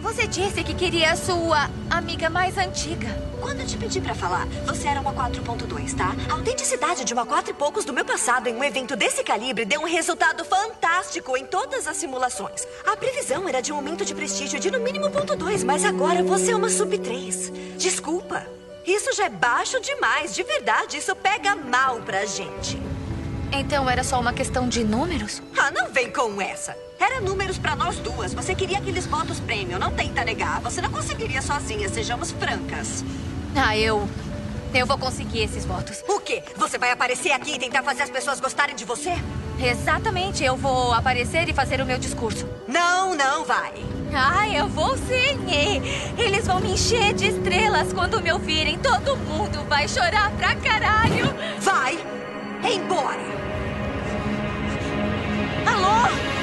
Você disse que queria a sua amiga mais antiga. Quando te pedi pra falar, você era uma 4.2, tá? A autenticidade de uma 4 e poucos do meu passado em um evento desse calibre deu um resultado fantástico em todas as simulações. A previsão era de um aumento de prestígio de no mínimo ponto 2, mas agora você é uma sub 3. Desculpa. Isso já é baixo demais, de verdade. Isso pega mal pra gente. Então era só uma questão de números? Ah, não vem com essa. Era números pra nós duas. Você queria aqueles votos prêmio, não tenta negar. Você não conseguiria sozinha, sejamos francas. Ah, eu. Eu vou conseguir esses votos. O quê? Você vai aparecer aqui e tentar fazer as pessoas gostarem de você? Exatamente, eu vou aparecer e fazer o meu discurso. Não, não vai. Ah, eu vou sim! Eles vão me encher de estrelas quando me ouvirem. Todo mundo vai chorar pra caralho! Vai embora! Alô?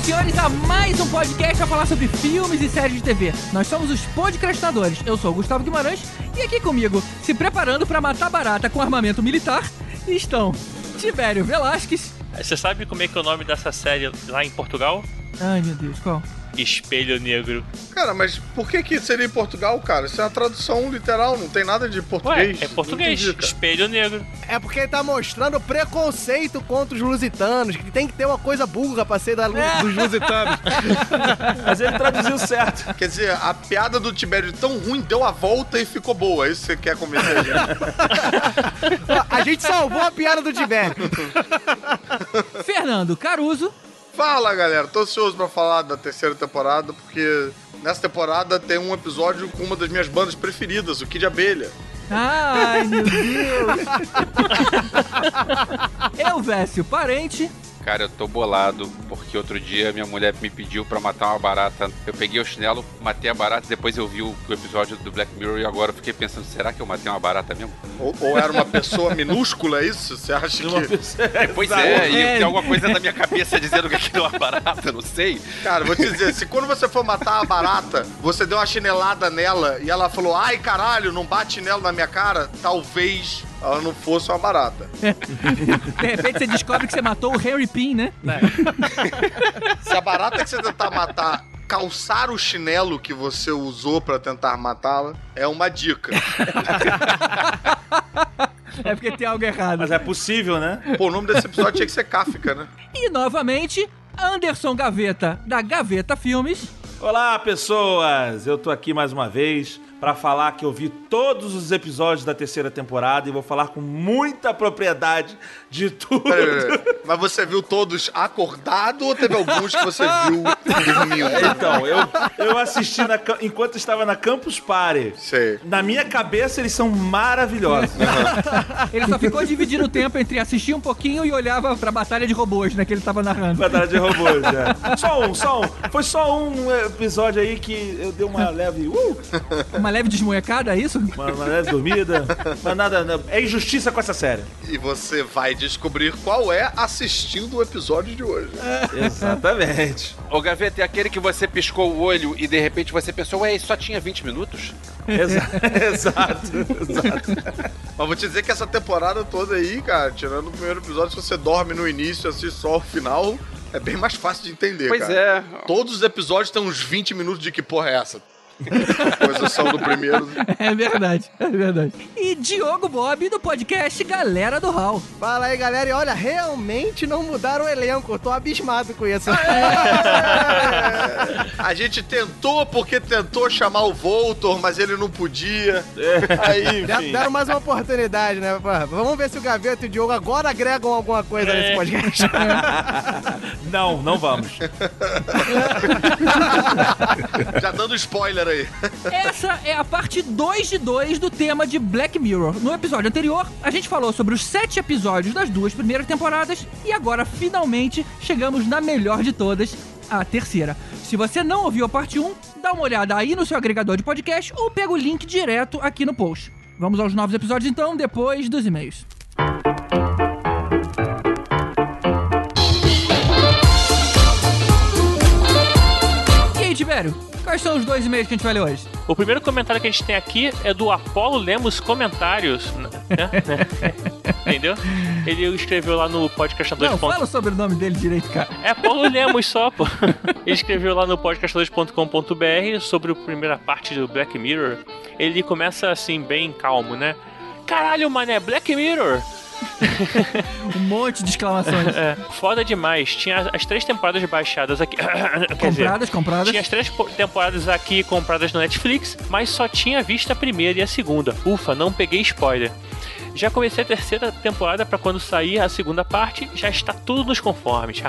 Senhoras e senhores, a mais um podcast a falar sobre filmes e séries de TV. Nós somos os podcastinadores. Eu sou o Gustavo Guimarães e aqui comigo, se preparando para matar barata com armamento militar, estão Tibério Velasquez. Você sabe como é que é o nome dessa série lá em Portugal? Ai, meu Deus, qual? Espelho Negro. Cara, mas por que que seria em Portugal, cara? Isso é uma tradução literal, não tem nada de Ué, português. é português. Entendi. Espelho Negro. É porque ele tá mostrando preconceito contra os lusitanos, que tem que ter uma coisa burra pra ser da, lu- dos lusitanos. Mas ele traduziu certo. Quer dizer, a piada do Tibério tão ruim deu a volta e ficou boa. É Isso que você quer convencer a gente. a gente salvou a piada do Tibério. Fernando Caruso. Fala, galera. Tô ansioso pra falar da terceira temporada, porque nessa temporada tem um episódio com uma das minhas bandas preferidas, o Kid Abelha. Ai, meu Deus. Elvésio Parente. Cara, eu tô bolado, porque outro dia minha mulher me pediu pra matar uma barata. Eu peguei o chinelo, matei a barata, depois eu vi o, episódio do Black Mirror e agora eu fiquei pensando, será que eu matei uma barata mesmo? Ou, ou era uma pessoa minúscula, é isso? Você acha uma que... pessoa- Pois é, e tem alguma coisa na minha cabeça dizendo que aquilo é uma barata, não sei. Cara, vou te dizer, se quando você for matar a barata, você deu uma chinelada nela e ela falou, ai caralho, não bate chinelo na minha cara, talvez ela não fosse uma barata. De repente você descobre que você matou o Harry Pin, né? Se a barata que você tentar matar calçar o chinelo que você usou pra tentar matá-la, é uma dica. É porque tem algo errado. Mas é possível, né? Pô, o nome desse episódio tinha que ser Kafka, né? E novamente, Anderson Gaveta, da Gaveta Filmes. Olá, pessoas! Eu tô aqui mais uma vez pra falar que eu vi todos os episódios da terceira temporada e vou falar com muita propriedade de tudo. Peraí, peraí, peraí. Mas você viu todos acordado ou teve alguns que você viu dormindo? Então, eu, eu assisti na enquanto estava na Campus Party. Sei. Na minha cabeça, eles são maravilhosos. Ele só ficou dividindo o tempo entre assistir um pouquinho e olhava pra batalha de robôs, né? Que ele tava narrando. Batalha de robôs, é. Só um, só um. Foi só um episódio aí que eu dei uma leve. Uh, Uma leve desmoecada, é isso? uma, uma leve dormida. Mas nada, nada. É injustiça com essa série. E você vai descobrir qual é assistindo o episódio de hoje. Exatamente. Ô, Gaveta, é aquele que você piscou o olho e de repente você pensou, ué, isso só tinha 20 minutos? Exa- exato, exato. Mas vou te dizer que essa temporada toda aí, cara, tirando o primeiro episódio, se você dorme no início e assiste só o final, é bem mais fácil de entender, Pois cara. é. Todos os episódios têm uns 20 minutos de que porra é essa? Coisa são do primeiro. É verdade, é verdade. E Diogo Bob, do podcast Galera do Hall. Fala aí, galera. E olha, realmente não mudaram o elenco. Eu tô abismado com isso. A gente tentou porque tentou chamar o Voltor, mas ele não podia. Aí, Der- enfim. Deram mais uma oportunidade, né? Vamos ver se o Gaveta e o Diogo agora agregam alguma coisa nesse podcast. Não, não vamos. Já dando spoiler aí. Essa é a parte 2 de 2 do tema de Black Mirror. No episódio anterior, a gente falou sobre os sete episódios das duas primeiras temporadas e agora, finalmente, chegamos na melhor de todas, a terceira. Se você não ouviu a parte 1, dá uma olhada aí no seu agregador de podcast ou pega o link direto aqui no post. Vamos aos novos episódios então, depois dos e-mails. Tibério, quais são os dois e-mails que a gente vai ler hoje? O primeiro comentário que a gente tem aqui é do Apolo Lemos Comentários. né? Né? Entendeu? Ele escreveu lá no podcast Não, fala o sobrenome dele direito, cara. É Apolo Lemos só, pô. Ele escreveu lá no podcastadores.com.br sobre a primeira parte do Black Mirror. Ele começa assim, bem calmo, né? Caralho, mané, Black Mirror! Um monte de exclamações. É, foda demais. Tinha as três temporadas baixadas aqui. Quer dizer, compradas, compradas. tinha as três po- temporadas aqui compradas no Netflix, mas só tinha visto a primeira e a segunda. Ufa, não peguei spoiler. Já comecei a terceira temporada pra quando sair a segunda parte, já está tudo nos conformes.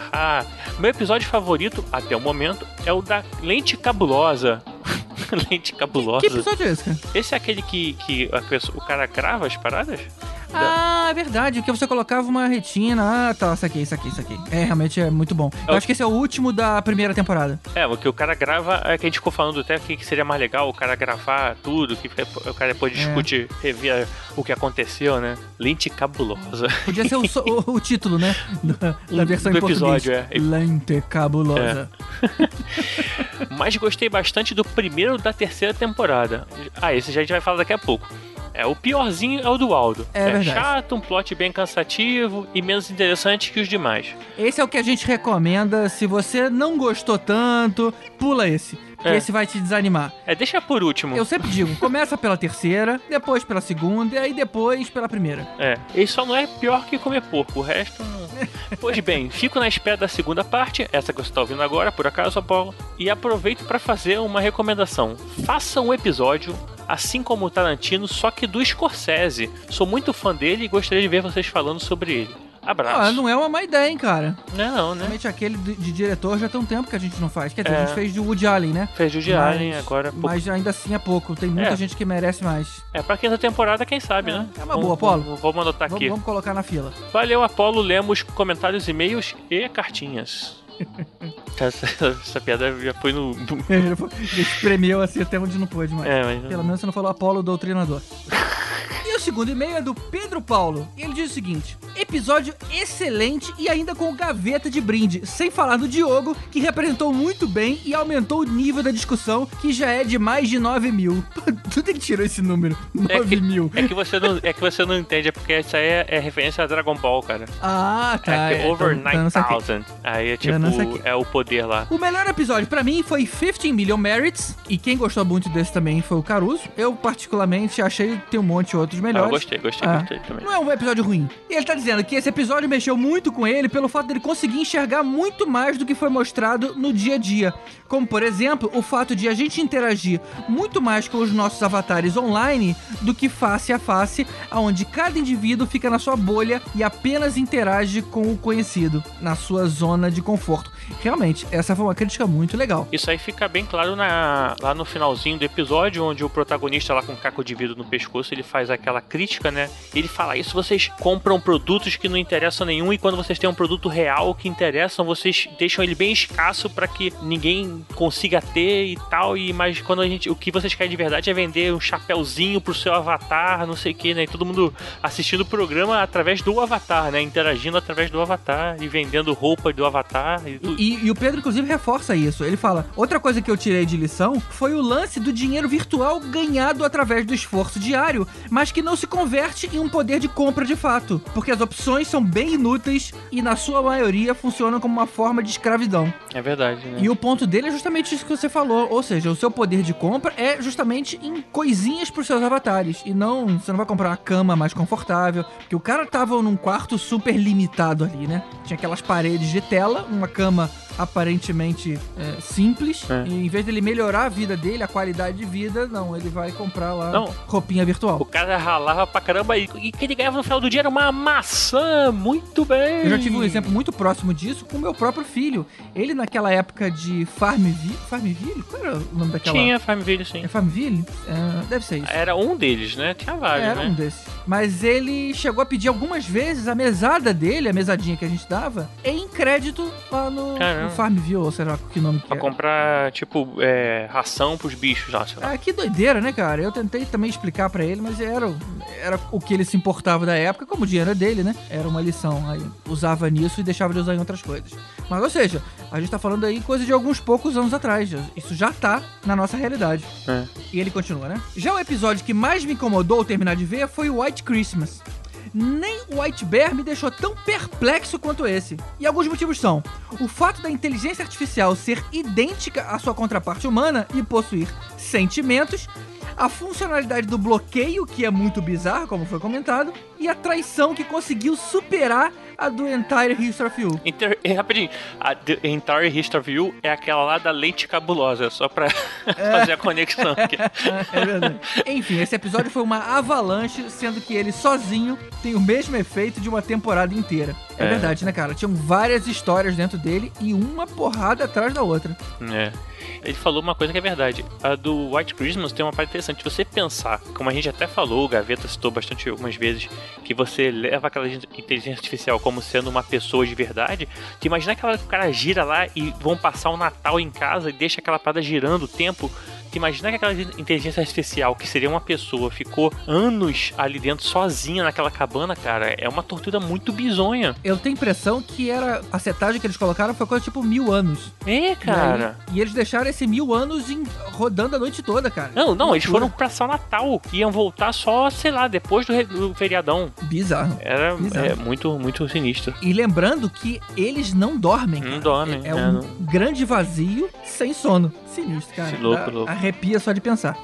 Meu episódio favorito, até o momento, é o da lente cabulosa. lente cabulosa. Que episódio é esse, cara? Esse é aquele que, que a pessoa- o cara grava as paradas? Ah, é verdade, que você colocava uma retina. Ah, tá, isso aqui, isso aqui, isso aqui. É, realmente é muito bom. Eu É o- acho que esse é o último da primeira temporada. É, o que o cara grava é que a gente ficou falando até que seria mais legal o cara gravar tudo, que o cara depois É. discute, rever o que aconteceu, né? Lente cabulosa. Podia ser o, o- o título, né? Da, da versão Do em português. episódio, é. Lente cabulosa. Mas gostei bastante do primeiro da terceira temporada. Ah, esse já a gente vai falar daqui a pouco. É, o piorzinho é o do Aldo. É verdade. chato, um plot bem cansativo e menos interessante que os demais. Esse é o que a gente recomenda. Se você não gostou tanto, pula esse. Que É. esse vai te desanimar. É, deixa por último. Eu sempre digo, começa pela terceira, depois pela segunda e aí depois pela primeira. É, ele só não é pior que comer porco, o resto não. Pois bem, fico na espera da segunda parte, essa que você está ouvindo agora, por acaso, Apolo, e aproveito para fazer uma recomendação. Faça um episódio, assim como o Tarantino, só que do Scorsese. Sou muito fã dele e gostaria de ver vocês falando sobre ele. Abraço. Ah, não é uma má ideia, hein, cara. Não, né? Realmente aquele de, de diretor já tem um tempo que a gente não faz. Quer dizer, É. a gente fez de Woody Allen, né? Fez Judy Mas- Allen, agora... pouco- Mas ainda assim é pouco. Tem muita É. gente que merece mais. É, pra quinta temporada, quem sabe, né? é uma boa, Apolo. Vamos, vamos anotar Vamos, aqui. vamos colocar na fila. Valeu, Apolo. Lemos comentários, e-mails e cartinhas. essa, essa piada já foi no... Ele ele espremeu assim até onde não pôde mais. É, mas... Pelo menos você não falou Apolo Doutrinador. E o segundo e-mail é do Pedro Paulo. Ele diz o seguinte: episódio excelente e ainda com gaveta de brinde. Sem falar do Diogo, que representou muito bem e aumentou o nível da discussão, que já é de mais de 9 mil. Tu tem que tirar esse número: 9 É que, mil. é que você não, é que você não entende, é porque isso aí é, é referência a Dragon Ball, cara. Ah, tá. é que é, over então- então saquei. 9000. Aí é tipo, Saquei. é o poder lá. O melhor episódio pra mim foi 15 Million Merits, e quem gostou muito desse também foi o Caruso. Eu, particularmente, achei que tem um monte de outros Ah, melhores. eu gostei, gostei, Ah. gostei também. Não é um episódio ruim. E ele tá dizendo que esse episódio mexeu muito com ele pelo fato dele conseguir enxergar muito mais do que foi mostrado no dia a dia. Como, por exemplo, o fato de a gente interagir muito mais com os nossos avatares online do que face a face, onde cada indivíduo fica na sua bolha e apenas interage com o conhecido, na sua zona de conforto. Realmente, essa foi uma crítica muito legal. Isso aí fica bem claro na- lá no finalzinho do episódio, onde o protagonista lá com caco de vidro no pescoço, ele faz aquela crítica, né? Ele fala isso, vocês compram produtos que não interessam nenhum e quando vocês têm um produto real que interessam, vocês deixam ele bem escasso para que ninguém consiga ter e tal, e mas quando a gente, o que vocês querem de verdade é vender um chapéuzinho pro seu avatar, não sei o que, né? E todo mundo assistindo o programa através do avatar, né? Interagindo através do avatar e vendendo roupa do avatar e tudo. E, e o Pedro, inclusive, reforça isso. Ele fala: outra coisa que eu tirei de lição foi o lance do dinheiro virtual ganhado através do esforço diário, mas que não se converte em um poder de compra de fato. Porque as opções são bem inúteis e, na sua maioria, funcionam como uma forma de escravidão. É verdade, né? E o ponto dele é justamente isso que você falou. Ou seja, o seu poder de compra é justamente em coisinhas pros seus avatares. E não, você não vai comprar uma cama mais confortável. Porque o cara tava num quarto super limitado ali, né? Tinha aquelas paredes de tela, uma cama aparentemente é, simples. É. E em vez dele melhorar a vida dele, a qualidade de vida, não, ele vai comprar lá Não. roupinha virtual. O cara ralava pra caramba e, e que ele ganhava no final do dia era uma maçã. Muito bem. Eu já tive um exemplo muito próximo disso com o meu próprio filho. Ele, naquela época de Farmville. Farmville? Qual era o nome daquela? Tinha Farmville, sim. É Farmville? É, deve ser isso. Era um deles, né? Tinha vários, Era né? um desses. Mas ele chegou a pedir algumas vezes a mesada dele, a mesadinha que a gente dava, em crédito lá no, Caramba. Farmville, ou sei lá que nome que Pra é. comprar, tipo, é, ração pros bichos lá, sei lá. Ah, que doideira, né, cara? Eu tentei também explicar pra ele, mas era, era o que ele se importava da época, como o dinheiro é dele, né? Era uma lição. Aí usava nisso e deixava de usar em outras coisas. Mas, ou seja, a gente tá falando aí coisa de alguns poucos anos atrás. Isso já tá na nossa realidade. É. E ele continua, né? Já o episódio que mais me incomodou terminar de ver foi o White Christmas. Nem White Bear me deixou tão perplexo quanto esse. E alguns motivos são: o fato da inteligência artificial ser idêntica à sua contraparte humana e possuir sentimentos, a funcionalidade do bloqueio, que é muito bizarra, como foi comentado, e a traição que conseguiu superar a do Entire History of You. Inter... Rapidinho, a The Entire History of You é aquela lá da leite cabulosa, só pra fazer a conexão aqui. É verdade. Enfim, esse episódio foi uma avalanche, sendo que ele sozinho tem o mesmo efeito de uma temporada inteira. É, É. verdade, né, cara? Tinham várias histórias dentro dele e uma porrada atrás da outra. É. Ele falou uma coisa que é verdade. A do White Christmas tem uma parte interessante. Você pensar, como a gente até falou, o Gaveta citou bastante algumas vezes, que você leva aquela inteligência artificial como sendo uma pessoa de verdade, tu imagina aquela que o cara gira lá e vão passar o Natal em casa e deixa aquela parada girando o tempo. Imagina que aquela inteligência artificial, que seria uma pessoa, ficou anos ali dentro sozinha naquela cabana, cara. É uma tortura muito bizonha. Eu tenho a impressão que era a setagem que eles colocaram foi coisa tipo mil anos. É, cara. E, aí- e eles deixaram esse mil anos em- rodando a noite toda, cara. Não, não, eles foram pra São Natal. Iam voltar só, sei lá, depois do, do feriadão. Bizarro. Era Bizarro. é, muito, muito sinistro. E lembrando que eles não dormem. Não cara. dormem, É, é, um não. grande vazio sem sono. Sinistro, cara. Sim, louco, Dá- louco. Arrepia só de pensar.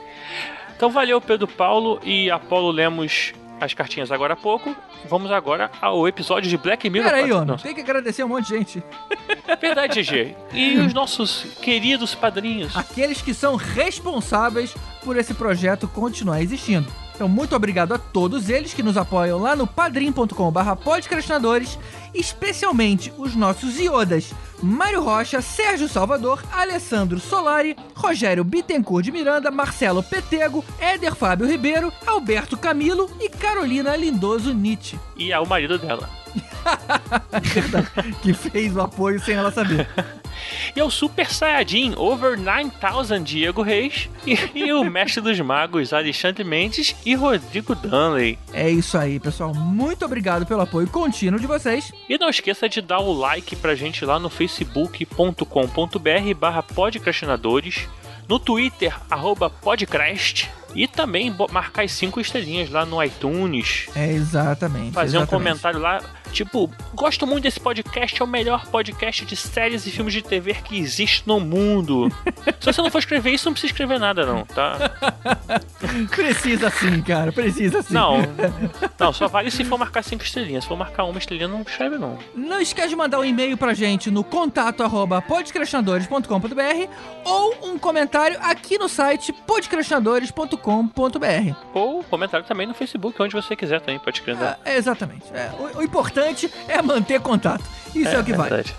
Então valeu, Pedro Paulo e Apolo lemos as cartinhas agora há pouco. Vamos agora ao episódio de Black Mirror. Pera aí, Não, homem. Tem que agradecer um monte de gente. Verdade, GG. E os nossos queridos padrinhos. Aqueles que são responsáveis por esse projeto continuar existindo. Então, muito obrigado a todos eles que nos apoiam lá no padrim.com.br podcastinadores, especialmente os nossos iodas Mário Rocha, Sérgio Salvador, Alessandro Solari, Rogério Bittencourt de Miranda, Marcelo Petego, Éder Fábio Ribeiro, Alberto Camilo e Carolina Lindoso Nietzsche, E ao marido dela. que fez o apoio sem ela saber. E ao Super Saiyajin Over 9000 Diego Reis. E, e o mestre dos magos Alexandre Mendes e Rodrigo Danley. É isso aí, pessoal. Muito obrigado pelo apoio contínuo de vocês. E não esqueça de dar o like pra gente lá no facebook.com.br barra podcastinadores, no Twitter, arroba podcast, e também marcar as cinco estrelinhas lá no iTunes. É exatamente. Fazer um exatamente. comentário lá, tipo, gosto muito desse podcast, é o melhor podcast de séries e filmes de TV que existe no mundo. Se você não for escrever isso, não precisa escrever nada, não, tá? Precisa sim, cara. Precisa sim. Não, não, só vale se for marcar cinco estrelinhas. Se for marcar uma estrelinha, não escreve, não. Não esquece de mandar um e-mail pra gente no contato arroba ou um comentário aqui no site podcastinadores.com.br. Ou comentário também no Facebook, onde você quiser também, pode escrever. É, exatamente. É, o, o importante é manter contato. Isso é, o que vale. verdade.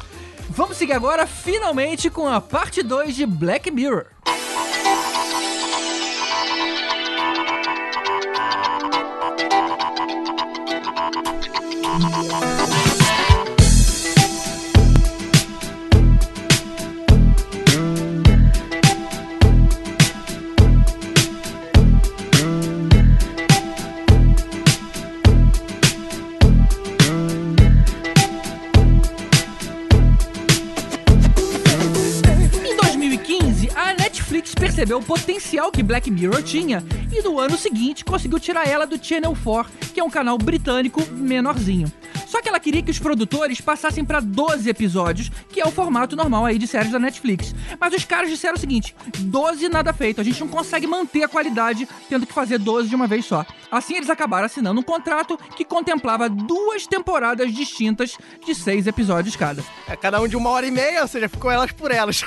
Vamos seguir agora, finalmente, com a parte 2 de Black Mirror. Percebeu o potencial que Black Mirror tinha e no ano seguinte conseguiu tirar ela do Channel 4, que é um canal britânico menorzinho. Só que ela queria que os produtores passassem pra 12 episódios, que é o formato normal aí de séries da Netflix. Mas os caras disseram o seguinte: 12 nada feito, a gente não consegue manter a qualidade tendo que fazer 12 de uma vez só. Assim eles acabaram assinando um contrato que contemplava duas temporadas distintas de seis episódios cada. É cada um de uma hora e meia, ou seja, ficou elas por elas.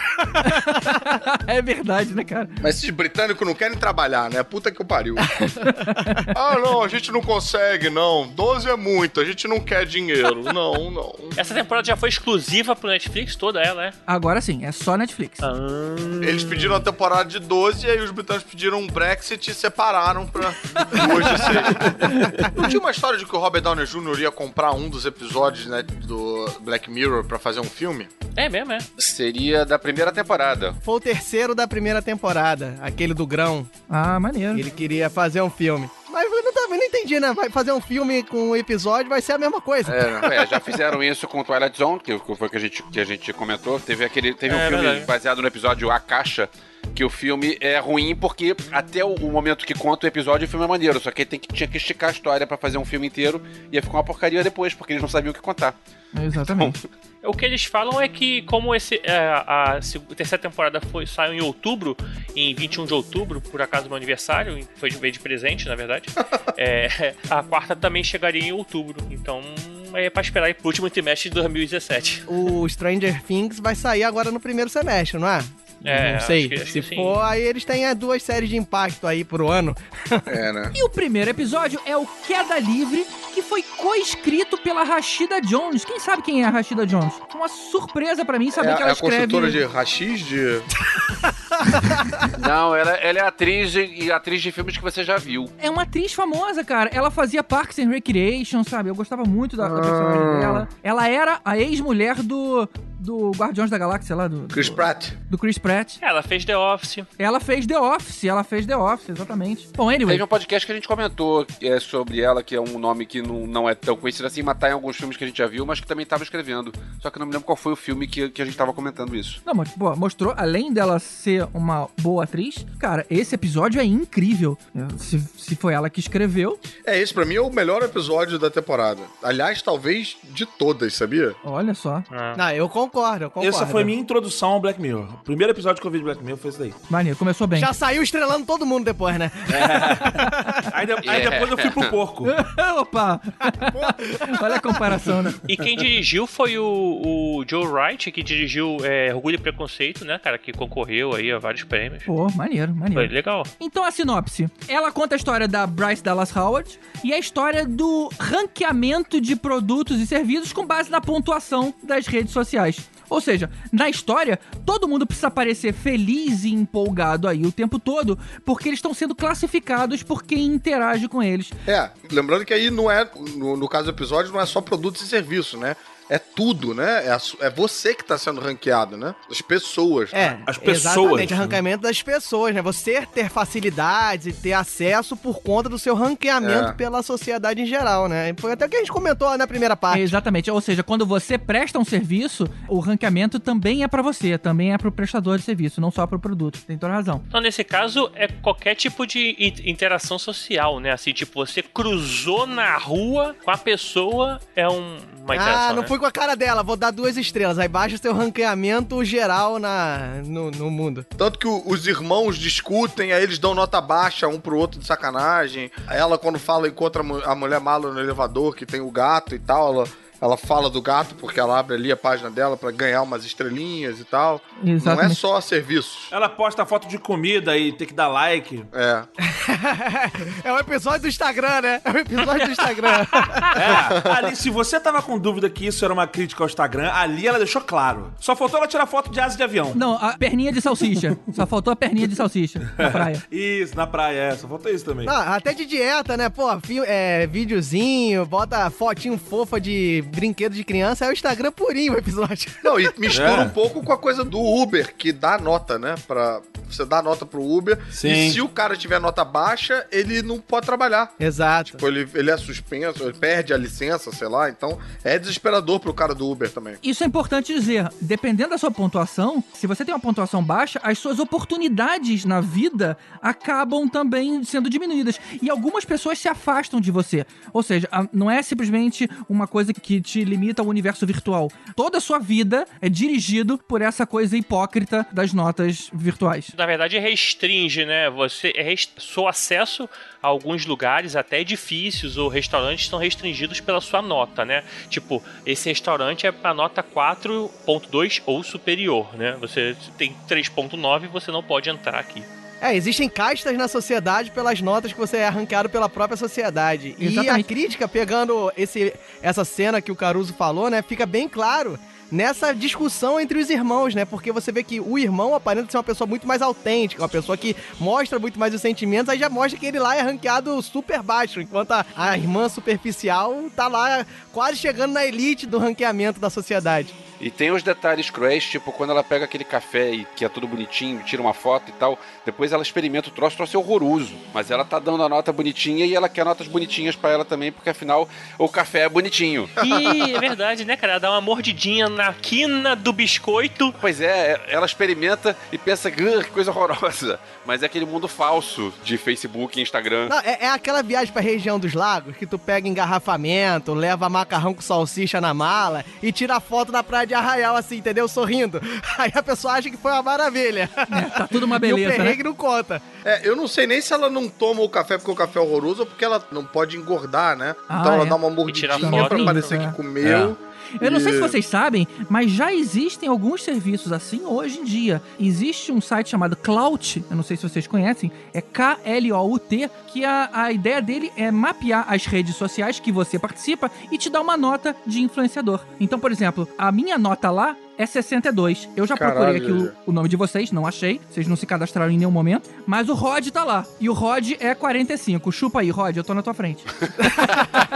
é verdade, né, cara? Mas esses britânicos não querem trabalhar, né? Puta que o pariu. ah, não, a gente não consegue, não. 12 é muito, a gente não quer dinheiro. Não, não. Essa temporada já foi exclusiva pro Netflix, toda ela, é? Agora sim, é só Netflix. Ah. Eles pediram a temporada de 12 e aí os britânicos pediram um Brexit e separaram pra de seis. Não tinha uma história de que o Robert Downey Jr. ia comprar um dos episódios né, do Black Mirror pra fazer um filme? É mesmo, é. Seria da primeira temporada. Foi o terceiro da primeira temporada, aquele do grão. Ah, maneiro. Ele queria fazer um filme. Mas eu não, tava- eu não entendi, né? Vai fazer um filme com um episódio, vai ser a mesma coisa. É? É, já fizeram isso com Twilight Zone, que foi o que a gente, que a gente comentou. Teve, aquele, teve um É, filme verdade. baseado no episódio A Caixa, que o filme é ruim porque até o, o momento que conta o episódio, o filme é maneiro. Só que tem que, tinha que esticar a história pra fazer um filme inteiro. Ia ficar uma porcaria depois, porque eles não sabiam o que contar. Exatamente. O que eles falam é que, como esse, é, a, seg- terceira temporada foi, saiu em outubro, em 21 de outubro, por acaso do meu aniversário, foi de, de presente, na verdade, é, a quarta também chegaria em outubro. Então, é pra esperar aí pro último trimestre de 2017. O Stranger Things vai sair agora no primeiro semestre, não é? É, não sei. que- acho Se for, aí eles têm as duas séries de impacto aí pro ano. É, né? E o primeiro episódio é o Queda Livre, que foi co-escrito pela Rashida Jones. Quem sabe quem é a Rashida Jones? Uma surpresa pra mim saber É, que é ela a construtora escreve... de rachis de... Não, ela, ela é atriz de, e atriz de filmes que você já viu. É uma atriz famosa, cara. Ela fazia Parks and Recreation, sabe? Eu gostava muito da, da personagem dela. Ela era a ex-mulher do, do Guardiões da Galáxia lá, do, Chris do, Pratt. do Chris Pratt. Ela fez The Office. Ela fez The Office, ela fez The Office, exatamente. Bom, anyway, Teve um podcast que a gente comentou é, sobre ela, que é um nome que não, não é tão conhecido assim, mas tá em alguns filmes que a gente já viu, mas que também tava escrevendo. Só que eu não me lembro qual foi o filme que, que a gente tava comentando isso. Não, mas, pô, mostrou, além dela ser uma boa atriz, cara, esse episódio é incrível. Se, se foi ela que escreveu, É, esse pra mim é o melhor episódio da temporada. Aliás, talvez de todas, sabia? olha só. Ah. Não, eu concordo, eu concordo. Essa foi minha introdução ao Black Mirror. O primeiro episódio que eu vi de Black Mirror foi esse daí. Maneiro, começou bem. Já saiu estrelando todo mundo depois, né? Aí, de- aí É. depois eu fui pro porco. Opa! olha a comparação, né? E quem dirigiu foi o, o Joe Wright, que dirigiu é, Orgulho e Preconceito, né, cara? Que concorreu aí a vários prêmios. Pô, maneiro, Foi maneiro. legal. Então a sinopse. Ela conta a história da Bryce Dallas Howard e a história do ranqueamento de produtos e serviços com base na pontuação das redes sociais. Ou seja, na história, todo mundo precisa parecer feliz e empolgado aí o tempo todo, porque eles estão sendo classificados por quem interage com eles. É, lembrando que aí não é, no, no caso do episódio, não é só produtos e serviços, né? É tudo, né? É, é você que tá sendo ranqueado, né? As pessoas. É, As pessoas, exatamente, né? arrancamento das pessoas, né? Você ter facilidades e ter acesso por conta do seu ranqueamento É. pela sociedade em geral, né? Foi até o que a gente comentou na primeira parte. Exatamente. Ou seja, quando você presta um serviço, o ranqueamento também é pra você, também é pro prestador de serviço, não só pro produto. Tem toda razão. Então, nesse caso, é qualquer tipo de interação social, né? Assim, tipo, você cruzou na rua com a pessoa, é um- Ah, não né? fui com a cara dela, vou dar duas estrelas. Aí baixa o seu ranqueamento geral na, no, no mundo. Tanto que o- os irmãos discutem, aí eles dão nota baixa um pro outro de sacanagem. Ela, quando fala, encontra a mulher mala no elevador, que tem o gato e tal, ela, ela fala do gato porque ela abre ali a página dela pra ganhar umas estrelinhas e tal. Não é Exatamente. só serviços. Ela posta foto de comida e tem que dar like. É. é o episódio do Instagram, né? É o episódio do Instagram. É, ali, se você tava com dúvida que isso era uma crítica ao Instagram, ali ela deixou claro. Só faltou ela tirar foto de asa de avião. Não, a perninha de salsicha. Só faltou a perninha de salsicha na praia. Isso, na praia, é. Só faltou isso também. Não, até de dieta, né? Pô, é, videozinho, bota fotinho fofa de brinquedo de criança, é o Instagram purinho o episódio. Não, e mistura É. um pouco com a coisa do Uber, que dá nota, né? Pra, você dá nota pro Uber. Sim. E se o cara tiver nota baixa, ele não pode trabalhar. Exato. Tipo, ele, ele é suspenso, ele perde a licença, sei lá. Então, é desesperador pro cara do Uber também. Isso é importante dizer. Dependendo da sua pontuação, se você tem uma pontuação baixa, as suas oportunidades na vida acabam também sendo diminuídas. E algumas pessoas se afastam de você. Ou seja, não é simplesmente uma coisa que te limita ao universo virtual. Toda a sua vida é dirigido por essa coisa hipócrita das notas virtuais. Na verdade, restringe, né? Você é seu acesso a alguns lugares, até edifícios ou restaurantes, são restringidos pela sua nota, né? Tipo, esse restaurante é para nota 4.2 ou superior, né? Você tem 3.9 você não pode entrar aqui. É, existem castas na sociedade pelas notas que você é ranqueado pela própria sociedade. E a Exatamente. crítica, pegando esse, essa cena que o Caruso falou, né, fica bem claro nessa discussão entre os irmãos, né? Porque você vê que o irmão aparenta ser uma pessoa muito mais autêntica, uma pessoa que mostra muito mais os sentimentos, aí já mostra que ele lá é ranqueado super baixo, enquanto a, a irmã superficial tá lá quase chegando na elite do ranqueamento da sociedade. E tem os detalhes cruéis, tipo, quando ela pega aquele café e que é tudo bonitinho, tira uma foto e tal, depois ela experimenta o troço, o troço é horroroso. Mas ela tá dando a nota bonitinha e ela quer notas bonitinhas pra ela também, porque afinal o café é bonitinho. E é verdade, né, cara? Ela dá uma mordidinha na quina do biscoito. Pois é, ela experimenta e pensa, "Gah, que coisa horrorosa. Mas é aquele mundo falso de Facebook e Instagram. Não, é, é aquela viagem pra região dos lagos que tu pega engarrafamento, leva macarrão com salsicha na mala e tira foto na praia de Arraial, assim, entendeu? Sorrindo. Aí a pessoa acha que foi uma maravilha. Tá tudo uma e o beleza, né? perrengue não conta. É, eu não sei nem se ela não toma o café porque o café é horroroso ou porque ela não pode engordar, né? Ah, então ela é. dá uma mordidinha pra parecer É. que comeu. Eu não sei se vocês sabem, mas já existem alguns serviços assim hoje em dia. Existe um site chamado Clout, eu não sei se vocês conhecem, é K-L-O-U-T, que a, a ideia dele é mapear as redes sociais que você participa e te dar uma nota de influenciador. Então, por exemplo, a minha nota lá é 62. Eu já Caralho, procurei aqui o, o nome de vocês, não achei. Vocês não se cadastraram em nenhum momento. Mas o Rod tá lá. E o Rod é 45. Chupa aí, Rod, eu tô na tua frente.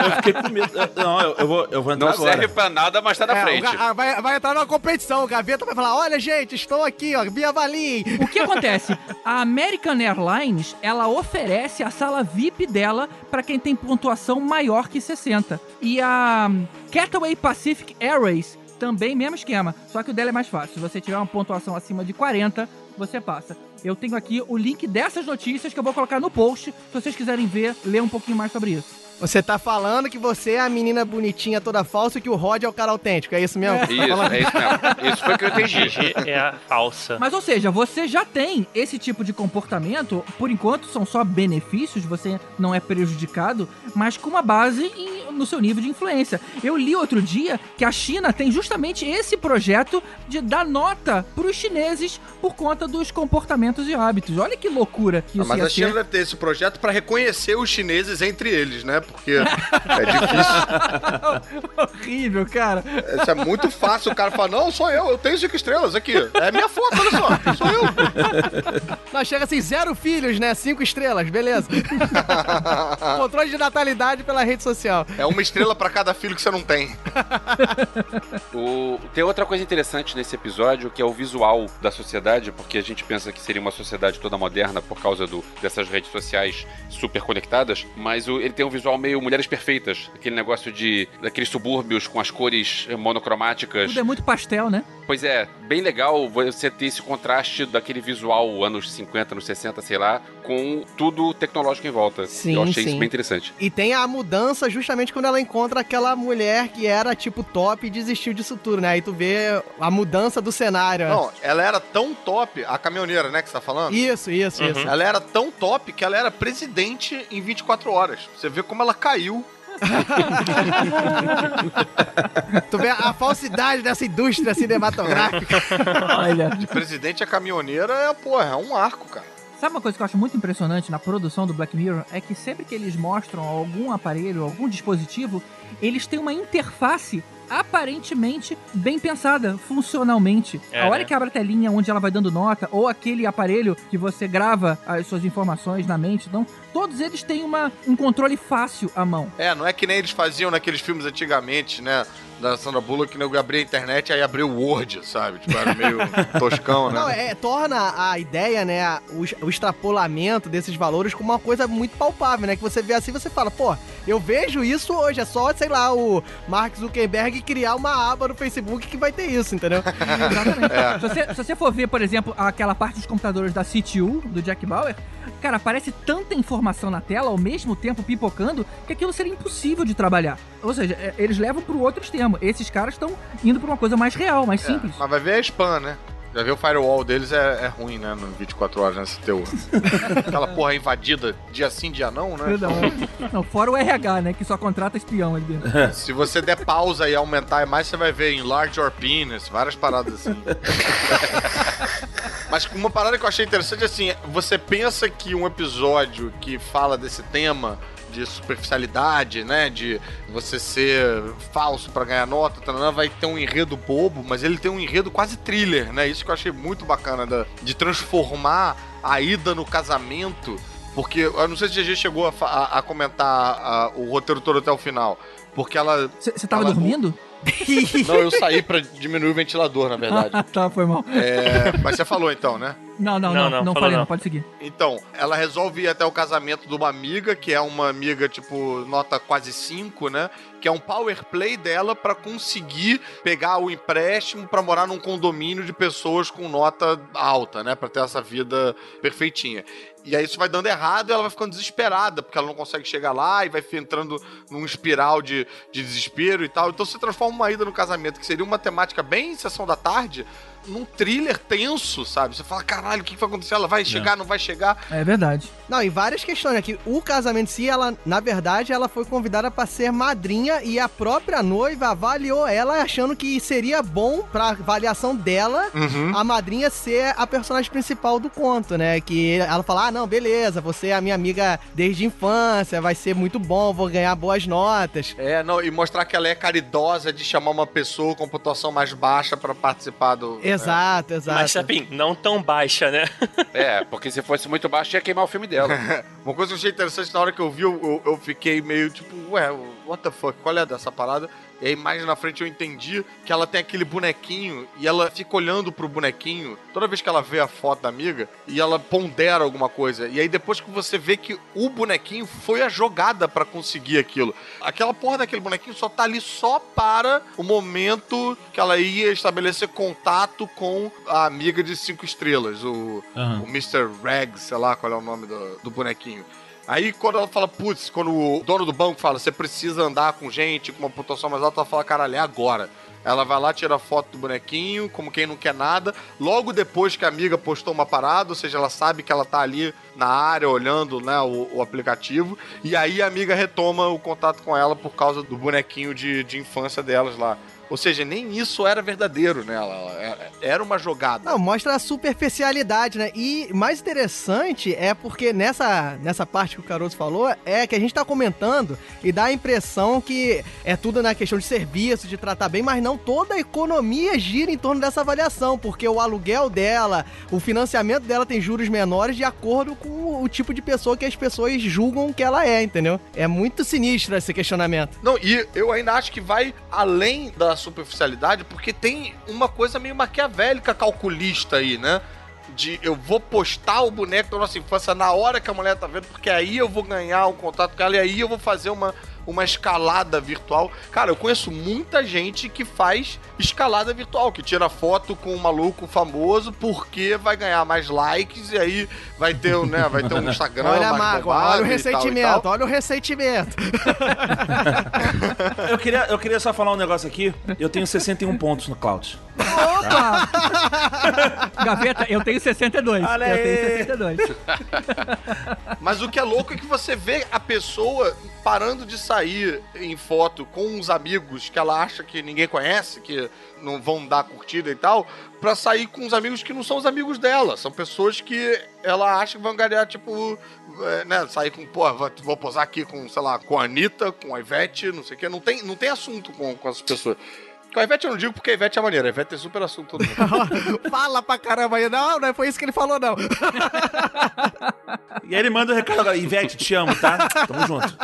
Eu fiquei com medo. Eu- Não, eu, eu vou, eu vou entrar Não agora. serve pra nada, mas tá na É, o frente. ga- ah, vai, vai entrar numa competição, o Gaveta vai falar: olha, gente, estou aqui, ó, me avaliem. O que acontece? A American Airlines, ela oferece a sala VIP dela para quem tem pontuação maior que 60. E a Cathay Pacific Airways também mesmo esquema, só que o dela é mais fácil. Se você tiver uma pontuação acima de 40, você passa. Eu tenho aqui o link dessas notícias que eu vou colocar no post, se vocês quiserem ver, ler um pouquinho mais sobre isso. Você tá falando que você é a menina bonitinha toda falsa e que o Rod é o cara autêntico, é isso mesmo? tá Isso, falando? é isso mesmo. Isso foi o que eu entendi. Gigi é a falsa. Mas, ou seja, você já tem esse tipo de comportamento, por enquanto são só benefícios, você não é prejudicado, mas com uma base em- no seu nível de influência. Eu li outro dia que a China tem justamente esse projeto de dar nota pros chineses por conta dos comportamentos e hábitos. Olha que loucura que Ah, isso mas ia a China ser. deve ter esse projeto pra reconhecer os chineses entre eles, né? Porque é difícil. Horrível, cara. Isso é muito fácil. O cara fala: Não, sou eu, eu tenho cinco estrelas aqui. É minha foto, olha só. Sou eu. Nós chega assim, zero filhos, né? Cinco estrelas, beleza. Controle de natalidade pela rede social. É uma estrela pra cada filho que você não tem. O- Tem outra coisa interessante nesse episódio que é o visual da sociedade, porque a gente pensa que seria uma sociedade toda moderna por causa do- dessas redes sociais super conectadas, mas o- ele tem um visual meio Mulheres Perfeitas, aquele negócio de daqueles subúrbios com as cores eh, monocromáticas. Tudo é muito pastel, né? Pois é, bem legal você ter esse contraste daquele visual anos 50, anos 60, sei lá, com tudo tecnológico em volta. Sim, Eu achei sim. isso bem interessante. E tem a mudança justamente quando ela encontra aquela mulher que era tipo top e desistiu disso tudo, né? Aí tu vê a mudança do cenário. Não, ela era tão top, a caminhoneira, né, que você tá falando? Isso, isso, isso. Ela era tão top que ela era presidente em 24 horas. Você vê como ela caiu. Tu vê a falsidade dessa indústria cinematográfica. Olha. De presidente a caminhoneira é, porra, é um arco, cara. Sabe uma coisa que eu acho muito impressionante na produção do Black Mirror? É que sempre que eles mostram algum aparelho, algum dispositivo, eles têm uma interface aparentemente bem pensada, funcionalmente. É, a hora né? que abre a telinha onde ela vai dando nota, ou aquele aparelho que você grava as suas informações na mente, então, todos eles têm uma, um controle fácil à mão. É, não é que nem eles faziam naqueles filmes antigamente, né? Da Sandra Bullock, que nego abria a internet aí abriu o Word, sabe? Tipo, era meio toscão, né? Não, é, torna a ideia, né, o, o extrapolamento desses valores como uma coisa muito palpável, né? Que você vê assim, você fala, pô, eu vejo isso hoje, é só, sei lá, o Mark Zuckerberg criar uma aba no Facebook que vai ter isso, entendeu? Exatamente. Se, você, se você for ver, por exemplo, aquela parte dos computadores da CTU, do Jack Bauer, cara, aparece tanta informação na tela ao mesmo tempo pipocando que aquilo seria impossível de trabalhar. Ou seja, é, eles levam pro outro extremo. Esses caras estão indo pra uma coisa mais real, mais simples. É, mas vai ver a spam, né? Já ver o firewall deles é, é ruim, né? No 24 horas nesse teu. Aquela porra invadida dia sim, dia não, né? Não, não, fora o RH, né? Que só contrata espião ali dentro. Se você der pausa e aumentar mais, você vai ver enlarge your penis, várias paradas assim. Mas uma parada que eu achei interessante, assim, você pensa que um episódio que fala desse tema de superficialidade, né, de você ser falso pra ganhar nota, tanana, vai ter um enredo bobo, mas ele tem um enredo quase thriller, né? Isso que eu achei muito bacana da- de transformar a ida no casamento, porque eu não sei se a GG chegou a, a- a comentar a- o roteiro todo até o final, porque ela Você tava Ela- dormindo? não, eu saí pra diminuir o ventilador, na verdade. Ah, tá, foi mal. É, mas você falou então, né? Não, não, Não, não, não, não, falou falei, não. não, pode seguir. Então, ela resolve ir até o casamento de uma amiga, que é uma amiga, tipo, nota quase 5, né? Que é um power play dela pra conseguir pegar o empréstimo pra morar num condomínio de pessoas com nota alta, né? Pra ter essa vida perfeitinha. E aí isso vai dando errado e ela vai ficando desesperada, porque ela não consegue chegar lá e vai entrando num espiral de, de desespero e tal. Então se transforma uma ida no casamento, que seria uma temática bem sessão da tarde, num thriller tenso, sabe? Você fala, caralho, o que vai acontecer? Ela vai chegar, não vai chegar? É verdade. Não, e várias questões, né? Que o casamento em si, ela, na verdade, ela foi convidada pra ser madrinha e a própria noiva avaliou ela achando que seria bom pra avaliação dela Uhum. a madrinha ser a personagem principal do conto, né? Que ela fala, ah, não, beleza, você é a minha amiga desde a infância, vai ser muito bom, vou ganhar boas notas. É, não, e mostrar que ela é caridosa de chamar uma pessoa com pontuação mais baixa pra participar do. Exato, exato. Mas, Chapin, não tão baixa, né? É, porque se fosse muito baixo, ia queimar o filme dela. Uma coisa que eu achei interessante na hora que eu vi, eu, eu- eu fiquei meio tipo, ué, what the fuck, qual é dessa parada? E aí mais na frente eu entendi que ela tem aquele bonequinho e ela fica olhando pro bonequinho toda vez que ela vê a foto da amiga e ela pondera alguma coisa. E aí depois que você vê que o bonequinho foi a jogada pra conseguir aquilo. Aquela porra daquele bonequinho só tá ali só para o momento que ela ia estabelecer contato com a amiga de cinco estrelas, o, Aham. o Mr. Rags, sei lá qual é o nome do, do bonequinho. Aí quando ela fala, putz, quando o dono do banco fala, você precisa andar com gente com uma pontuação mais alta, ela fala, caralho, é agora. Ela vai lá, tira foto do bonequinho, como quem não quer nada. Logo depois que a amiga postou uma parada, ou seja, ela sabe que ela tá ali na área olhando né, o, o aplicativo. E aí a amiga retoma o contato com ela por causa do bonequinho de, de infância delas lá. Ou seja, nem isso era verdadeiro, né? Ela, era uma jogada. Não, mostra a superficialidade, né? E mais interessante é porque nessa, nessa parte que o Caruso falou, é que a gente tá comentando e dá a impressão que é tudo na questão de serviço, de tratar bem, mas não toda a economia gira em torno dessa avaliação, porque o aluguel dela, o financiamento dela tem juros menores de acordo com o tipo de pessoa que as pessoas julgam que ela é, entendeu? É muito sinistro esse questionamento. Não, e eu ainda acho que vai além da superficialidade, porque tem uma coisa meio maquiavélica calculista aí, né? De eu vou postar o boneco da nossa infância na hora que a mulher tá vendo, porque aí eu vou ganhar o contato com ela e aí eu vou fazer uma, uma escalada virtual. Cara, eu conheço muita gente que faz escalada virtual, que tira foto com um maluco famoso porque vai ganhar mais likes e aí vai ter, né, vai ter um Instagram olha a mágoa, olha o ressentimento, olha o ressentimento. Eu queria, eu queria só falar um negócio aqui. Eu tenho 61 pontos no Cloud. Opa! Gaveta, eu tenho 62. Olha eu aí. tenho 62. Mas o que é louco é que você vê a pessoa parando de sair em foto com uns amigos que ela acha que ninguém conhece, que não vão dar curtida e tal, pra sair com uns amigos que não são os amigos dela. São pessoas que ela acha que vão ganhar, tipo, é, né, sair com, pô, vou- posar aqui com, sei lá, com a Anitta, com a Ivete, não sei o quê. Não tem, não tem assunto com, com essas pessoas. Com a Ivete eu não digo porque a Ivete é maneira. A Ivete tem super assunto todo mundo. Fala pra caramba aí. Não, não foi isso que ele falou, não. E aí ele manda o recado agora. Ivete, te amo, tá? Tamo junto.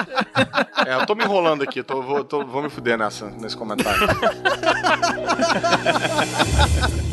É, eu tô me enrolando aqui, tô, vou, tô- vou me fuder nessa, nesse comentário.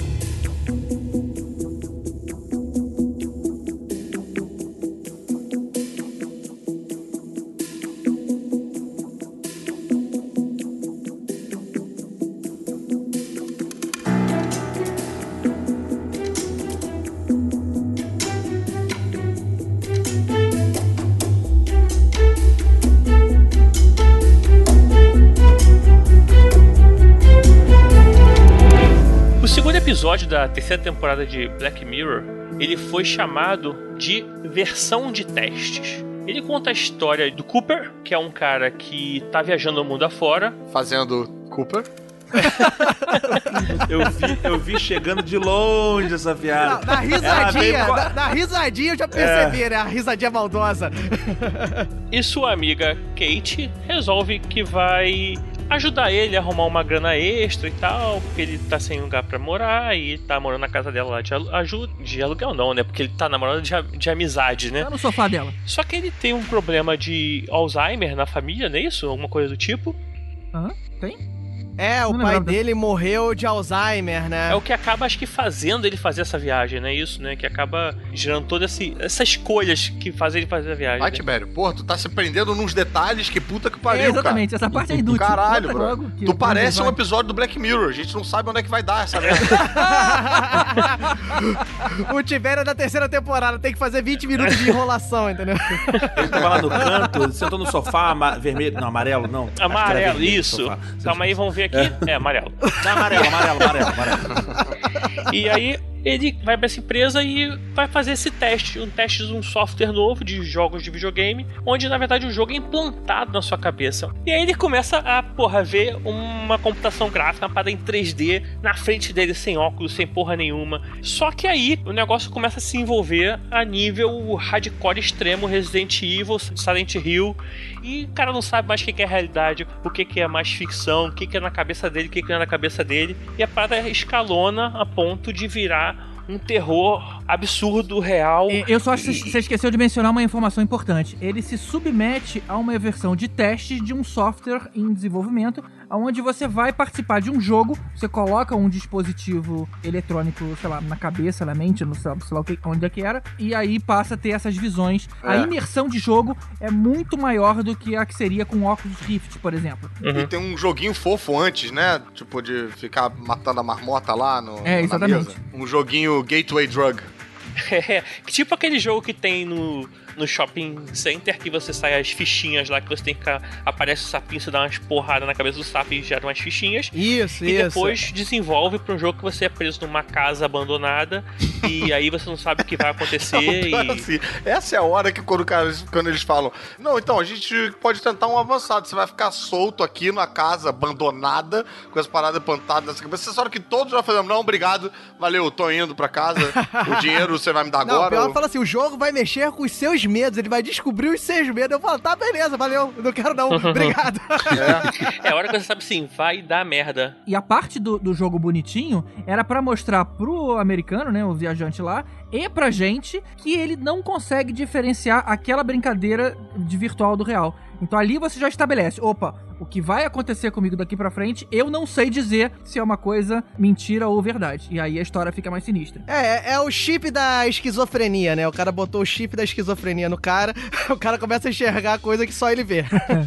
terceira temporada de Black Mirror, ele foi chamado de versão de testes. Ele conta a história do Cooper, que é um cara que tá viajando o mundo afora, Fazendo Cooper. Eu vi, eu vi chegando de longe essa piada. Na, veio risadinha, com- na, na risadinha eu já percebi, né? A risadinha maldosa. E sua amiga Kate resolve que vai ajudar ele a arrumar uma grana extra e tal, porque ele tá sem lugar pra morar e tá morando na casa dela lá de, alu de aluguel não, né? Porque ele tá namorando de, de amizade, né? Tá no sofá dela. Só que ele tem um problema de Alzheimer na família, não é isso? Alguma coisa do tipo. Hã? Tem? É, o Não pai dele morreu de Alzheimer, né? É o que acaba, acho que, fazendo ele fazer essa viagem, não é isso, né? Que acaba gerando todas essas escolhas que fazem ele fazer a viagem. Vai, né? Tibério. Porra, tu tá se prendendo nos detalhes, que puta que pariu, É, exatamente, essa parte é inútil. Caralho, Conta bro. que Tu parece um episódio do Black Mirror. A gente não sabe onde é que vai dar essa merda. o Tibério é da terceira temporada, tem que fazer 20 minutos de enrolação, entendeu? Ele tava lá no canto, sentou no sofá vermelho. Não, amarelo, não. Amarelo, vermelho isso. Calma aí, vamos ver aqui. É, amarelo. Não, amarelo, amarelo, amarelo, amarelo. E aí ele vai pra essa empresa e vai fazer esse teste, um teste de um software novo de jogos de videogame, onde na verdade o jogo é implantado na sua cabeça. E aí ele começa a, porra, ver uma computação gráfica, uma parada em 3D, na frente dele sem óculos, sem porra nenhuma. Só que aí o negócio começa a se envolver a nível hardcore extremo, Resident Evil, Silent Hill, e o cara não sabe mais o que é realidade, o que é mais ficção, o que é na cabeça dele, o que que não é na cabeça dele, e a parada escalona a ponto de virar um terror absurdo, real. É, Eu só acho que você esqueceu de mencionar uma informação importante. Ele se submete a uma versão de teste de um software em desenvolvimento, onde você vai participar de um jogo, você coloca um dispositivo eletrônico, sei lá, na cabeça, na mente, no sei lá, sei onde é que era, e aí passa a ter essas visões. A É. imersão de jogo é muito maior do que a que seria com óculos Rift, por exemplo. E tem um joguinho fofo antes, né? Tipo, de ficar matando a marmota lá no, É, na exatamente. mesa. Um joguinho Gateway Drug. É, tipo aquele jogo que tem no, no shopping center que você sai as fichinhas lá que você tem que. Aparece o sapinho, você dá umas porradas na cabeça do sapo e gera umas fichinhas. Isso, E isso. depois desenvolve pra um jogo que você é preso numa casa abandonada e aí você não sabe o que vai acontecer Não, e. assim, essa é a hora que quando, cara- quando eles falam, não, então a gente pode tentar um avançado. Você vai ficar solto aqui na casa abandonada, com as paradas plantadas nessa cabeça. Essa hora que todos já fazemos, não, obrigado, valeu, tô indo pra casa. o dinheiro você vai me dar Não, agora. pior ou- fala assim, o jogo vai mexer com os seus medos, ele vai descobrir os seus medos. Eu falo, tá, beleza, valeu, não quero não, obrigado. É a hora que você sabe assim, vai dar merda. E a parte do, do jogo bonitinho era pra mostrar pro americano, né, o viajante lá, e pra gente que ele não consegue diferenciar aquela brincadeira de virtual do real. Então ali você já estabelece, opa, o que vai acontecer comigo daqui pra frente, eu não sei dizer se é uma coisa mentira ou verdade. E aí a história fica mais sinistra. É, é o chip da esquizofrenia, né? O cara botou o chip da esquizofrenia no cara, o cara começa a enxergar coisa que só ele vê.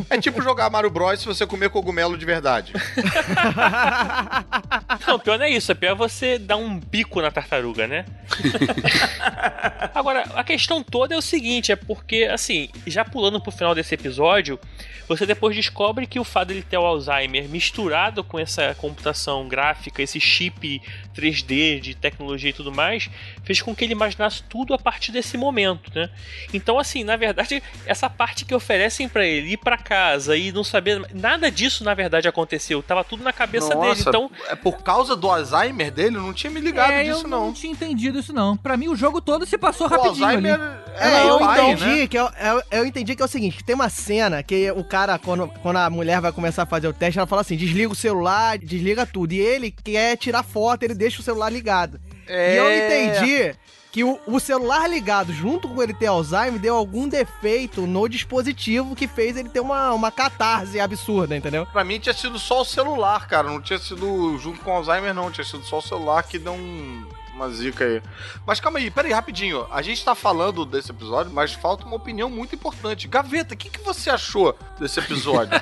É tipo jogar Mario Bros se você comer cogumelo de verdade. Não, pior não é isso, é pior você dar um bico na tartaruga, né? Agora, a questão toda é o seguinte, é porque, assim, já pulando pro final desse episódio, você depois descobre que o fato dele ter o Alzheimer misturado com essa computação gráfica, esse chip 3D de tecnologia e tudo mais, fez com que ele imaginasse tudo a partir desse momento, né? Então, assim, na verdade, essa parte que oferecem pra ele ir pra casa e não saber nada disso, na verdade, aconteceu. Tava tudo na cabeça dele. Nossa, Então, é por causa do Alzheimer dele? Eu não tinha me ligado é, disso, eu não. não tinha entendido isso não. Pra mim o jogo todo se passou O rapidinho Alzheimer ali. é, É, eu pai, entendi né? que eu, eu, eu entendi que é o seguinte, que tem uma cena que o cara, quando, quando a mulher vai começar a fazer o teste, ela fala assim, desliga o celular, desliga tudo. E ele quer tirar foto, ele deixa o celular ligado. É... E eu entendi que o, o celular ligado, junto com ele ter Alzheimer, deu algum defeito no dispositivo que fez ele ter uma, uma catarse absurda, entendeu? Pra mim tinha sido só o celular, cara. Não tinha sido junto com o Alzheimer, não. Tinha sido só o celular que deu um- uma zica aí. Mas calma aí, pera aí, rapidinho. A gente tá falando desse episódio, mas falta uma opinião muito importante. Gaveta, o que, que você achou desse episódio?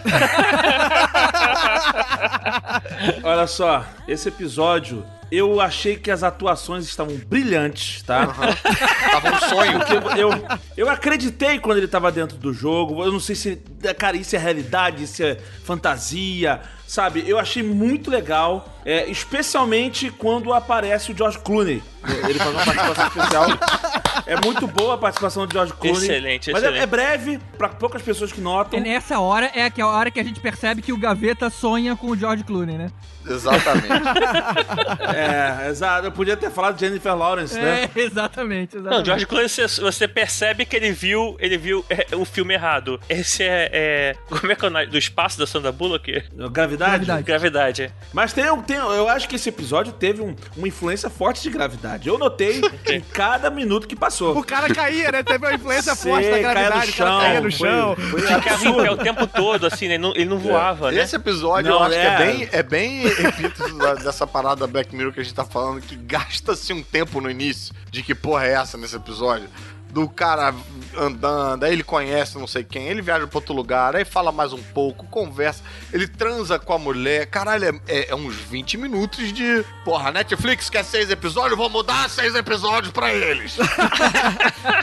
Olha só, esse episódio, eu achei que as atuações estavam brilhantes, tá? Tava um sonho. Porque eu, eu, eu acreditei quando ele tava dentro do jogo. Eu não sei se, cara, isso é realidade, isso é fantasia, sabe? Eu achei muito legal, é, especialmente quando aparece o George Clooney. Ele faz uma participação especial. É muito boa a participação de George Clooney. Excelente, Mas é- excelente. É, breve, pra poucas pessoas que notam. E nessa hora é a hora que a gente percebe que o Gaveta sonha com o George Clooney, né? Exatamente. É, exato. Eu podia ter falado de Jennifer Lawrence, né? É, exatamente, exatamente. Não, George Clooney, você, você percebe que ele viu, ele viu é, o filme errado. Esse é, é- Como é que é o nome? Do espaço da Sandra Bullock? Gravidade? Gravidade. Gravidade. Mas tem, um- tem, eu acho que esse episódio teve um- uma influência forte de gravidade. Eu notei em cada minuto que passou. O cara caía, né? Teve uma influência forte da caía gravidade, no o cara caía no chão, chão. Foi, foi Ficava em pé o tempo todo, assim, né? Ele não, voava, né? Esse episódio Não, eu acho é. que é bem, é bem epíteto da- dessa parada Black Mirror que a gente tá falando, que gasta-se um tempo no início de que porra é essa nesse episódio. Do cara andando, aí ele conhece não sei quem, ele viaja pra outro lugar, aí fala mais um pouco, conversa, ele transa com a mulher. Caralho, é, é- é uns 20 minutos de. Porra, Netflix quer seis episódios? Vou mudar seis episódios pra eles.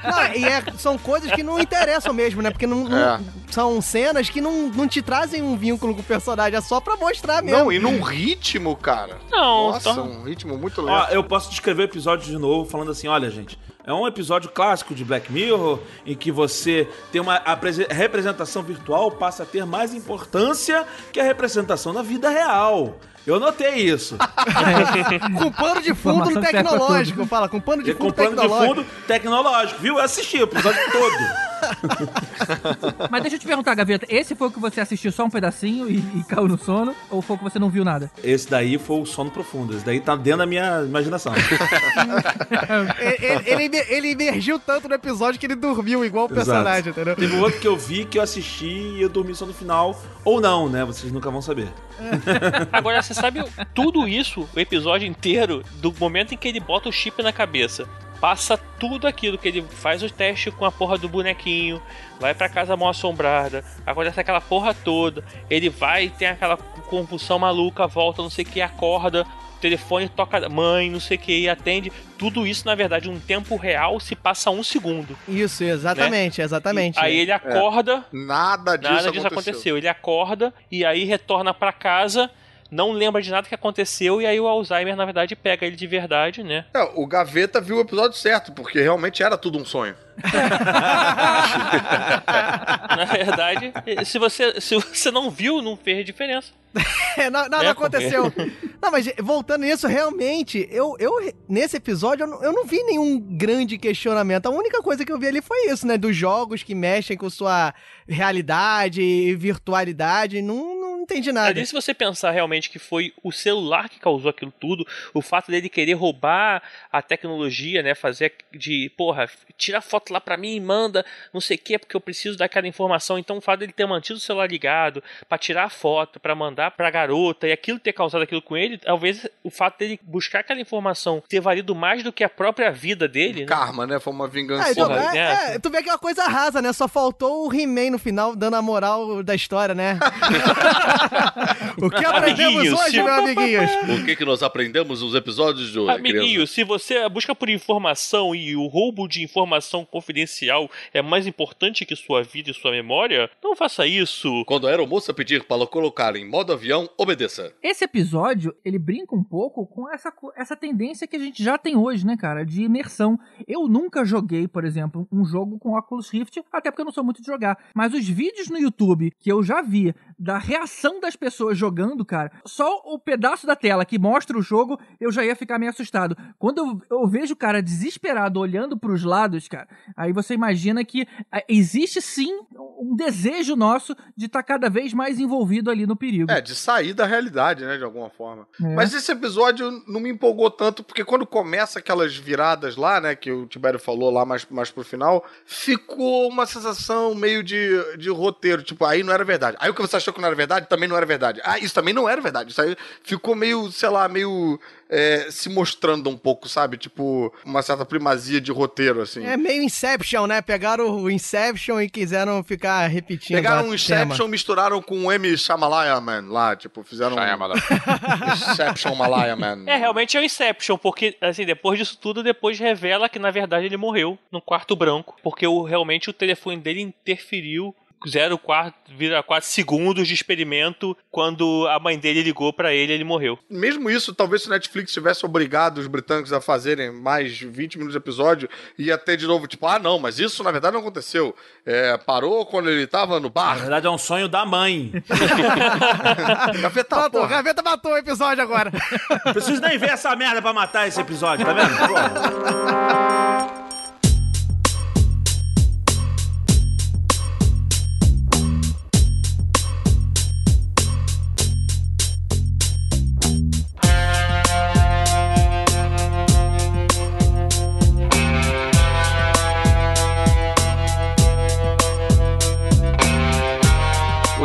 Não, e é- são coisas que não interessam mesmo, né? Porque não, não- É. são cenas que não, não te trazem um vínculo com o personagem, é só pra mostrar mesmo. Não, e num ritmo, cara. Não, Nossa, então- um ritmo muito Ó, lento. eu posso descrever o episódio de novo falando assim: olha, gente, é um episódio clássico de Black Mirror em que você tem uma aprese- representação virtual passa a ter mais importância que a representação na vida real. Eu notei isso. Com pano de fundo tecnológico, fala, com pano de E com fundo plano de tecnológico. fundo tecnológico, viu? Eu assisti o episódio todo. Mas deixa eu te perguntar, Gaveta, esse foi o que você assistiu só um pedacinho e, e caiu no sono? Ou foi o que você não viu nada? Esse daí foi o sono profundo. Esse daí tá dentro da minha imaginação. Ele, ele, ele emergiu tanto no episódio que ele dormiu igual o Exato. personagem, entendeu? Teve um outro que eu vi, que eu assisti e eu dormi só no final. Ou não, né? Vocês nunca vão saber. Agora, você sabe tudo isso, o episódio inteiro, do momento em que ele bota o chip na cabeça. Passa tudo aquilo que ele faz o teste com a porra do bonequinho, vai pra casa mal assombrada, acontece aquela porra toda, ele vai, tem aquela convulsão maluca, volta, não sei o que, acorda, o telefone toca mãe, não sei o que, e atende. Tudo isso, na verdade, num tempo real se passa um segundo. Isso, exatamente, exatamente. Aí ele acorda, Nada disso, Nada disso aconteceu. aconteceu. Ele acorda e aí retorna pra casa, não lembra de nada que aconteceu e aí o Alzheimer, na verdade, pega ele de verdade, né? É, o Gaveta viu o episódio certo, porque realmente era tudo um sonho. Na verdade, se você, se você não viu, não fez diferença. É, na- nada É, aconteceu. Não, mas voltando nisso, realmente, eu, eu nesse episódio, eu não, eu não vi nenhum grande questionamento. A única coisa que eu vi ali foi isso, né? Dos jogos que mexem com sua realidade e virtualidade. Não, não entendi nada. Ali, se você pensar realmente que foi o celular que causou aquilo tudo, o fato dele querer roubar a tecnologia, né? Fazer de, porra, tira a foto lá pra mim e manda, não sei o que, porque eu preciso daquela informação. Então, o fato dele ter mantido o celular ligado pra tirar a foto, pra mandar pra garota e aquilo ter causado aquilo com ele, talvez o fato dele buscar aquela informação ter valido mais do que a própria vida dele, né? Karma, né? Foi uma vingança. Ah, então, Porra, é, é. é, tu vê que é uma coisa rasa, né? Só faltou o He-Man no final, dando a moral da história, né? o que aprendemos Amiguinhos, hoje, se- meu amiguinhos? O que, que nós aprendemos nos episódios de hoje, Amiguinho, se você busca por informação e o roubo de informação confidencial é mais importante que sua vida e sua memória, não faça isso. Quando a aeromoça pedir para colocar em modo avião, obedeça. Esse episódio, ele brinca um pouco com essa, essa tendência que a gente já tem hoje, né, cara? De imersão. Eu nunca joguei, por exemplo, um jogo com Oculus Rift, até porque eu não sou muito de jogar. Mas os vídeos no YouTube que eu já vi da reação das pessoas jogando, cara, só o pedaço da tela que mostra o jogo, eu já ia ficar meio assustado. Quando eu, eu vejo o cara desesperado olhando pros lados, cara, aí você imagina que ah, existe sim um desejo nosso de estar cada vez mais envolvido ali no perigo. É, de sair da realidade, né? De alguma forma. É. Mas esse episódio não me empolgou tanto, porque quando começa aquelas viradas lá, né? Que o Tibério falou lá mais, mais pro final, ficou uma sensação meio de, de roteiro. Tipo, aí não era verdade. Aí o que você achou que não era verdade, também não era verdade. Ah, isso também não era verdade. Isso aí ficou meio, sei lá, meio. é, se mostrando um pouco, sabe? Tipo, uma certa primazia de roteiro, assim. É meio Inception, né? Pegaram o Inception e quiseram ficar repetindo. Pegaram o Inception, tema. misturaram com o M. Shyamalan Man lá, tipo, fizeram Shyamalan. Inception Malaya Man. É, realmente é o Inception, porque, assim, depois disso tudo, depois revela que, na verdade, ele morreu no quarto branco, porque o, realmente o telefone dele interferiu 0,4 segundos de experimento quando a mãe dele ligou pra ele ele morreu. Mesmo isso, talvez se o Netflix tivesse obrigado os britânicos a fazerem mais 20 minutos de episódio, ia ter de novo, tipo, ah, não, mas isso na verdade não aconteceu. É, parou quando ele tava no Na bar. verdade, é um sonho da mãe. Gaveta, Matou, porra. Gaveta matou o episódio agora. Preciso nem ver essa merda pra matar esse episódio, tá vendo?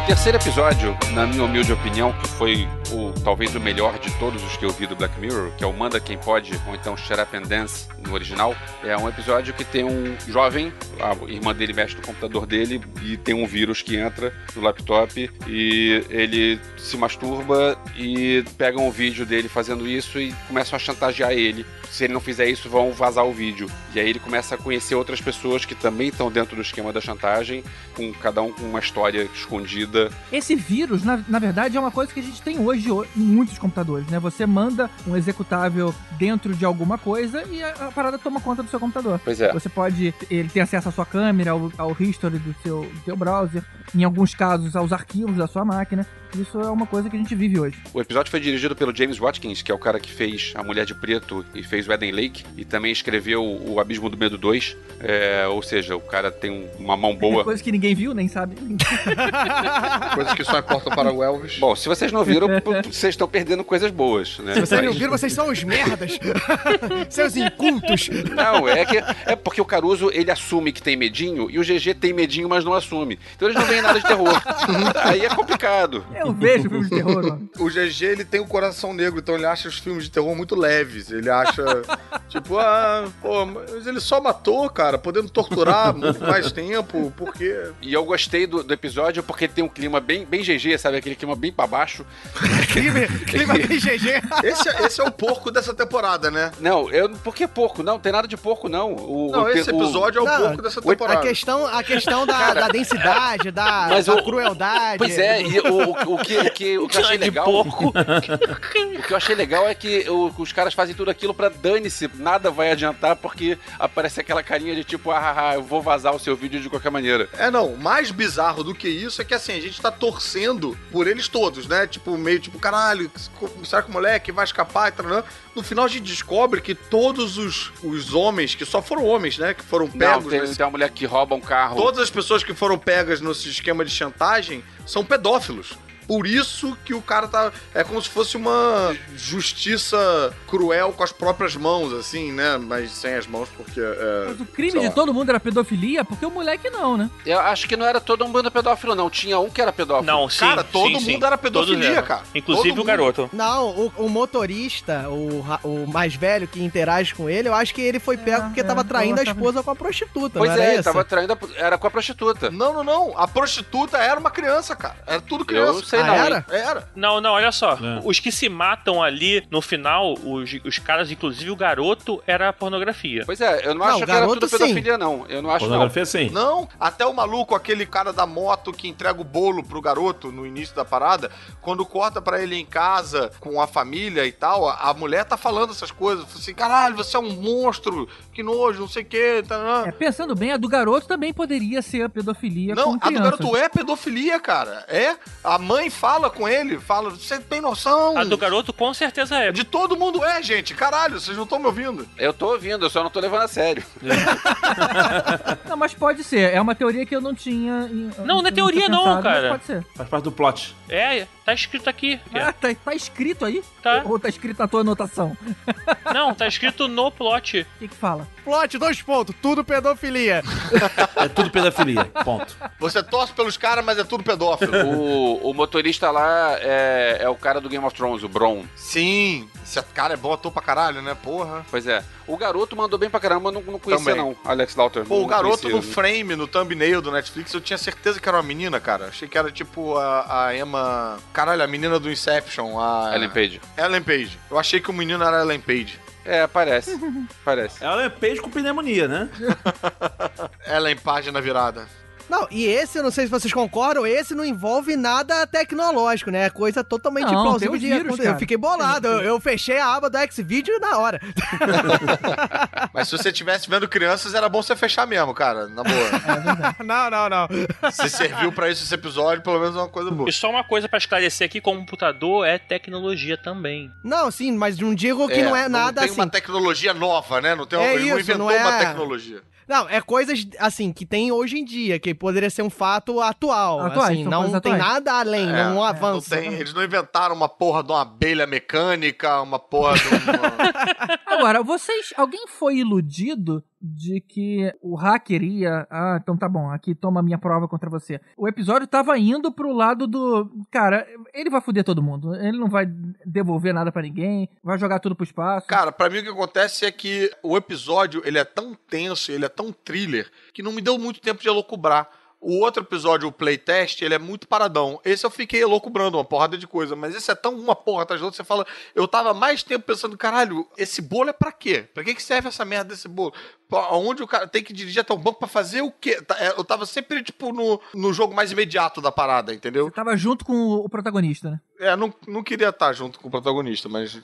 terceiro episódio, na minha humilde opinião, que foi o talvez o melhor de todos os que eu vi do Black Mirror, que é o Manda Quem Pode, ou então Shut Up and Dance no original, é um episódio que tem um jovem, a irmã dele mexe no computador dele e tem um vírus que entra no laptop e ele se masturba e pegam um vídeo dele fazendo isso e começam a chantagear ele. Se ele não fizer isso, vão vazar o vídeo. E aí ele começa a conhecer outras pessoas que também estão dentro do esquema da chantagem, com cada um com uma história escondida Esse vírus, na, na verdade, é uma coisa que a gente tem hoje ho- em muitos computadores, né? Você manda um executável dentro de alguma coisa e a, a parada toma conta do seu computador. Pois é. Você pode, ele tem acesso à sua câmera, ao, ao history do seu, do seu browser, em alguns casos aos arquivos da sua máquina. Isso é uma coisa que a gente vive hoje. O episódio foi dirigido pelo James Watkins, que é o cara que fez A Mulher de Preto e fez o Eden Lake, e também escreveu O Abismo do Medo 2. É, ou seja, o cara tem um- uma mão boa. Coisa que ninguém viu, nem sabe. Coisas que só importam para o Elvis. Bom, se vocês não viram, vocês estão perdendo coisas boas, né? Se vocês não viram, vocês são os merdas. Seus incultos. Não, é que é porque o Caruso ele assume que tem medinho e o GG tem medinho, mas não assume. Então eles não veem nada de terror. Aí é complicado. Eu vejo filmes de terror, mano. O GG, ele tem o coração negro, então ele acha os filmes de terror muito leves. Ele acha, tipo, ah, pô, mas ele só matou, cara, podendo torturar muito mais tempo, por quê? E eu gostei do, do episódio porque tem um clima bem, bem GG, sabe? Aquele clima bem pra baixo. Clima, clima bem GG. Esse, é- esse é o porco dessa temporada, né? Não, eu, por que porco? Não, tem nada de porco, não. O, Não, o esse o- episódio é o Não, porco dessa o- A temporada. questão, a questão da, Cara, da densidade, da, mas da o- crueldade. Pois é, e o, o, que, o, que, o que eu achei legal. porco. O que eu achei legal é que o- os caras fazem tudo aquilo pra dane-se, nada vai adiantar porque aparece aquela carinha de tipo, ah, ah, ah, eu vou vazar o seu vídeo de qualquer maneira. É, não, mais bizarro do que isso é que assim, a gente tá torcendo por eles todos, né? Tipo, meio tipo, caralho, será que o moleque vai escapar e tal? né? No final a gente descobre que todos os, os homens, que só foram homens, né? Que foram Não, pegos tem, nesse tem uma mulher que rouba um carro. Todas as pessoas que foram pegas nesse esquema de chantagem são pedófilos. Por isso que o cara tá. É como se fosse uma justiça cruel com as próprias mãos, assim, né? Mas sem as mãos, porque. É, Mas o crime de lá. todo mundo era pedofilia, porque o moleque não, né? Eu acho que não era todo mundo pedófilo, não. Tinha um que era pedófilo. Não, sim. Cara, todo sim, mundo sim. era pedofilia, cara. Inclusive Todo o garoto. Não, o, o motorista, o, o mais velho que interage com ele, eu acho que ele foi pego porque é, tava traindo a esposa com a prostituta, Pois não era é, ele isso? tava traindo. a- Era com a prostituta. Não, não, não. A prostituta era uma criança, cara. Era tudo criança. Eu sei Ah, não. era? Era. Não, não, olha só. É. Os que se matam ali no final, os, os caras, inclusive o garoto, era pornografia. Pois é, eu não, Não, acho que era tudo sim. pedofilia, não. Eu não acho, não. Pornografia sim. Não, até o maluco, aquele cara da moto que entrega o bolo pro garoto no início da parada, quando corta pra ele em casa com a família e tal, a, a mulher tá falando essas coisas. Assim, caralho, você é um monstro, que nojo, não sei o que. Tá, É, pensando bem, a do garoto também poderia ser pedofilia Não, com a do garoto é pedofilia, cara. É. A mãe fala com ele, fala, você tem noção? A do garoto com certeza é. De todo mundo é, gente. Caralho, vocês não estão me ouvindo. Eu tô ouvindo, eu só não tô levando a sério. Não, mas pode ser. É uma teoria que eu não tinha. Não, não é teoria não, pensado, cara. Pode ser. Faz parte do plot. É, tá escrito aqui. Ah, tá, tá escrito aí? Tá. Ou tá escrito na tua anotação? O Não, tá escrito no plot. que que fala? Plot, dois pontos, tudo pedofilia. É tudo pedofilia. Ponto. Você torce pelos caras, mas é tudo pedófilo. O, o motorista lá é, é o cara do Game of Thrones, o Bron. Sim. Esse cara é bom ator pra caralho, né? Porra. Pois é. O garoto mandou bem pra caramba, eu não, não conhecia Também. não, Alex Lauter. Pô, não o garoto conhecia. no frame, no thumbnail do Netflix, eu tinha certeza que era uma menina, cara. Achei que era tipo a, a Emma. Caralho, a menina do Inception, a. Ellen Page. Ellen Page. Eu achei que o menino era Ellen Page. É, parece. parece. Ela é peixe com pneumonia, né? Ellen página virada. Não, e esse, eu não sei se vocês concordam, esse não envolve nada tecnológico, né? É coisa totalmente Não, tem plausível de vírus, acontecer. Eu cara. fiquei bolado, eu, eu fechei a aba do X-Video na hora. Mas se você estivesse vendo crianças, era bom você fechar mesmo, cara. Na boa. não, não, não. Se serviu pra isso esse episódio, pelo menos é uma coisa boa. E só uma coisa pra esclarecer aqui, computador é tecnologia também. Não, sim, mas não digo que não é nada tem assim. uma tecnologia nova, né? Não tem uma, É ele não isso, inventou não é- uma tecnologia. Não, é coisas assim que tem hoje em dia, que poderia ser um fato atual. Atuais, assim, não tem atuais. nada além, É, não Não avança. tem, eles não inventaram uma porra de uma abelha mecânica, uma porra de uma... Agora, vocês. Alguém foi iludido de que o hacker ia. Ah, então tá bom, aqui toma minha prova contra você. O episódio tava indo pro lado do. Cara, ele vai foder todo mundo. Ele não vai devolver nada pra ninguém, vai jogar tudo pro espaço. Cara, pra mim o que acontece é que o episódio, ele é tão tenso, ele é tão thriller, que não me deu muito tempo de elocubrar. O outro episódio, o playtest, ele é muito paradão. Esse eu fiquei elocubrando uma porrada de coisa, mas esse é tão uma porra atrás da outra, você fala, eu tava mais tempo pensando, caralho, esse bolo é pra quê? Pra que que serve essa merda desse bolo? Onde o cara tem que dirigir até um banco pra fazer o quê? Tá, é, Eu tava sempre, tipo, no, no jogo mais imediato da parada, entendeu? Tava junto com o o protagonista, né? É, não, não queria estar junto com o protagonista, mas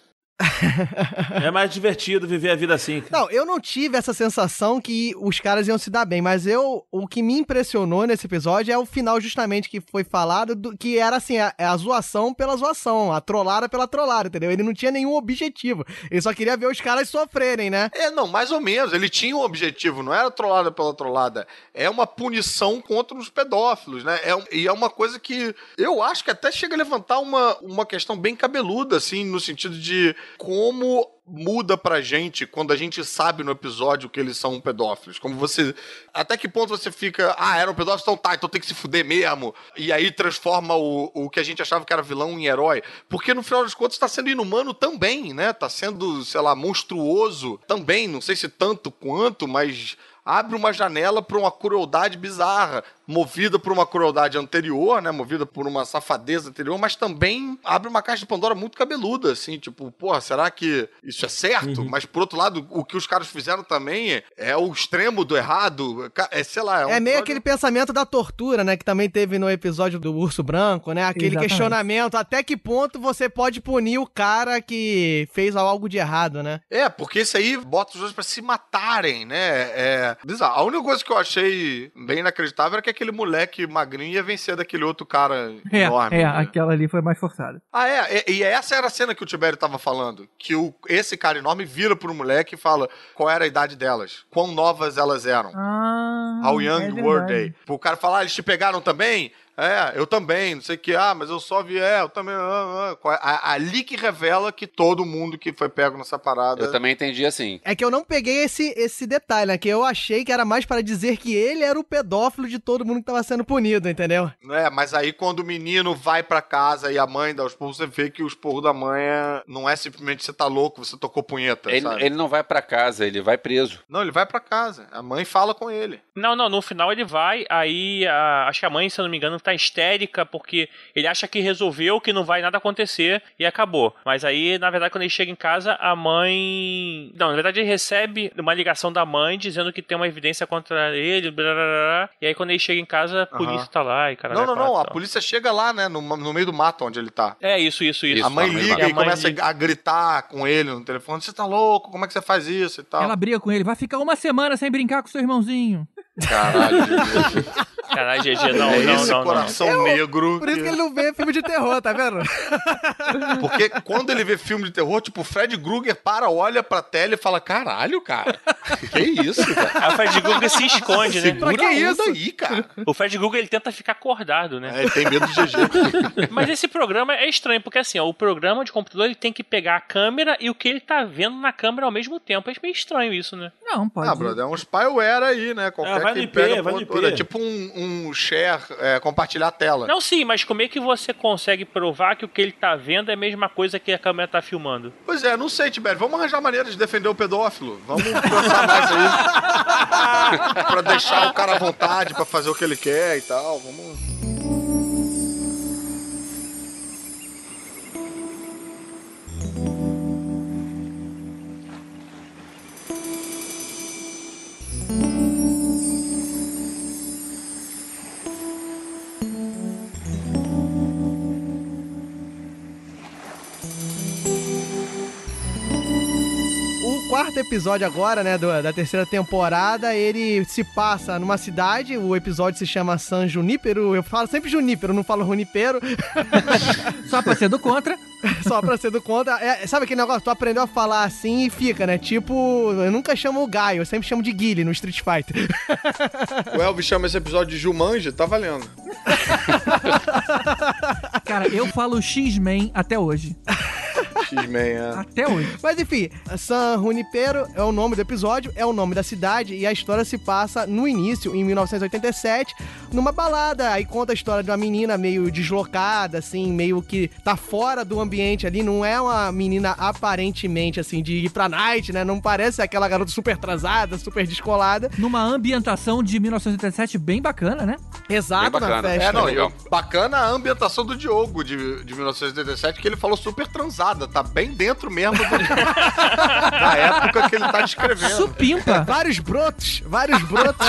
É mais divertido viver a vida assim. cara. Não, eu não tive essa sensação que os caras iam se dar bem, mas eu o que me impressionou nesse episódio é o final justamente que foi falado, do- que era assim, a, a zoação pela zoação, a trollada pela trollada, entendeu? Ele não tinha nenhum objetivo, ele só queria ver os caras sofrerem, né? É, não, mais ou menos. Ele tinha um objetivo, não era trollada pela trollada. É uma punição contra os pedófilos, né? É, e é uma coisa que eu acho que até chega a levantar uma, uma questão bem cabeluda, assim, no sentido de como muda pra gente quando a gente sabe no episódio que eles são pedófilos. Como você. Até que ponto você fica. Ah, eram pedófilos, então tá, então tem que se fuder mesmo. E aí transforma o, o que a gente achava que era vilão em herói. Porque no final das contas tá sendo inumano também, né? Tá sendo, sei lá, monstruoso também. Não sei se tanto quanto, mas abre uma janela pra uma crueldade bizarra, movida por uma crueldade anterior, né, movida por uma safadeza anterior, mas também abre uma caixa de Pandora muito cabeluda, assim, tipo, porra, será que isso é certo? Mas por outro lado, o que os caras fizeram também é, o extremo do errado, é, sei lá, é, um É meio episódio- aquele pensamento da tortura, né? Que também teve no episódio do Urso Branco, né? Aquele Exatamente. questionamento, até que ponto você pode punir o cara que fez algo de errado, né? É, porque isso aí bota os dois pra se matarem, né? É. A única coisa que eu achei bem inacreditável era que aquele moleque magrinho ia vencer daquele outro cara É, enorme. é, né? aquela ali foi mais forçada. Ah, é, e, e essa era a cena que o Tibério tava falando. Que o, esse cara enorme vira pro moleque e fala qual era a idade delas, quão novas elas eram. Ah, How é young verdade. were they? O cara falar, ah, eles te pegaram também? É, eu também, não sei o que, ah, mas eu só vi, é, eu também. ah, ah. Qual é? Ali que revela que todo mundo que foi pego nessa parada. Eu também entendi assim. É que eu não peguei esse, esse detalhe, né? Que eu achei que era mais para dizer que ele era o pedófilo de todo mundo que tava sendo punido, entendeu? É, mas aí quando o menino vai pra casa e a mãe dá os porros, você vê que o esporro da mãe é- não é simplesmente você tá louco, você tocou punheta, Ele, sabe? ele não vai pra casa, ele vai preso. Não, ele vai pra casa. A mãe fala com ele. Não, não, no final ele vai, aí a- acho que a mãe, se eu não me engano, tá histérica porque ele acha que resolveu, que não vai nada acontecer e acabou. Mas aí, na verdade, quando ele chega em casa, a mãe. Não, na verdade, ele recebe uma ligação da mãe dizendo que tem uma evidência contra ele, blá, blá, blá, blá. e aí quando ele chega em casa, a polícia Aham. tá lá e cara. não, não, não. A polícia chega lá, né? No, no meio do mato onde ele tá. É isso, isso, isso. A mãe mãe liga e A mãe começa liga. a gritar com ele no telefone. Você tá louco? Como é que você faz isso e tal? Ela briga com ele, vai ficar uma semana sem brincar com seu irmãozinho. Caralho. Caralho, GG, não, é não, esse não, não. coração negro. Por isso que ele não vê filme de terror, tá vendo? Porque quando ele vê filme de terror, tipo, o Fred Krueger para, olha pra tela e fala: Caralho, cara. Que isso, cara? A Fred Google se esconde, né? Segura que isso? aí, cara. O Fred Google ele tenta ficar acordado, né? É, ele tem medo de GG. Mas esse programa é estranho, porque assim, ó, o programa de computador ele tem que pegar a câmera e o que ele tá vendo na câmera ao mesmo tempo. É meio estranho isso, né? Não, pode. Ah, brother, é um spyware aí, né? Qualquer É, vai que no IP, pega vai no ponto- IP. É tipo um, um share, é, compartilhar a tela. Não, sim, mas como é que você consegue provar que o que ele tá vendo é a mesma coisa que a câmera tá filmando? Pois é, não sei, Tibério. Vamos arranjar maneiras de defender o pedófilo. Vamos pensar mais aí. pra deixar o cara à vontade, pra fazer o que ele quer e tal. Vamos. Quarto episódio agora, né, do- da terceira temporada, ele se passa numa cidade, o episódio se chama San Junípero, eu falo sempre Junípero, não falo Runipero, Só pra ser do contra. só pra ser do contra. É, sabe aquele negócio, tu aprendeu a falar assim e fica, né, tipo, eu nunca chamo o Gaio, eu sempre chamo de Guile no Street Fighter. O Elvis chama esse episódio de Jumanji, tá valendo. Cara, eu falo X-Men até hoje. X-Men, é. Até hoje. Mas enfim, San Junipero é o nome do episódio, é o nome da cidade e a história se passa no início, em 1987, numa balada. Aí conta a história de uma menina meio deslocada, assim, meio que tá fora do ambiente ali. Não é uma menina aparentemente, assim, de ir pra night, né? Não parece aquela garota super atrasada, super descolada. Numa ambientação de 1987 bem bacana, né? Exato, Bem bacana. na festa. É, não, eu- bacana a ambientação do Diogo de, de 1987, que ele falou super transada, tá bem dentro mesmo do- da época que ele tá descrevendo. Supimpa. Vários brotos, vários brotos.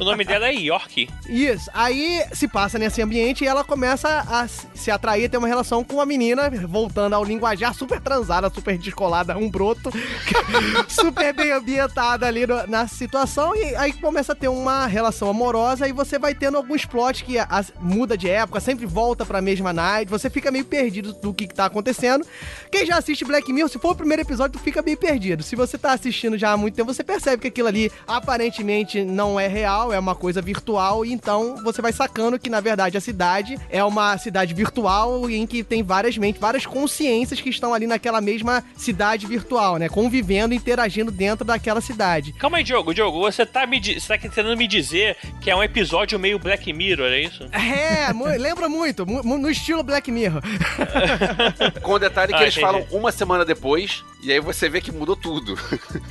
O nome dela é York. Isso. Aí se passa nesse ambiente e ela começa a se atrair, ter uma relação com uma menina, voltando ao linguajar super transada, super descolada, um broto, super bem ambientada ali no- na situação. E aí começa a ter uma relação amorosa e você vai tendo alguns plots que as- muda de época, sempre volta pra mesma night. Você fica meio perdido do que, que tá acontecendo. Quem já assiste Black Mirror, se for o primeiro episódio, tu fica meio perdido. Se você tá assistindo já há muito tempo, você percebe que aquilo ali aparentemente não é real, é uma coisa virtual, e então você vai sacando que, na verdade, a cidade é uma cidade virtual em que tem várias mentes, várias consciências que estão ali naquela mesma cidade virtual, né? Convivendo, interagindo dentro daquela cidade. Calma aí, Diogo. Diogo, você tá, me, você tá tentando me dizer que é um episódio meio Black Mirror, é isso? É, mu- lembra muito, mu- mu- no estilo Black Mirror. Com o detalhe que Ah, eles entendi. falam uma semana depois, e aí você vê que mudou tudo.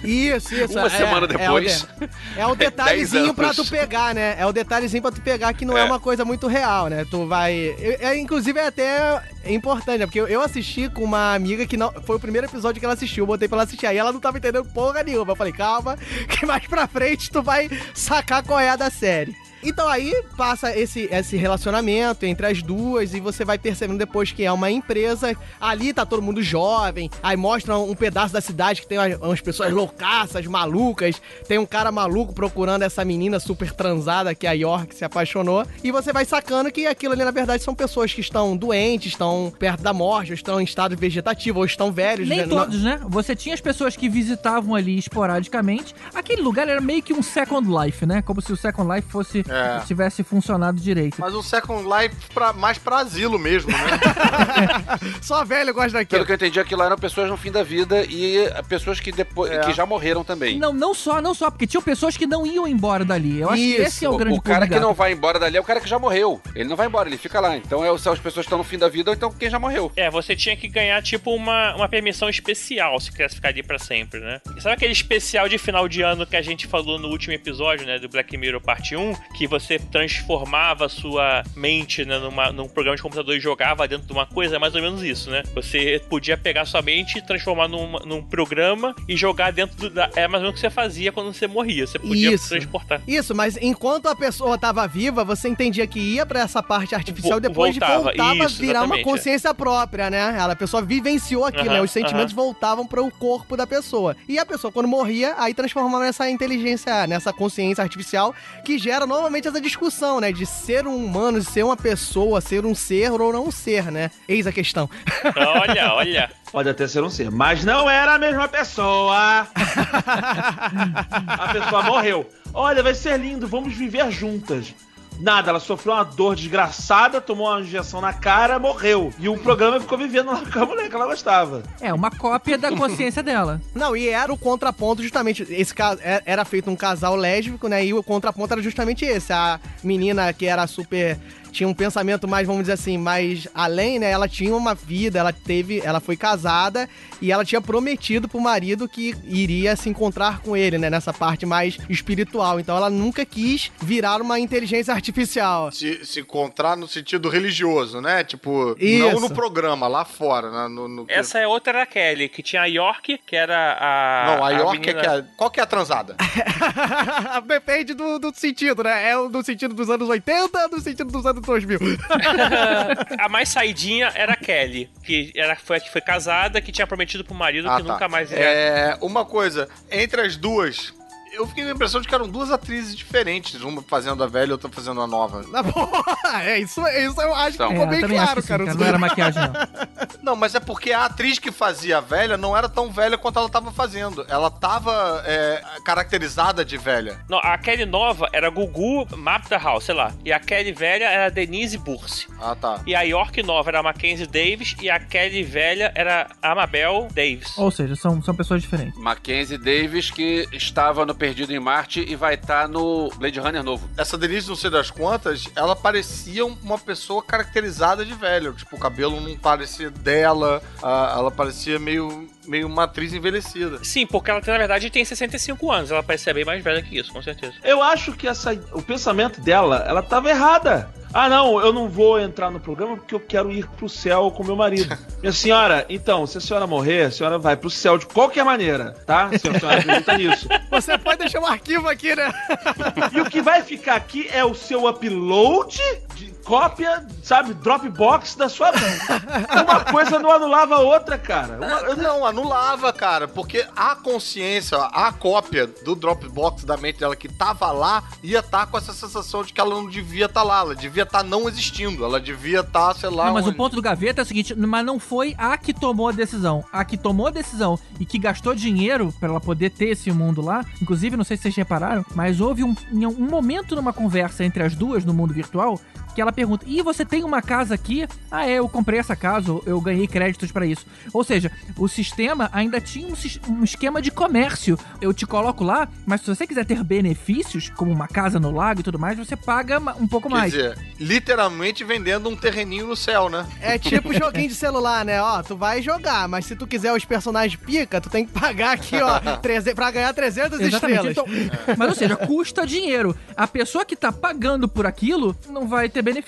Isso, isso. Uma é- semana é o depois. de- É o detalhezinho Dez pra tu pegar, né? É o detalhezinho pra tu pegar que não é, É. uma coisa muito real, né? Tu vai. é, inclusive é até importante, né? Porque eu, eu assisti com uma amiga que não. Foi o primeiro episódio que ela assistiu. Eu botei pra ela assistir. Aí ela não tava entendendo porra nenhuma. Eu falei, calma, que mais pra frente tu vai sacar qual é a da série. Então aí passa esse, esse relacionamento entre as duas e você vai percebendo depois que é uma empresa. Ali tá todo mundo jovem, aí mostra um pedaço da cidade que tem umas, umas pessoas loucaças, malucas. Tem um cara maluco procurando essa menina super transada que a York se apaixonou. E você vai sacando que aquilo ali na verdade são pessoas que estão doentes, estão perto da morte, ou estão em estado vegetativo, ou estão velhos. Nem né? todos, né? Você tinha as pessoas que visitavam ali esporadicamente. Aquele lugar era meio que um Second Life, né? Como se o Second Life fosse É. tivesse funcionado direito. Mas um Second Life pra, mais pra asilo mesmo, né? Só velho gosta Pelo daquilo. que eu entendi, aquilo lá eram pessoas no fim da vida e pessoas que depois É. que já morreram também. Não, não só, não só, porque tinham pessoas que não iam embora dali. Eu acho que esse é o grande o cara que não vai embora dali é o cara que já morreu. Ele não vai embora, ele fica lá. Então é, são as pessoas que estão no fim da vida ou então quem já morreu. É, você tinha que ganhar, tipo, uma, uma permissão especial se quisesse ficar ali pra sempre, né? E sabe aquele especial de final de ano que a gente falou no último episódio, né, do Black Mirror Parte 1? Que você transformava a sua mente né, numa, num programa de computador e jogava dentro de uma coisa? É mais ou menos isso, né? Você podia pegar sua mente e transformar numa- num programa e jogar dentro do, da... É mais ou menos o que você fazia quando você morria. Você podia Isso. transportar. Isso, mas enquanto a pessoa tava viva, você entendia que ia pra essa parte artificial e depois voltava, voltava a isso, virar uma exatamente, consciência própria, né? Ela, a pessoa vivenciou aquilo, Aham, né? Os sentimentos voltavam para o corpo da pessoa. E a pessoa, quando morria, aí transformava nessa inteligência, nessa consciência artificial, que gera novamente essa discussão, né? De ser um humano, de ser uma pessoa, ser um ser ou não ser, né? Eis a questão. Olha, olha. Pode até ser um ser, mas não era a mesma pessoa. a pessoa morreu. Olha, vai ser lindo, vamos viver juntas. Nada, ela sofreu uma dor desgraçada, tomou uma injeção na cara, morreu. E o programa ficou vivendo lá com a mulher que ela gostava. É, uma cópia da consciência dela. Não, e era o contraponto justamente. Esse caso era feito um casal lésbico, né? E o contraponto era justamente esse. A menina que era super. Tinha um pensamento mais, vamos dizer assim, mais além, né? Ela tinha uma vida, ela teve. Ela foi casada e ela tinha prometido pro marido que iria se encontrar com ele, né? Nessa parte mais espiritual. Então ela nunca quis virar uma inteligência artificial. se, se encontrar no sentido religioso, né? Tipo, Isso. não no programa, lá fora, né? No, no- Essa é outra da Kelly, que tinha a York, que era a. Não, a York menina- é que é... Qual que é a transada? Depende do, do sentido, né? É o do sentido dos anos 80, do sentido dos anos 2000. a mais saidinha era a Kelly, que era, foi a que foi casada, que tinha prometido pro marido Ah, que tá. nunca mais ia. É, uma coisa, entre as duas, eu fiquei com a impressão de que eram duas atrizes diferentes, uma fazendo a velha e outra fazendo a nova. Na boa, é isso, isso eu acho Então. que É, ficou eu bem claro, que sim, cara. Não era maquiagem, não. Não, mas é porque a atriz que fazia a velha não era tão velha quanto ela tava fazendo. Ela tava é, caracterizada de velha. Não, a Kelly nova era Gugu Mapterhouse, sei lá. E a Kelly velha era Denise Burse. Ah, tá. E a York nova era a Mackenzie Davis. E a Kelly velha era a Amabel Davis. Ou seja, são, são pessoas diferentes. Mackenzie Davis, que estava no Perdido em Marte e vai estar no Blade Runner novo. Essa Denise, não sei das quantas, ela parecia uma pessoa caracterizada de velha. Tipo, o cabelo não parecia dela, ela parecia meio, meio uma atriz envelhecida. Sim, porque ela, na verdade, tem 65 anos. Ela parece ser bem mais velha que isso, com certeza. Eu acho que essa, o pensamento dela, ela tava errada. Ah, não, eu não vou entrar no programa porque eu quero ir pro céu com meu marido. Minha senhora, então, se a senhora morrer, a senhora vai pro céu de qualquer maneira, tá? Se a senhora acredita nisso. Você pode deixar um arquivo aqui, né? E o que vai ficar aqui é o seu upload de cópia, sabe, Dropbox da sua Uma coisa não anulava a outra, cara. Uma- Não, anulava, cara, porque a consciência, a cópia do Dropbox da mente dela que tava lá, ia estar com essa sensação de que ela não devia estar lá, ela devia estar não existindo, ela devia estar, sei lá. Não, mas o onde. ponto do Gaveta é o seguinte, mas não foi a que tomou a decisão. A que tomou a decisão e que gastou dinheiro pra ela poder ter esse mundo lá, inclusive, não sei se vocês repararam, mas houve um, um momento numa conversa entre as duas no mundo virtual que ela pergunta: "E você tem uma casa aqui?" "Ah, é, eu comprei essa casa, eu ganhei créditos pra isso." Ou seja, o sistema ainda tinha um, um esquema de comércio. Eu te coloco lá, mas se você quiser ter benefícios, como uma casa no lago e tudo mais, você paga um pouco Quer mais. dizer, literalmente vendendo um terreninho no céu, né? É tipo joguinho de celular, né? Ó, tu vai jogar, mas se tu quiser os personagens pica, tu tem que pagar aqui, ó, treze- pra ganhar 300 Exatamente. estrelas. Então, mas, ou seja, custa dinheiro. A pessoa que tá pagando por aquilo não vai ter benefício.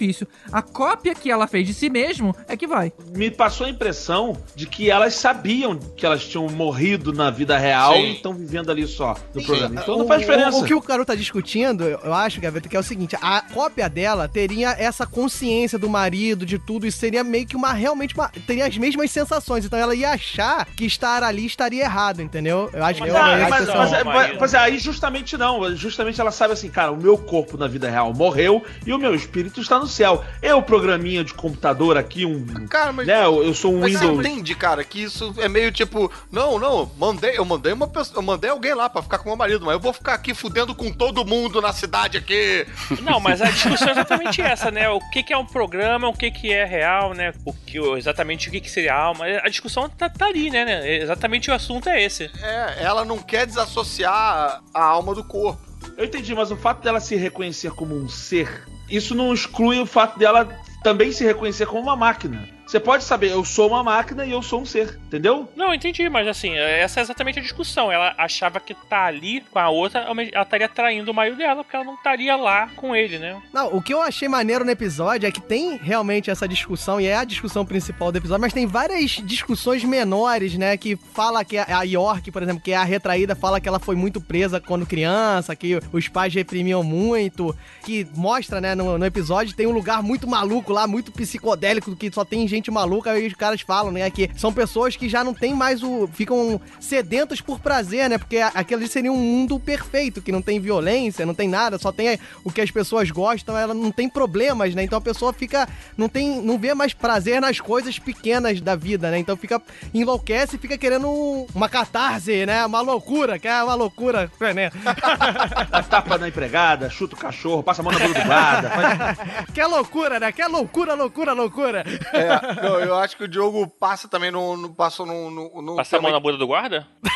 A cópia que ela fez de si mesmo é que vai. me passou a impressão de que elas sabiam que elas tinham morrido na vida real Sim. e estão vivendo ali só no Sim. programa. Então não O- faz diferença. O, o que o Caru tá discutindo, eu acho, Gaveta, que é o seguinte: a cópia dela teria essa consciência do marido, de tudo, e seria meio que uma realmente uma. teria as mesmas sensações. Então ela ia achar que estar ali estaria errado, entendeu? Eu acho que eu, ah, mas, eu- mas, mas aí justamente não. Justamente ela sabe assim, cara, o meu corpo na vida real morreu e o meu espírito está no céu. Eu, programinha de computador aqui, um. Cara, mas. Né, eu eu sou um Mas você Windows. entende, cara, que isso é meio tipo, não, não, mandei, eu mandei uma pessoa, eu mandei alguém lá pra ficar com meu marido, mas eu vou ficar aqui fudendo com todo mundo na cidade aqui. Não, mas a discussão é exatamente essa, né? O que, que é um programa, o que, que é real, né? O que, exatamente o que, que seria alma. A discussão tá, tá ali, né, né? Exatamente o assunto é esse. É, ela não quer desassociar a alma do corpo. Eu entendi, mas o fato dela se reconhecer como um ser, isso não exclui o fato dela também se reconhecer como uma máquina. Você pode saber, eu sou uma máquina e eu sou um ser, entendeu? Não, eu entendi, mas assim, essa é exatamente a discussão. Ela achava que tá ali com a outra, ela estaria traindo o marido dela, porque ela não estaria lá com ele, né? Não, o que eu achei maneiro no episódio é que tem realmente essa discussão, e é a discussão principal do episódio, mas tem várias discussões menores, né? Que fala que a a York, por exemplo, que é a retraída, fala que ela foi muito presa quando criança, que os pais reprimiam muito, que mostra, né, no, no episódio, tem um lugar muito maluco lá, muito psicodélico, que só tem gente maluca, e os caras falam, né, que são pessoas que já não tem mais o. ficam sedentos por prazer, né? Porque a- aquilo ali seria um mundo perfeito, que não tem violência, não tem nada, só tem o que as pessoas gostam, ela não tem problemas, né? Então a pessoa fica. não tem. não vê mais prazer nas coisas pequenas da vida, né? Então fica. enlouquece e fica querendo um- uma catarse, né? Uma loucura, que é uma loucura, né? Dá tapa na empregada, chuta o cachorro, passa a mão na bunda do guarda. faz- que é loucura, né? Que é loucura, loucura, loucura. É, não, eu acho que o Diogo passa também no. no passou no. no, no Passar a mão na bunda do guarda?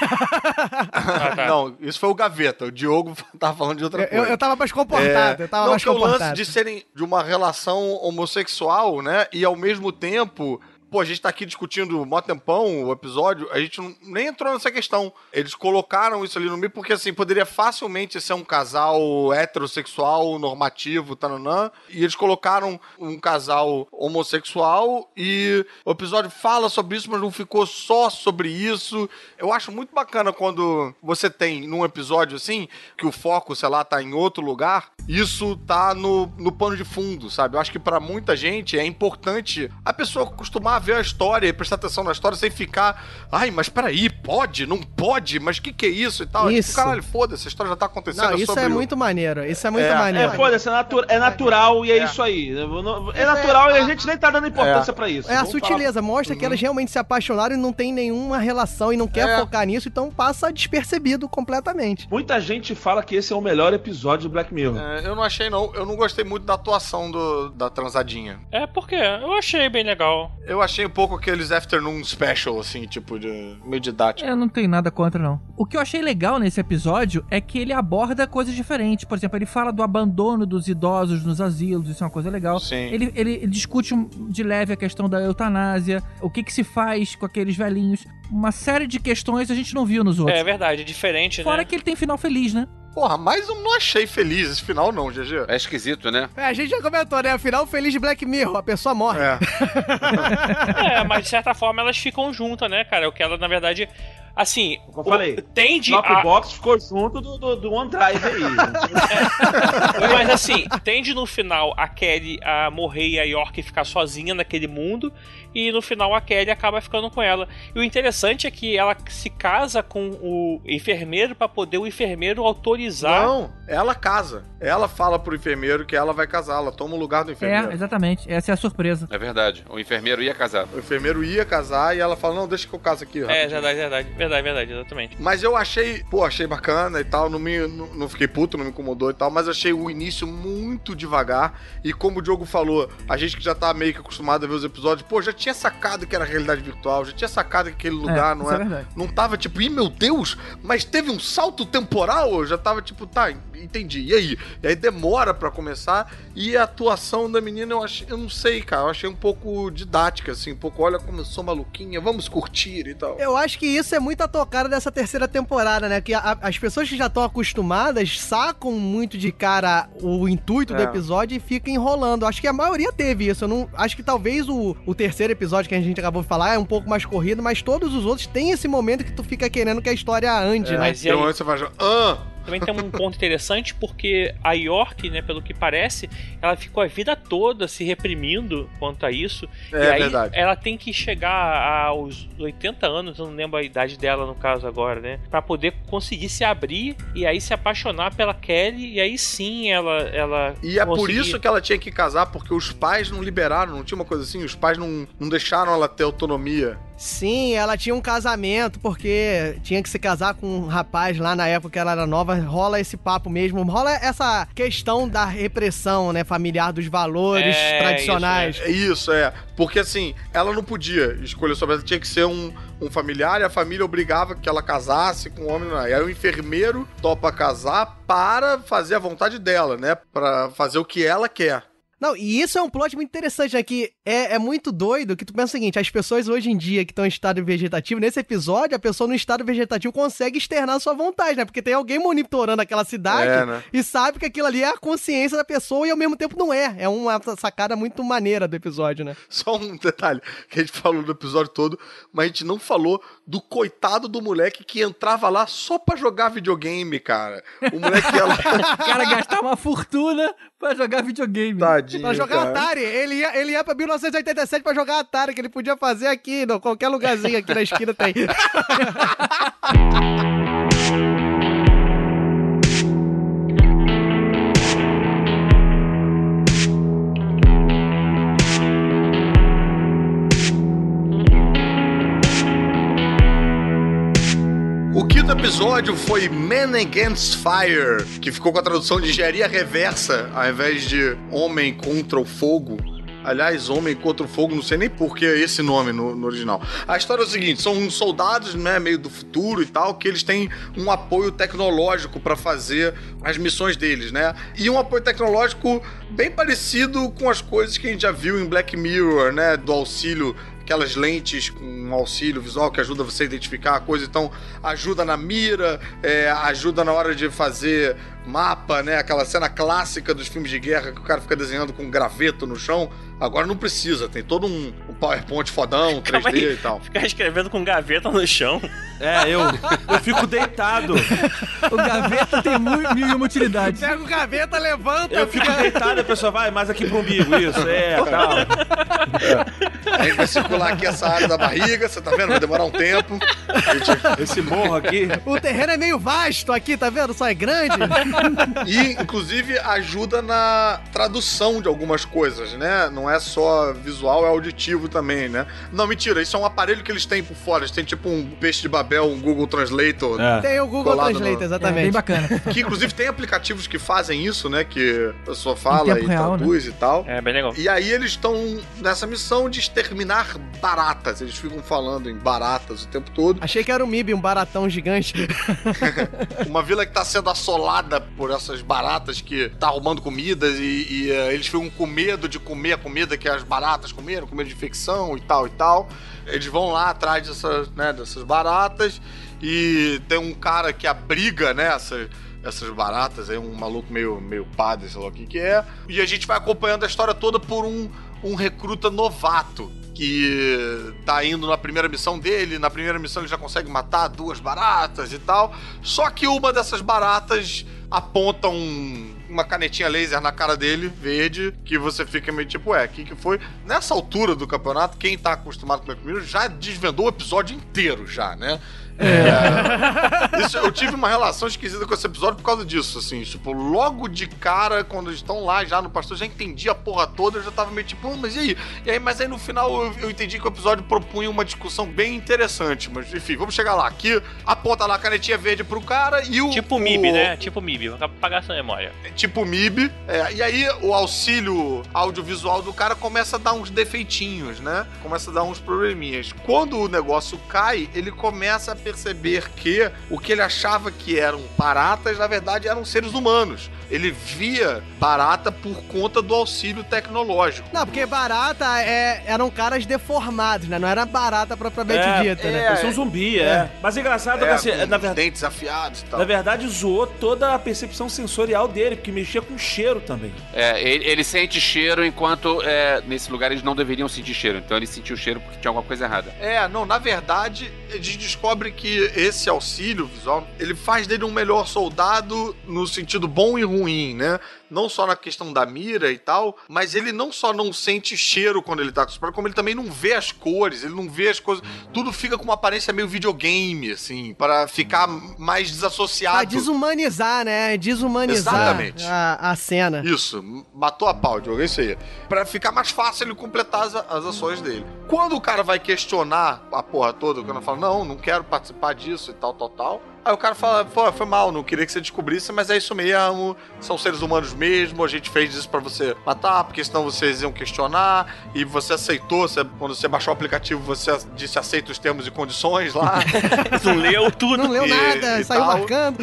Ah, tá. Não, isso foi o Gaveta. O Diogo tava falando de outra Eu, coisa. eu tava mais comportado, eu tava É, não, mais que é o lance comportado. de serem de uma relação homossexual, né? E ao mesmo tempo pô, a gente tá aqui discutindo mó tempão o episódio, a gente não, nem entrou nessa questão. Eles colocaram isso ali no meio porque, assim, poderia facilmente ser um casal heterossexual, normativo, tananã, e eles colocaram um casal homossexual e o episódio fala sobre isso, mas não ficou só sobre isso. Eu acho muito bacana quando você tem num episódio assim, que o foco, sei lá, tá em outro lugar, isso tá no, no pano de fundo, sabe? Eu acho que para muita gente é importante a pessoa acostumar ver a história e prestar atenção na história sem ficar, ai, mas peraí, pode, não pode, mas o que, que é isso e tal. É Isso. tipo, caralho, foda-se, a história já tá acontecendo. Não, isso sobre é o- muito maneiro. Isso é muito É. maneiro. É, foda-se, é, natu- é natural e é, isso aí. É natural e a gente nem tá dando importância pra isso. É a Vamos falar- sutileza, mostra que elas realmente se apaixonaram e não tem nenhuma relação e não quer É. focar nisso, então passa despercebido completamente. Muita gente fala que esse é o melhor episódio do Black Mirror. É, eu não achei, não. Eu não gostei muito da atuação do, da transadinha. É, porque eu achei bem legal. Eu achei um pouco aqueles afternoon special, assim, tipo, de meio didático. Eu não tenho nada contra, não. O que eu achei legal nesse episódio é que ele aborda coisas diferentes. Por exemplo, ele fala do abandono dos idosos nos asilos, isso é uma coisa legal. Sim. Ele, ele, ele discute de leve a questão da eutanásia, o que, que se faz com aqueles velhinhos. Uma série de questões a gente não viu nos outros. É verdade, é diferente, Fora né? que ele tem final feliz, né? Porra, mas eu não achei feliz esse final, não, GG. É esquisito, né? É, a gente já comentou, né? Afinal, feliz de Black Mirror, a pessoa morre. É. É, mas de certa forma elas ficam juntas, né, cara? O que ela, na verdade, assim, Como eu falei, o- tende Top a... Box ficou junto do, do, do OneDrive aí. Mas assim, tende no final a Kelly a morrer e a York ficar sozinha naquele mundo. E no final a Kelly acaba ficando com ela. E o interessante é que ela se casa com o enfermeiro pra poder o enfermeiro autorizar. Não, ela casa. Ela fala pro enfermeiro que ela vai casar, ela toma o lugar do enfermeiro. É, exatamente. Essa é a surpresa. É verdade. O enfermeiro ia casar. O enfermeiro ia casar e ela fala: Não, deixa que eu caso aqui. É, rapidinho." verdade, verdade, verdade, verdade, exatamente. Mas eu achei, pô, achei bacana e tal, não, me, não, não fiquei puto, não me incomodou e tal, mas achei o início muito devagar. E como o Diogo falou, a gente que já tá meio que acostumado a ver os episódios, pô, já tinha sacado que era realidade virtual, já tinha sacado que aquele lugar não isso é é. não tava tipo, ih meu Deus, mas teve um salto temporal? Eu já tava tipo, tá, entendi. E aí? E aí demora pra começar. E a atuação da menina, eu achei, eu não sei, cara, eu achei um pouco didática, assim, um pouco, olha como eu sou maluquinha, vamos curtir e tal. Eu acho que isso é muito a tocada dessa terceira temporada, né? Que a- as pessoas que já estão acostumadas sacam muito de cara o intuito do É. episódio e ficam enrolando. Acho que a maioria teve isso. Eu não acho que talvez o, o terceiro episódio que a gente acabou de falar é um pouco mais corrido, mas todos os outros têm esse momento que tu fica querendo que a história ande, né? Mas e Então aí você vai, ah, Também tem um ponto interessante porque a York, né, pelo que parece, ela ficou a vida toda se reprimindo quanto a isso. É e aí verdade. ela tem que chegar aos 80 anos, eu não lembro a idade dela no caso agora, né? Pra poder conseguir se abrir e aí se apaixonar pela Kelly e aí sim ela ela E é por conseguir- isso que ela tinha que casar, porque os pais não liberaram, não tinha uma coisa assim? Os pais não, não deixaram ela ter autonomia. Sim, ela tinha um casamento porque tinha que se casar com um rapaz lá na época que ela era nova. Rola esse papo mesmo, rola essa questão da repressão, né, familiar dos valores É, tradicionais. É isso, é. Porque assim, ela não podia escolher sobre ela, tinha que ser um, um familiar e a família obrigava que ela casasse com um homem. E aí o enfermeiro topa casar para fazer a vontade dela, né? Pra fazer o que ela quer. Não, e isso é um plot muito interessante, né? Que é, é muito doido que tu pensa o seguinte: as pessoas hoje em dia que estão em estado vegetativo, nesse episódio, a pessoa no estado vegetativo consegue externar sua vontade, né? Porque tem alguém monitorando aquela cidade É, né? e sabe que aquilo ali é a consciência da pessoa e ao mesmo tempo não é. É uma sacada muito maneira do episódio, né? Só um detalhe que a gente falou no episódio todo, mas a gente não falou do coitado do moleque que entrava lá só pra jogar videogame, cara. O moleque ia lá. O cara gastar uma fortuna pra jogar videogame. Tadinho. Pra jogar cara. Atari, ele ia, ele ia pra 1987 pra jogar Atari, que ele podia fazer aqui, em qualquer lugarzinho aqui na esquina tem. episódio foi Man Against Fire, que ficou com a tradução de engenharia reversa, ao invés de Homem contra o Fogo. Aliás, Homem contra o Fogo, não sei nem por que esse nome no, no original. A história é o seguinte: são uns soldados, né, meio do futuro e tal, que eles têm um apoio tecnológico para fazer as missões deles, né? E um apoio tecnológico bem parecido com as coisas que a gente já viu em Black Mirror, né? Do auxílio aquelas lentes com auxílio visual que ajuda você a identificar a coisa. Então, ajuda na mira, é, ajuda na hora de fazer mapa, né? Aquela cena clássica dos filmes de guerra que o cara fica desenhando com graveto no chão. Agora não precisa, tem todo um, um PowerPoint fodão, 3D Calma aí. e tal. Ficar escrevendo com gaveta no chão. É, eu, eu fico deitado. O gaveta tem mu- mil e uma utilidades. Pega o gaveta, levanta, Eu fico deitado a pessoa vai mais aqui pro umbigo, isso, é, tal. A gente vai circular aqui essa área da barriga, você tá vendo? Vai demorar um tempo. Gente- Esse morro aqui. O terreno é meio vasto aqui, tá vendo? Só é grande. E, inclusive, ajuda na tradução de algumas coisas, né? Não é só visual, é auditivo também, né? Não, mentira, isso é um aparelho que eles têm por fora. Eles têm tipo um peixe de Babel, um Google Translator. É. Tem o Google Translate, no- É exatamente. bem bacana. Que inclusive tem aplicativos que fazem isso, né? Que a pessoa fala e real, né? traduz e tal. É, bem legal. E aí eles estão nessa missão de exterminar baratas. Eles ficam falando em baratas o tempo todo. Achei que era um MIB, um baratão gigante. Uma vila que tá sendo assolada por essas baratas que tá arrumando comidas e, e, eh, eles ficam com medo de comer a comida que as baratas comeram, com medo de infecção e tal e tal. Eles vão lá atrás dessas, né, dessas baratas e tem um cara que abriga, né, essas, essas baratas, aí um maluco meio, meio padre, sei lá o que que é. E a gente vai acompanhando a história toda por um, um recruta novato que tá indo na primeira missão dele. Na primeira missão ele já consegue matar duas baratas e tal. Só que uma dessas baratas aponta um- uma canetinha laser na cara dele, verde, que você fica meio tipo, ué, o que, que foi? Nessa altura do campeonato, quem tá acostumado com o Black Mirror já desvendou o episódio inteiro já, né? É. Isso, eu tive uma relação esquisita com esse episódio por causa disso, assim. Tipo, logo de cara, quando eles estão lá já no pastor, eu já entendi a porra toda, eu já tava meio tipo, "Ah, mas e aí? E aí, mas aí no final eu, eu entendi que o episódio propunha uma discussão bem interessante. Mas enfim, vamos chegar lá. Aqui aponta lá a canetinha verde pro cara e o. Tipo o- MIB, né? Tipo MIB. Vou apagar essa memória. tipo MIB. É, e aí o auxílio audiovisual do cara começa a dar uns defeitinhos, né? Começa a dar uns probleminhas. Quando o negócio cai, ele começa a perceber que o que ele achava que eram baratas, na verdade, eram seres humanos. Ele via barata por conta do auxílio tecnológico. Não, porque barata é- eram caras deformados, né? Não era barata propriamente É, dita, né? Parecia um zumbi, é. Mas é engraçado que, É, assim, com na verdade. dentes afiados e tal. Na verdade, zoou toda a percepção sensorial dele, porque mexia com cheiro também. É, ele, ele sente cheiro enquanto é, nesse lugar eles não deveriam sentir cheiro. Então ele sentiu cheiro porque tinha alguma coisa errada. É, não, na verdade, a gente descobre que esse auxílio visual, ele faz dele um melhor soldado no sentido bom e ruim, né? Não só na questão da mira e tal, mas ele não só não sente cheiro quando ele tá acostumado, como ele também não vê as cores, ele não vê as coisas. Tudo fica com uma aparência meio videogame, assim, para ficar mais desassociado. Pra desumanizar, né? Desumanizar Exatamente. a, a cena. Isso, matou a pau, Diogo, é isso aí. Pra ficar mais fácil ele completar as, as ações dele. Quando o cara vai questionar a porra toda, o cara fala, não, não quero participar disso e tal, tal, tal. Aí o cara fala, pô, foi mal, não queria que você descobrisse, mas é isso mesmo, são seres humanos mesmo, a gente fez isso pra você matar, porque senão vocês iam questionar, e você aceitou, você- quando você baixou o aplicativo, você disse aceita os termos e condições lá. Não leu tudo. Não leu E- nada, e saiu tal. marcando.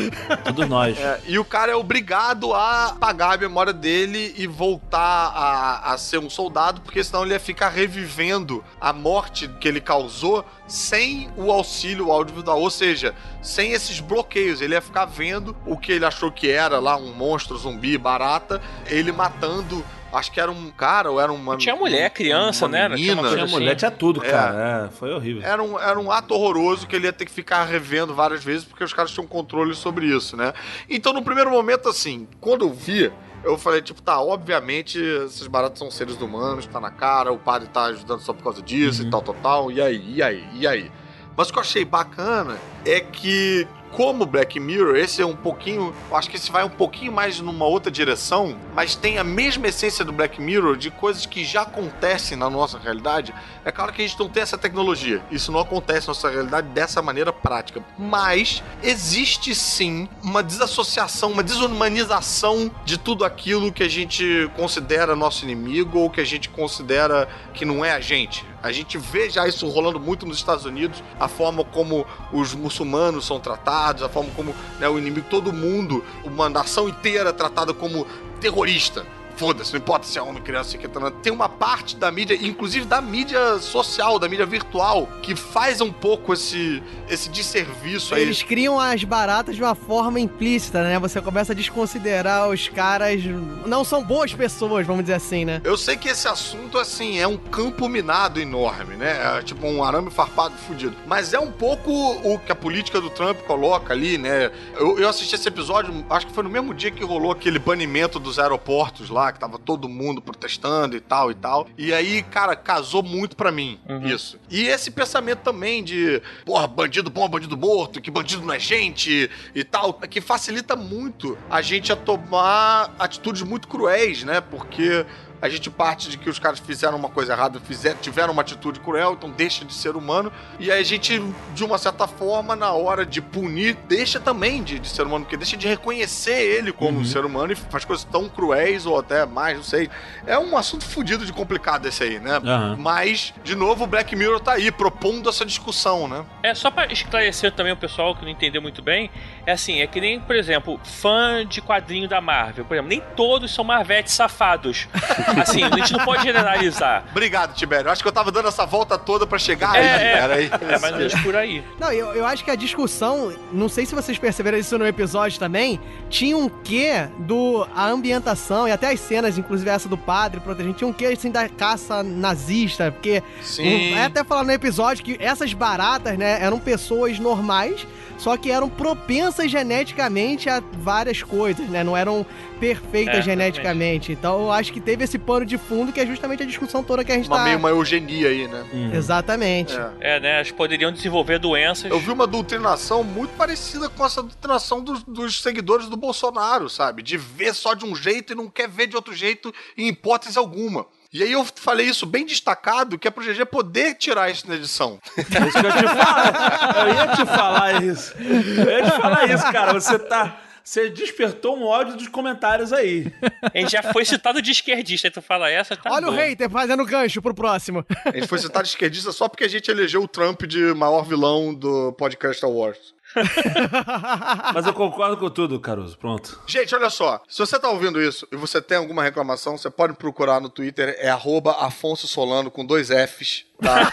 Todos nós. É, e o cara é obrigado a apagar a memória dele e voltar a, a ser um soldado, porque senão ele ia ficar revivendo a morte que ele causou sem o auxílio audiovisual, ou seja, sem esses bloqueios. Ele ia ficar vendo o que ele achou que era lá um monstro, zumbi, barata, ele matando. Acho que era um cara ou era uma. Tinha mulher, criança, uma né? Tinha Menina. Tinha assim. mulher, tinha tudo, É. cara. É, foi horrível. Era um, era um ato horroroso que ele ia ter que ficar revendo várias vezes porque os caras tinham controle sobre isso, né? Então, no primeiro momento, assim, quando eu vi, eu falei, tipo, tá, obviamente esses baratos são seres humanos, tá na cara, o padre tá ajudando só por causa disso e tal, tal, tal, e aí, e aí, e aí? Mas o que eu achei bacana é que, como Black Mirror, esse é um pouquinho. Acho que esse vai um pouquinho mais numa outra direção, mas tem a mesma essência do Black Mirror de coisas que já acontecem na nossa realidade. É claro que a gente não tem essa tecnologia. Isso não acontece na nossa realidade dessa maneira prática. Mas existe sim uma desassociação, uma desumanização de tudo aquilo que a gente considera nosso inimigo ou que a gente considera que não é a gente. A gente vê já isso rolando muito nos Estados Unidos, a forma como os muçulmanos são tratados, a forma como né, o inimigo, todo mundo, uma nação inteira tratada como terrorista. Foda-se, não importa se é homem, criança, que tá tem uma parte da mídia, inclusive da mídia social, da mídia virtual, que faz um pouco esse, esse desserviço aí. Eles criam as baratas de uma forma implícita, né? Você começa a desconsiderar os caras. Não são boas pessoas, vamos dizer assim, né? Eu sei que esse assunto, assim, é um campo minado enorme, né? É tipo um arame farpado fudido. Mas é um pouco o que a política do Trump coloca ali, né? Eu, eu assisti esse episódio, acho que foi no mesmo dia que rolou aquele banimento dos aeroportos lá, que tava todo mundo protestando e tal e tal. E aí, cara, casou muito pra mim isso. E esse pensamento também de, porra, bandido bom bandido morto, que bandido não é gente e tal, que facilita muito a gente a tomar atitudes muito cruéis, né? Porque a gente parte de que os caras fizeram uma coisa errada, fizeram, tiveram uma atitude cruel, então deixa de ser humano. E aí a gente, de uma certa forma, na hora de punir, deixa também de, de ser humano, porque deixa de reconhecer ele como um ser humano e faz coisas tão cruéis ou até mais, não sei. É um assunto fodido de complicado esse aí, né? Aham. Mas, de novo, o Black Mirror tá aí propondo essa discussão, né? É, só pra esclarecer também o pessoal que não entendeu muito bem, é assim, é que nem, por exemplo, fã de quadrinho da Marvel, por exemplo, nem todos são marvetes safados. Assim, a gente não pode generalizar. Obrigado, Tibério. Acho que eu tava dando essa volta toda pra chegar É, aí. é, Era aí. é mais ou menos por aí. Não, eu, eu acho que a discussão, não sei se vocês perceberam isso no episódio também, tinha um quê do a ambientação e até as cenas, inclusive essa do padre protegendo, tinha um quê assim da caça nazista, porque Sim. um, é até falar no episódio que essas baratas, né, eram pessoas normais, só que eram propensas geneticamente a várias coisas, né? Não eram perfeitas É, geneticamente. Então eu acho que teve esse pano de fundo que é justamente a discussão toda que a gente Uma, tá. meio uma eugenia aí, né? Exatamente. É. É, né? Eles poderiam desenvolver doenças. Eu vi uma doutrinação muito parecida com essa doutrinação dos, dos seguidores do Bolsonaro, sabe? De ver só de um jeito e não quer ver de outro jeito em hipótese alguma. E aí eu falei isso bem destacado, que é pro GG poder tirar isso na edição. É isso que eu ia te falar. Eu ia te falar isso. Eu ia te falar isso, cara. Você tá. Você despertou um ódio dos comentários aí. A gente já foi citado de esquerdista, aí tu fala essa, tá Olha bom. o hater fazendo gancho pro próximo. A gente foi citado de esquerdista só porque a gente elegeu o Trump de maior vilão do podcast Awards. Mas eu concordo com tudo, Caruso. Pronto. Gente, olha só. Se você tá ouvindo isso e você tem alguma reclamação, você pode procurar no Twitter, é arroba Afonso Solano com dois Fs, tá?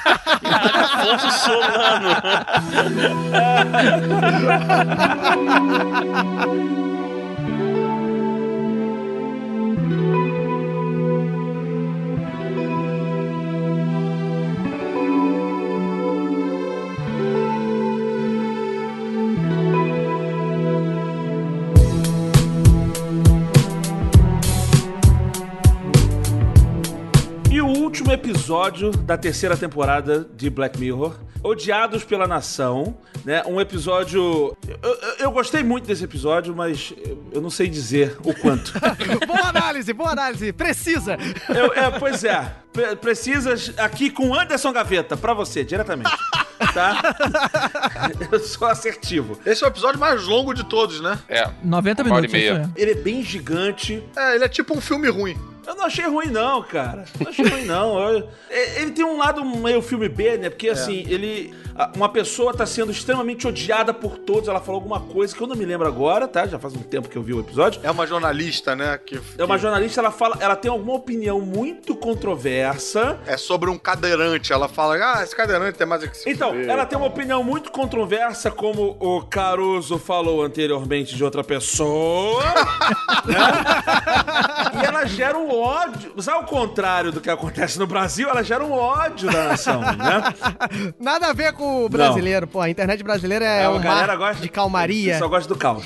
Afonso Solano. último episódio da terceira temporada de Black Mirror, Odiados pela Nação, né? Um episódio. Eu, eu- eu gostei muito desse episódio, mas eu, não sei dizer o quanto. boa análise, boa análise. Precisa. Eu- é, pois é. Pre- Precisas aqui com Anderson Gaveta, pra você, diretamente. Tá? Eu sou assertivo. Esse é o episódio mais longo de todos, né? É. 90 Uma hora minutos, e meia. isso é. Ele é bem gigante. É, ele é tipo um filme ruim. Eu não achei ruim, não, cara. Não achei ruim, não. Eu- é- ele tem um lado meio filme B, né? Porque, assim, ele. Uma pessoa tá sendo extremamente odiada por todos. Ela falou alguma coisa que eu não me lembro agora, tá? Já faz um tempo que eu vi o episódio. É uma jornalista, né? Que, É uma que- jornalista, ela fala. Ela tem alguma opinião muito controversa. É sobre um cadeirante. Ela fala, ah, esse cadeirante tem mais é que se Então, fuder. ela tem uma opinião muito controversa, como o Caruso falou anteriormente de outra pessoa. né? E ela gera um ódio. Sabe o contrário do que acontece no Brasil? Ela gera um ódio da nação, né? Nada a ver com o brasileiro, pô. A internet brasileira é, a um galera mar gosta de calmaria. Só gosta do caos.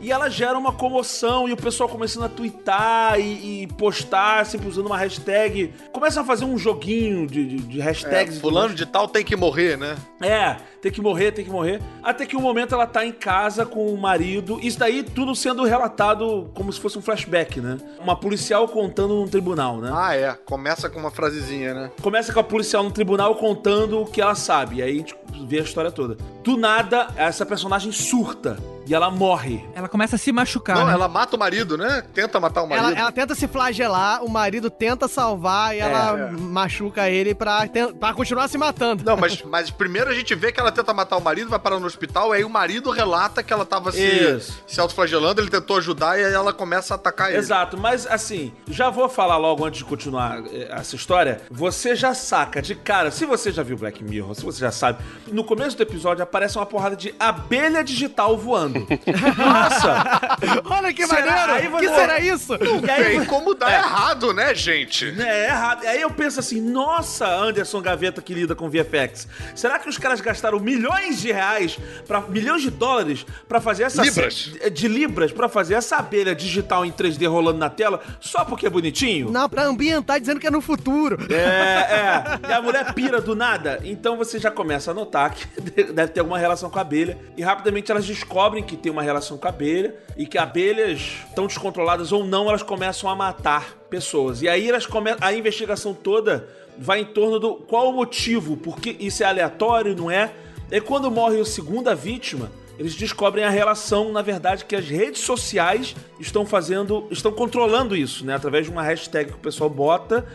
e ela gera uma comoção e o pessoal começando a twittar e, e postar, sempre usando uma hashtag. Começam a fazer um joguinho de, de, de É, hashtags. tudo fulano de tal tem que morrer, né? é, tem que morrer, tem que morrer. Até que um momento ela tá em casa com o marido. Isso daí tudo sendo relatado como se fosse um flashback, né? Uma policial contando num tribunal, né? Ah, é. Começa com uma frasezinha, né? Começa com a policial no tribunal contando o que ela sabe. E aí a gente vê a história toda. Do nada, essa personagem surta. E ela morre. Ela começa a se machucar, Não, né? ela mata o marido, né? Tenta matar o marido. Ela, ela tenta se flagelar, o marido tenta salvar e ela machuca ele pra, pra continuar se matando. Não, mas, mas primeiro a gente vê que ela tenta matar o marido, vai parar no hospital, aí o marido relata que ela tava se, Isso. se autoflagelando, ele tentou ajudar e aí ela começa a atacar ele. Exato, mas assim, já vou falar logo antes de continuar eh, essa história. Você já saca de cara, se você já viu Black Mirror, se você já sabe, no começo do episódio aparece uma porrada de abelha digital voando. Nossa! Olha que Será? maneiro! Aí que será isso? E aí, Tem como dar É. errado, né, gente? É, é errado. Aí eu penso assim, nossa, Anderson Gaveta que lida com VFX. Será que os caras gastaram milhões de reais, pra, milhões de dólares pra fazer essa... Libras. De, de libras pra fazer essa abelha digital em 3D rolando na tela só porque é bonitinho? Não, pra ambientar dizendo que é no futuro. É, é. E a mulher pira do nada. Então você já começa a notar que deve ter alguma relação com a abelha. E rapidamente elas descobrem que tem uma relação com a abelha. E que abelhas, tão descontroladas ou não, elas começam a matar pessoas. E aí elas come... a investigação toda vai em torno do qual o motivo. Porque isso é aleatório, não é? E quando morre a segunda vítima, eles descobrem a relação, na verdade, que as redes sociais estão fazendo, estão controlando isso, né? Através de uma hashtag que o pessoal bota,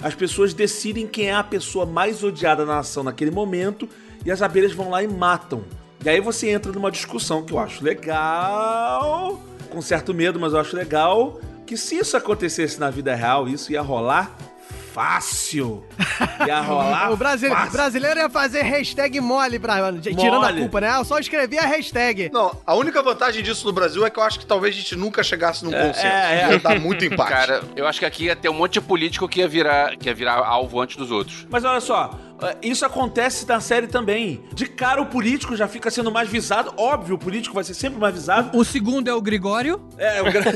as pessoas decidem quem é a pessoa mais odiada na nação naquele momento e as abelhas vão lá e matam. E aí você entra numa discussão que eu acho legal, com certo medo, mas eu acho legal, que se isso acontecesse na vida real, isso ia rolar fácil. Ia rolar O brasile- fácil. brasileiro ia fazer hashtag mole, pra, tirando a culpa, né? Eu só escrevi a hashtag. Não, a única vantagem disso no Brasil é que eu acho que talvez a gente nunca chegasse num consenso. é, é. Ia dar muito empate. Cara, eu acho que aqui ia ter um monte de político que ia virar, que ia virar alvo antes dos outros. Mas olha só, isso acontece na série também. De cara, o político já fica sendo mais visado. Óbvio, o político vai ser sempre mais visado. O segundo é o Gregório. É, o gra...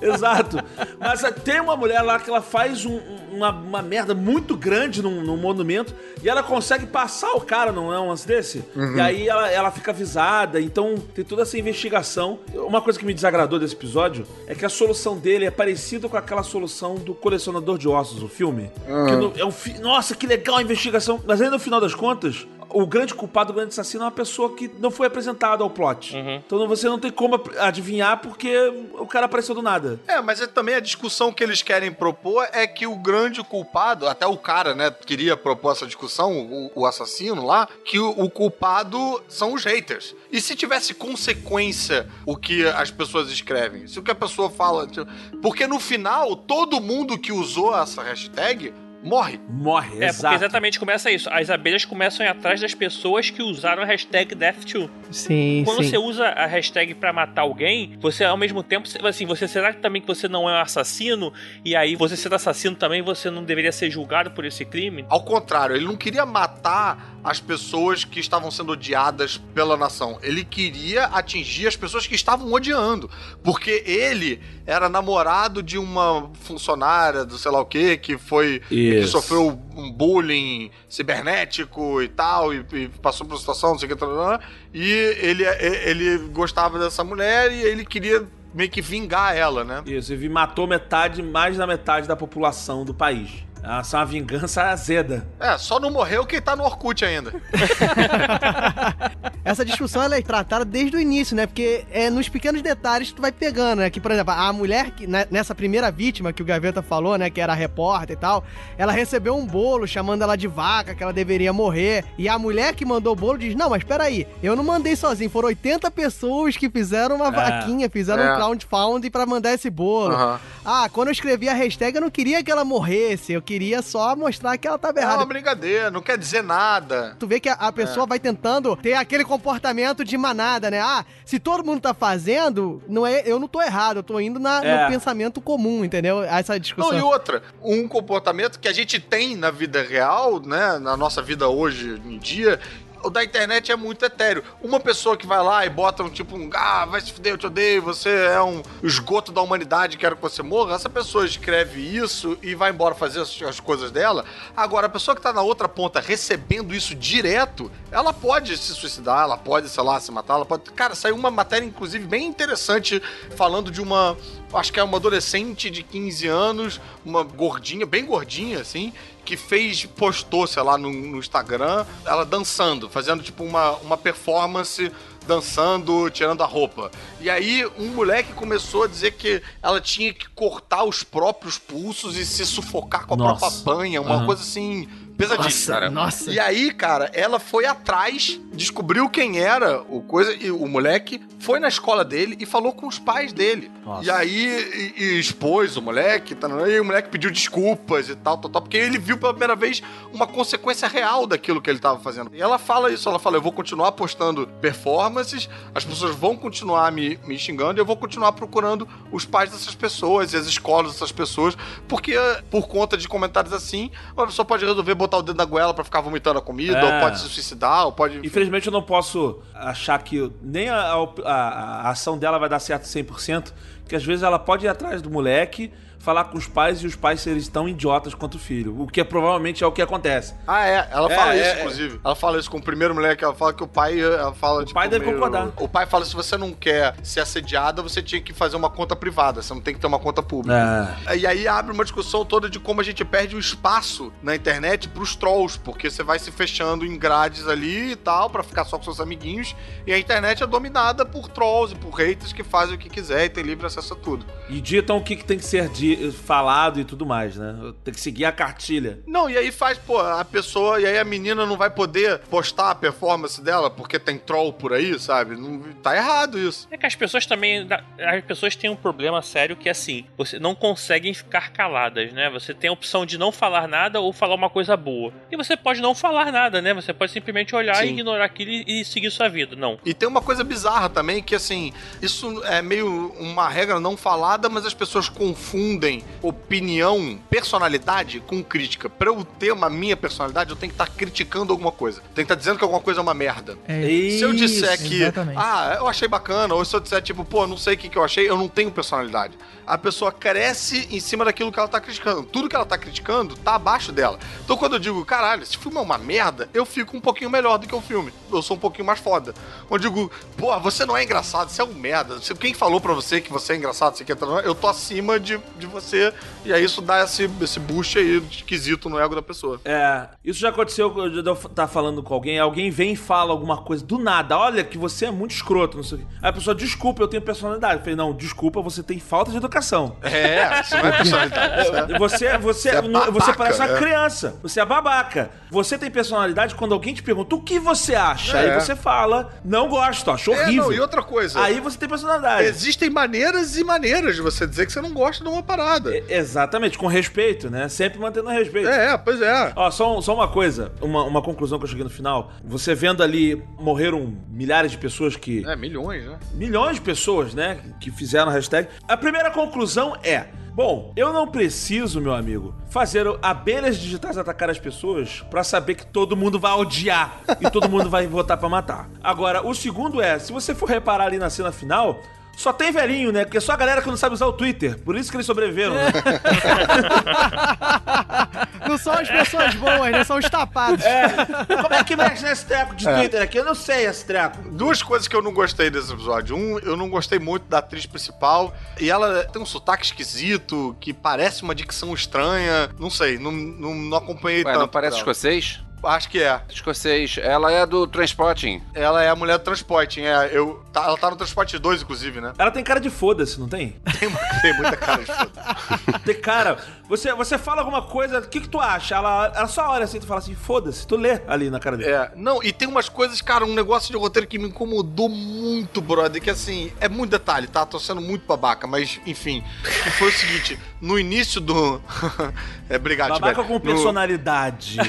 é, exato. Mas eh, tem uma mulher lá que ela faz um- um- uma, uma merda muito grande num, num monumento e ela consegue passar o cara, não é um lance desse? E aí ela, ela fica avisada, então tem toda essa investigação. Uma coisa que me desagradou desse episódio é que a solução dele é parecida com aquela solução do Colecionador de Ossos, o filme. Que no- é um fi- Nossa, que legal a investigação. Mas aí no final das contas, o grande culpado, o grande assassino é uma pessoa que não foi apresentada ao plot. Então você não tem como adivinhar porque o cara apareceu do nada. É, mas é também a discussão que eles querem propor é que o grande culpado, até o cara, né, queria propor essa discussão, o, o assassino lá, que o, o culpado são os haters. E se tivesse consequência o que as pessoas escrevem? Se o que a pessoa fala. tipo, Porque no final, todo mundo que usou essa hashtag morre. Morre, É, porque exato. exatamente começa isso. As abelhas começam a ir atrás das pessoas que usaram a hashtag Death2. Sim, Quando sim. você usa a hashtag pra matar alguém, você ao mesmo tempo, assim, você será que também que você não é um assassino? E aí, você sendo assassino também, você não deveria ser julgado por esse crime? Ao contrário, ele não queria matar as pessoas que estavam sendo odiadas pela nação. Ele queria atingir as pessoas que estavam odiando. Porque ele era namorado de uma funcionária do sei lá o que, que foi. que Isso. sofreu um bullying cibernético e tal, e, e passou por uma situação, não sei o que, tal, e ele, ele gostava dessa mulher e ele queria meio que vingar ela, né? Isso, e matou metade, mais da metade da população do país. Essa é uma vingança azeda. É, só não morreu quem tá no Orkut ainda. Essa discussão ela é tratada desde o início, né? Porque é nos pequenos detalhes que tu vai pegando, né? Que, por exemplo, a mulher, que, né, nessa primeira vítima que o Gaveta falou, né? Que era a repórter e tal, ela recebeu um bolo chamando ela de vaca, que ela deveria morrer. E a mulher que mandou o bolo diz: Não, mas peraí, eu não mandei sozinho, foram 80 pessoas que fizeram uma vaquinha, fizeram É. um crowdfunding pra mandar esse bolo. Aham. Ah, quando eu escrevi a hashtag, eu não queria que ela morresse, eu queria só mostrar que ela tava É errada. uma brincadeira, não quer dizer nada. Tu vê que a, a pessoa vai tentando ter aquele comportamento de manada, né? Ah, se todo mundo tá fazendo, não é, eu não tô errado, eu tô indo na, É. no pensamento comum, entendeu? Essa discussão. Não, e outra, um comportamento que a gente tem na vida real, né, na nossa vida hoje em dia, o da internet é muito etéreo. Uma pessoa que vai lá e bota um tipo um, ah, vai se fuder, eu te odeio, você é um esgoto da humanidade, quero que você morra. Essa pessoa escreve isso e vai embora fazer as, as coisas dela. Agora, a pessoa que tá na outra ponta recebendo isso direto, ela pode se suicidar, ela pode, sei lá, se matar, ela pode. Cara, saiu uma matéria, inclusive, bem interessante, falando de uma acho que é uma adolescente de 15 anos, uma gordinha, bem gordinha, assim, que fez, postou, sei lá, no, no Instagram, ela dançando, fazendo tipo uma, uma performance dançando, tirando a roupa. E aí um moleque começou a dizer que ela tinha que cortar os próprios pulsos e se sufocar com a Nossa. própria banha, uma Aham. coisa assim pesadíssima. Nossa, nossa. E aí, cara, ela foi atrás, descobriu quem era o coisa e o moleque foi na escola dele e falou com os pais dele. Nossa. E aí e, e expôs o moleque, tá, e o moleque pediu desculpas e tal, tal, tal, porque ele viu pela primeira vez uma consequência real daquilo que ele tava fazendo. E ela fala isso, ela fala: "Eu vou continuar postando performances, as pessoas vão continuar me, me xingando e eu vou continuar procurando os pais dessas pessoas e as escolas dessas pessoas, porque por conta de comentários assim, uma pessoa pode resolver botar o dedo na goela pra ficar vomitando a comida, É. ou pode se suicidar, ou pode Infelizmente eu não posso achar que nem a, a- a- a ação dela vai dar certo 100%, porque às vezes ela pode ir atrás do moleque, falar com os pais e os pais serem tão idiotas quanto o filho, o que é, provavelmente é o que acontece. Ah, é. Ela É, fala é, isso, é. inclusive. Ela fala isso com o primeiro moleque. Ela fala que o pai. Ela fala, o pai deve concordar. O pai fala: se você não quer ser assediada, você tinha que fazer uma conta privada. Você não tem que ter uma conta pública. É. E aí abre uma discussão toda de como a gente perde o espaço na internet pros trolls, porque você vai se fechando em grades ali e tal, pra ficar só com seus amiguinhos. E a internet é dominada por trolls e por haters que fazem o que quiser e tem livre acesso a tudo. E ditam o que, que tem que ser falado e tudo mais, né? Tem que seguir a cartilha. Não, e aí faz, pô, a pessoa, e aí a menina não vai poder postar a performance dela porque tem troll por aí, sabe? Não, tá errado isso. É que as pessoas também. As pessoas têm um problema sério que é assim: você não conseguem ficar caladas, né? Você tem a opção de não falar nada ou falar uma coisa boa. E você pode não falar nada, né? Você pode simplesmente olhar Sim. e ignorar aquilo e e seguir sua vida. Não. E tem uma coisa bizarra também, que assim, isso é meio uma regra não falada, mas as pessoas confundem opinião, personalidade com crítica. Pra eu ter uma minha personalidade, eu tenho que estar criticando alguma coisa. Tem que estar dizendo que alguma coisa é uma merda. É, Se eu disser Isso, que, exatamente. ah, eu achei bacana, ou se eu disser, tipo, pô, não sei o que, que eu achei, eu não tenho personalidade. A pessoa cresce em cima daquilo que ela tá criticando. Tudo que ela tá criticando tá abaixo dela. Então quando eu digo, caralho, esse filme é uma merda, eu fico um pouquinho melhor do que o filme. Eu sou um pouquinho mais foda. Quando eu digo, pô, você não é engraçado, você é um merda. Quem falou pra você que você é engraçado, você quer eu tô acima de, de você. E aí isso dá esse, esse boost aí esquisito no ego da pessoa. É, isso já aconteceu quando eu tá falando com alguém, alguém vem e fala alguma coisa do nada, olha que você é muito escroto, não sei o quê. Aí a pessoa, desculpa, eu tenho personalidade. Eu falei, não, desculpa, você tem falta de educação. É, isso não é personalidade. isso é- Você, você, Você é você babaca, parece uma é. criança. Você é babaca. Você tem personalidade quando alguém te pergunta o que você acha. É. Aí você fala, não gosto, acho É, horrível. não, e outra coisa. Aí você tem personalidade. Existem maneiras e maneiras de você dizer que você não gosta de uma parada. E- Exatamente, com respeito, né? Sempre mantendo o respeito. É, pois é. Ó, só, só uma coisa, uma, uma conclusão que eu cheguei no final. Você vendo ali, morreram milhares de pessoas que. É, milhões, né? milhões de pessoas, né, que fizeram a hashtag. A primeira conclusão é: bom, eu não preciso, meu amigo, fazer abelhas digitais atacar as pessoas pra saber que todo mundo vai odiar e todo mundo vai votar pra matar. Agora, o segundo é: se você for reparar ali na cena final. Só tem velhinho, né? Porque é só a galera que não sabe usar o Twitter. Por isso que eles sobreviveram, né? Não são as pessoas boas, né? São os tapados. Como é que mexe nesse treco de Twitter aqui? Eu não sei esse treco. Duas coisas que eu não gostei desse episódio. Um, eu não gostei muito da atriz principal. E ela tem um sotaque esquisito, que parece uma dicção estranha. Não sei, não, não, não acompanhei Ué, tanto. não parece escocês? Acho que é. Escocês. Ela é do Transporting. Ela é a mulher do transporte, é. Eu, tá- ela tá no transporte 2, inclusive, né? Ela tem cara de foda-se, não tem? Tem, tem muita cara de foda. Tem cara. Você, você fala alguma coisa, o que, que tu acha? Ela, ela só olha assim e tu fala assim, foda-se, tu lê ali na cara dele. É, não, e tem umas coisas, cara, um negócio de roteiro que me incomodou muito, brother, que assim, é muito detalhe, tá? Tô sendo muito babaca, mas enfim. que foi o seguinte, no início do. é, obrigado, Babaca Tibério. com No- personalidade.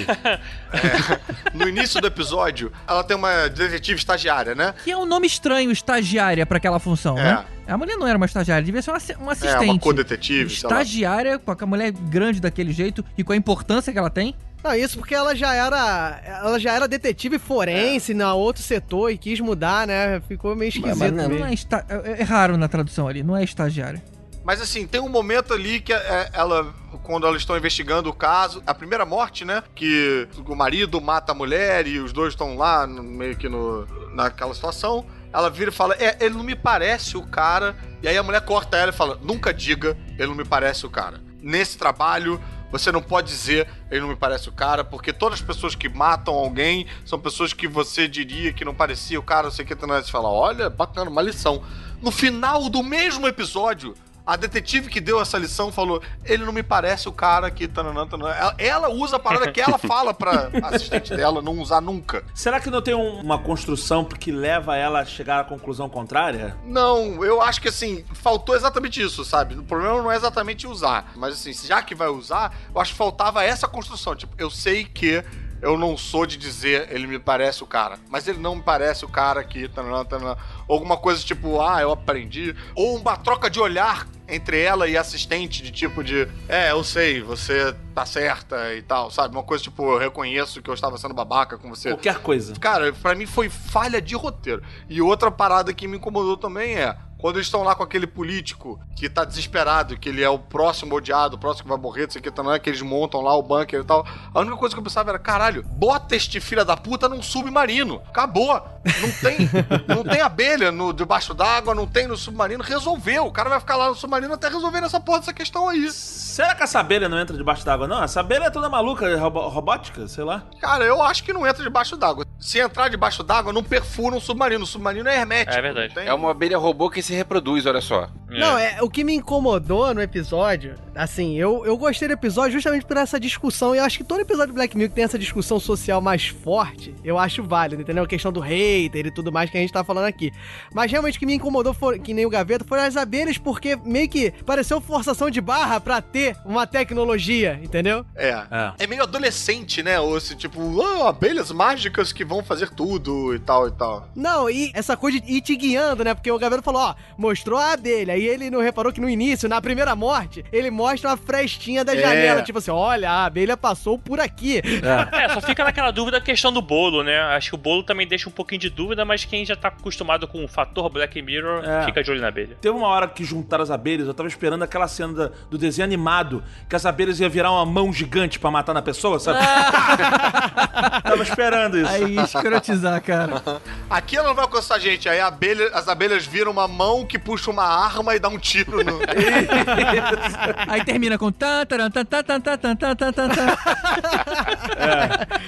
No início do episódio, ela tem uma detetive estagiária, né? Que é um nome estranho, estagiária, pra aquela função, É. né? A mulher não era uma estagiária, devia ser uma, assi- uma É, assistente. uma co-detetive. Estagiária, com a mulher grande daquele jeito e com a importância que ela tem. Não, isso porque ela já era. Ela já era detetive forense na outro setor e quis mudar, né? Ficou meio esquisito. Mas não, mesmo. não é, esta... é é raro na tradução ali, não é estagiária. Mas assim, tem um momento ali que é, ela, quando elas estão investigando o caso, a primeira morte, né? Que o marido mata a mulher e os dois estão lá, meio que no, naquela situação. Ela vira e fala: É, ele não me parece o cara E aí a mulher corta ela e fala: Nunca diga, ele não me parece o cara. Nesse trabalho, você não pode dizer, ele não me parece o cara, porque todas as pessoas que matam alguém são pessoas que você diria que não parecia o cara, não sei o que, você fala: Olha, bacana, uma lição. No final do mesmo episódio, a detetive que deu essa lição falou: ele não me parece o cara que. Tananã, tananã. Ela, ela usa a parada que ela fala pra assistente dela não usar nunca. Será que não tem um- uma construção que leva ela a chegar à conclusão contrária? Não, eu acho que assim, faltou exatamente isso, sabe? O problema não é exatamente usar. Mas assim, já que vai usar, eu acho que faltava essa construção. Tipo, eu sei que. Eu não sou de dizer ele me parece o cara, mas ele não me parece o cara que. Tananã, tananã. Alguma coisa tipo, ah, eu aprendi. Ou uma troca de olhar entre ela e a assistente, de tipo de. É, eu sei, você tá certa e tal, sabe? Uma coisa tipo, eu reconheço que eu estava sendo babaca com você. Qualquer coisa. Cara, pra mim foi falha de roteiro. E outra parada que me incomodou também é. Quando eles estão lá com aquele político que tá desesperado, que ele é o próximo odiado, o próximo que vai morrer, não sei o que, não é que eles montam lá o bunker e tal. A única coisa que eu pensava era, caralho, bota este filho da puta num submarino. Acabou. Não tem, não tem abelha no, debaixo d'água, não tem no submarino. Resolveu. O cara vai ficar lá no submarino até resolver essa porra dessa questão aí. Será que essa abelha não entra debaixo d'água, não? Essa abelha é toda maluca, é robótica, sei lá. Cara, eu acho que não entra debaixo d'água. Se entrar debaixo d'água, não perfura um submarino. O submarino é hermético. É verdade. É uma abelha robô que se reproduz, olha só. Não, é, o que me incomodou no episódio, assim, eu, eu gostei do episódio justamente por essa discussão, e eu acho que todo episódio do Black Mirror que tem essa discussão social mais forte, eu acho válido, entendeu? A questão do hater e tudo mais que a gente tá falando aqui. Mas realmente o que me incomodou, foi, que nem o Gaveta, foram as abelhas, porque meio que pareceu forçação de barra pra ter uma tecnologia, entendeu? É. É. É meio adolescente, né? Ou esse tipo, ah, abelhas mágicas que vão fazer tudo e tal e tal. Não, e essa coisa de ir te guiando, né? Porque o Gaveta falou, ó, mostrou a abelha. E ele não reparou que no início, na primeira morte, ele mostra uma frestinha da É. janela. Tipo assim, olha, a abelha passou por aqui. É, só fica naquela dúvida a questão do bolo, né? Acho que o bolo também deixa um pouquinho de dúvida, mas quem já tá acostumado com o fator Black Mirror É. fica de olho na abelha. Teve uma hora que juntaram as abelhas, eu tava esperando aquela cena da- do desenho animado, que as abelhas iam virar uma mão gigante pra matar na pessoa, sabe? tava esperando isso. Aí, escrotizar, cara. Aqui ela não vai alcançar a gente. Aí a abelha, as abelhas viram uma mão mão que puxa uma arma e dá um tiro no. Aí termina com.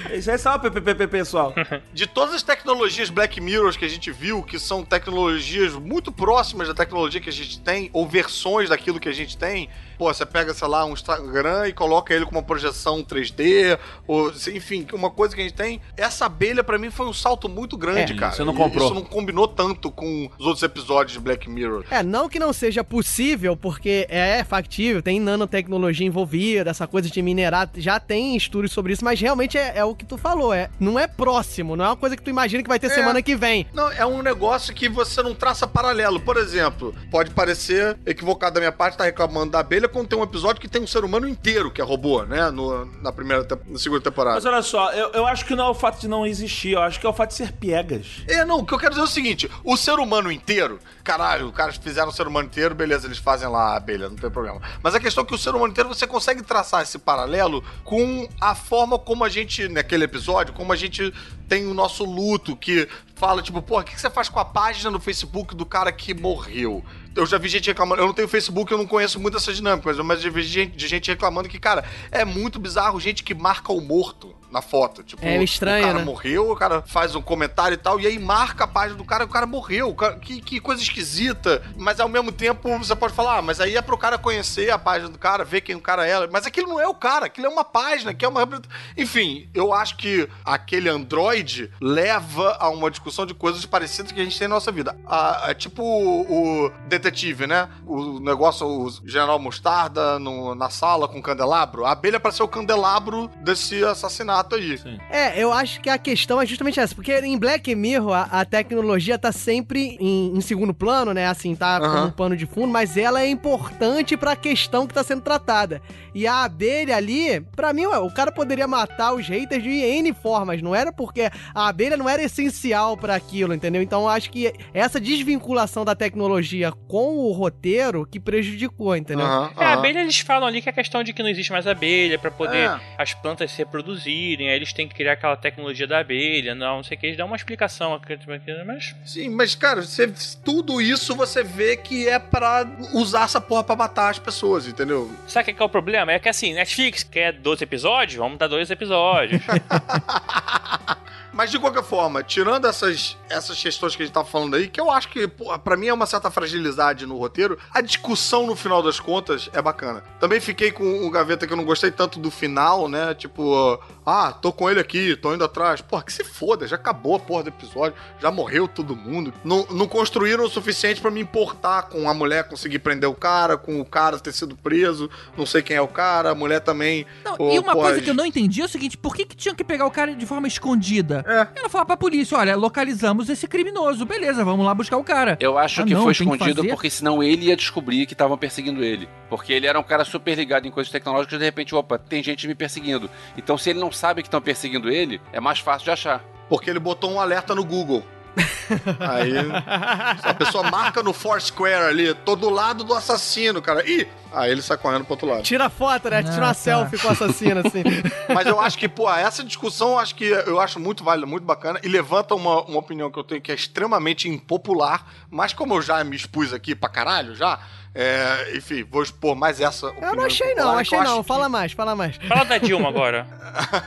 É. Isso é só PPP, pessoal. De todas as tecnologias Black Mirrors que a gente viu, que são tecnologias muito próximas da tecnologia que a gente tem, ou versões daquilo que a gente tem, pô, você pega, sei lá, um Instagram e coloca ele com uma projeção 3D, ou enfim, uma coisa que a gente tem. Essa abelha, para mim, foi um salto muito grande, é, cara. Você não comprou. Isso não combinou tanto com os outros episódios Black Mirror. É, não que não seja possível, porque é factível, tem nanotecnologia envolvida, essa coisa de minerar, já tem estudos sobre isso, mas realmente é, é o que tu falou, é, não é próximo, não é uma coisa que tu imagina que vai ter É. semana que vem. Não, é um negócio que você não traça paralelo. Por exemplo, pode parecer equivocado da minha parte estar reclamando da abelha quando tem um episódio que tem um ser humano inteiro que é robô, né? No, na primeira, na segunda temporada. Mas olha só, eu, eu acho que não é o fato de não existir, eu acho que é o fato de ser piegas. É, não, o que eu quero dizer é o seguinte: o ser humano inteiro, caralho, os caras fizeram o ser humano inteiro, beleza, eles fazem lá a abelha, não tem problema. Mas a questão é que o ser humano inteiro você consegue traçar esse paralelo com a forma como a gente, naquele episódio, como a gente tem o nosso luto, que fala, tipo, pô, o que você faz com a página no Facebook do cara que morreu? Eu já vi gente reclamando, eu não tenho Facebook, eu não conheço muito essas dinâmicas, mas já vi gente reclamando que, cara, é muito bizarro gente que marca o morto na foto. Tipo, É estranho, o cara né? morreu, o cara faz um comentário e tal, e aí marca a página do cara, o cara morreu. que, que coisa esquisita. Mas ao mesmo tempo você pode falar, ah, mas aí é pro cara conhecer a página do cara, ver quem o cara é. Mas aquilo não é o cara, aquilo é uma página, que é uma. Enfim, eu acho que aquele Android leva a uma discussão de coisas parecidas que a gente tem na nossa vida. É tipo o, o detetive, né? O negócio, o General Mostarda no- na sala com o candelabro. A abelha para ser o candelabro desse assassinato aí. É, eu acho que a questão é justamente essa, porque em Black Mirror a, a tecnologia tá sempre em, em segundo plano, né? Assim, tá como Aham. um pano de fundo, mas ela é importante pra questão que tá sendo tratada. E a abelha ali, pra mim, ué, o cara poderia matar os haters de N formas, não era porque a abelha não era essencial pra aquilo, entendeu? Então eu acho que essa desvinculação da tecnologia com o roteiro que prejudicou, entendeu? Aham, É, a abelha eles falam ali que é questão de que não existe mais abelha pra poder É. as plantas se reproduzirem, aí eles têm que criar aquela tecnologia da abelha, não, não sei o que, eles dão uma explicação mas Sim, mas, cara, você, tudo isso você vê que é pra usar essa porra pra matar as pessoas, entendeu? sabe o que que é o problema? É que assim, Netflix quer 12 episódios, vamos dar dois episódios. Mas de qualquer forma, tirando essas, essas questões que a gente tá falando aí, que eu acho que, pô, pra mim é uma certa fragilidade no roteiro, a discussão no final das contas é bacana. Também fiquei com um gaveta que eu não gostei tanto do final, né? Tipo, ah, tô com ele aqui, tô indo atrás. Porra, que se foda, já acabou a porra do episódio, já morreu todo mundo. Não, não construíram o suficiente pra me importar com a mulher conseguir prender o cara, com o cara ter sido preso, não sei quem é o cara, a mulher também. Não, pô, e uma pô, coisa que eu não entendi é o seguinte: por que, que tinham que pegar o cara de forma escondida? É. Ela fala pra polícia: olha, localizamos esse criminoso, beleza, vamos lá buscar o cara. Eu acho Ah, que não, foi que escondido fazer? porque senão ele ia descobrir que estavam perseguindo ele. Porque ele era um cara super ligado em coisas tecnológicas e de repente, opa, tem gente me perseguindo. Então se ele não sabe que estão perseguindo ele, é mais fácil de achar. Porque ele botou um alerta no Google. Aí a pessoa marca no Foursquare ali, tô do lado do assassino, cara. Ih! Aí ele sai correndo pro outro lado. Tira a foto, né? Tira uma tá. selfie com o assassino, assim. Mas eu acho que, pô, essa discussão eu acho que eu acho muito válida, muito bacana e levanta uma, uma opinião que eu tenho que é extremamente impopular, mas como eu já me expus aqui pra caralho já, é, enfim, vou expor mais essa opinião Eu não achei impopular, não, achei não. Fala mais, fala mais. Fala da Dilma agora.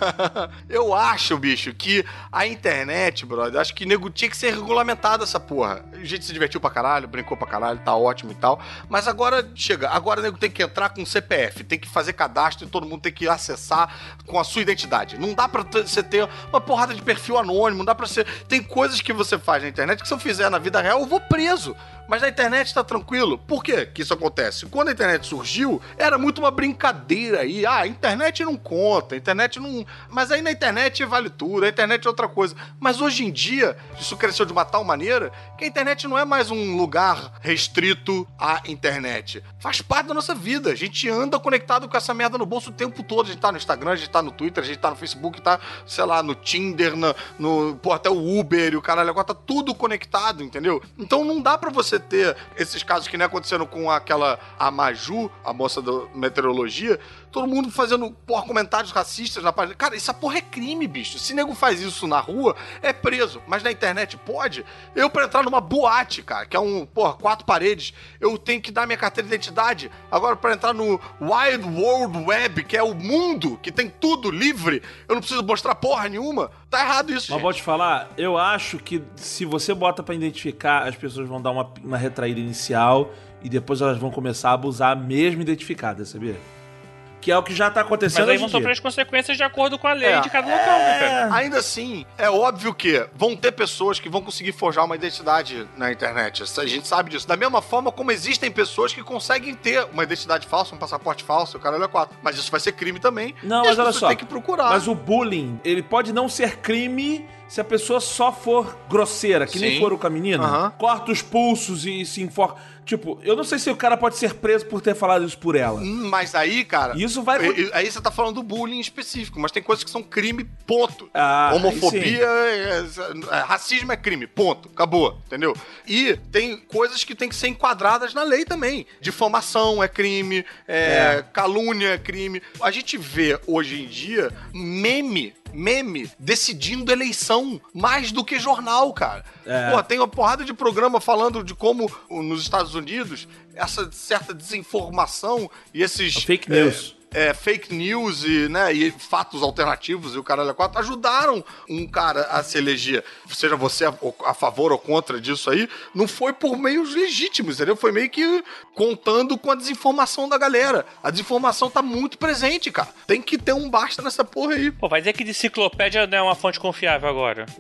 eu acho, bicho, que a internet, brother, acho que nego tinha que ser regulamentado essa porra. A gente se divertiu pra caralho, brincou pra caralho, tá ótimo e tal. Mas agora chega, agora o nego tem que entrar com CPF, tem que fazer cadastro e todo mundo tem que acessar com a sua identidade. Não dá pra você ter uma porrada de perfil anônimo, não dá pra ser. Tem coisas que você faz na internet que se eu fizer na vida real eu vou preso. Mas na internet tá tranquilo. Por quê que isso acontece? Quando a internet surgiu, era muito uma brincadeira aí. Ah, a internet não conta, a internet não. Mas aí na internet vale tudo, a internet é outra coisa. Mas hoje em dia, isso cresceu de uma tal maneira que a internet não é mais um lugar restrito à internet. Faz parte da nossa vida. A gente anda conectado com essa merda no bolso o tempo todo. A gente tá no Instagram, a gente tá no Twitter, a gente tá no Facebook, tá, sei lá, no Tinder, no, no pô, até o Uber e o caralho, agora tá tudo conectado, entendeu? Então não dá pra você ter esses casos que nem aconteceram com aquela a Maju, a moça da meteorologia, todo mundo fazendo, porra, comentários racistas na página. Cara, essa porra é crime, bicho. Se nego faz isso na rua, é preso. Mas na internet pode. Eu, pra entrar numa boate, cara, que é um, porra, quatro paredes, eu tenho que dar minha carteira de identidade. Agora, pra entrar no Wild World Web, que é o mundo, que tem tudo livre, eu não preciso mostrar porra nenhuma. Tá errado isso, Mas gente. vou te falar, eu acho que se você bota pra identificar, as pessoas vão dar uma, uma retraída inicial e depois elas vão começar a abusar mesmo identificada, sabia? Que é o que já tá acontecendo Mas aí vão sofrer as consequências de acordo com a lei É. de cada local, né, cara? Ainda assim, é óbvio que vão ter pessoas que vão conseguir forjar uma identidade na internet. A gente sabe disso. Da mesma forma como existem pessoas que conseguem ter uma identidade falsa, um passaporte falso, o caralho é quatro. Mas isso vai ser crime também. Não, E mas as olha só. têm que procurar. Mas o bullying, ele pode não ser crime se a pessoa só for grosseira, que nem Sim. foram com a menina. Aham. Corta os pulsos e se enforca. Tipo, eu não sei se o cara pode ser preso por ter falado isso por ela. Hum, Mas aí, cara. Isso vai. Aí você tá falando do bullying específico, mas tem coisas que são crime, ponto. Ah, Homofobia, é- é- racismo é crime, ponto. Acabou, entendeu? E tem coisas que tem que ser enquadradas na lei também. Difamação é crime, é, calúnia é crime. A gente vê hoje em dia meme. Meme decidindo eleição mais do que jornal, cara. É. Pô, tem uma porrada de programa falando de como nos Estados Unidos essa certa desinformação e esses Fake é, news. é, fake news e, né, e fatos alternativos e o caralho a quatro ajudaram um cara a se eleger, seja você a, a favor ou contra disso aí, não foi por meios legítimos, entendeu? Foi meio que contando com a desinformação da galera. A desinformação tá muito presente, cara. Tem que ter um basta nessa porra aí. Pô, vai dizer que enciclopédia não é uma fonte confiável agora.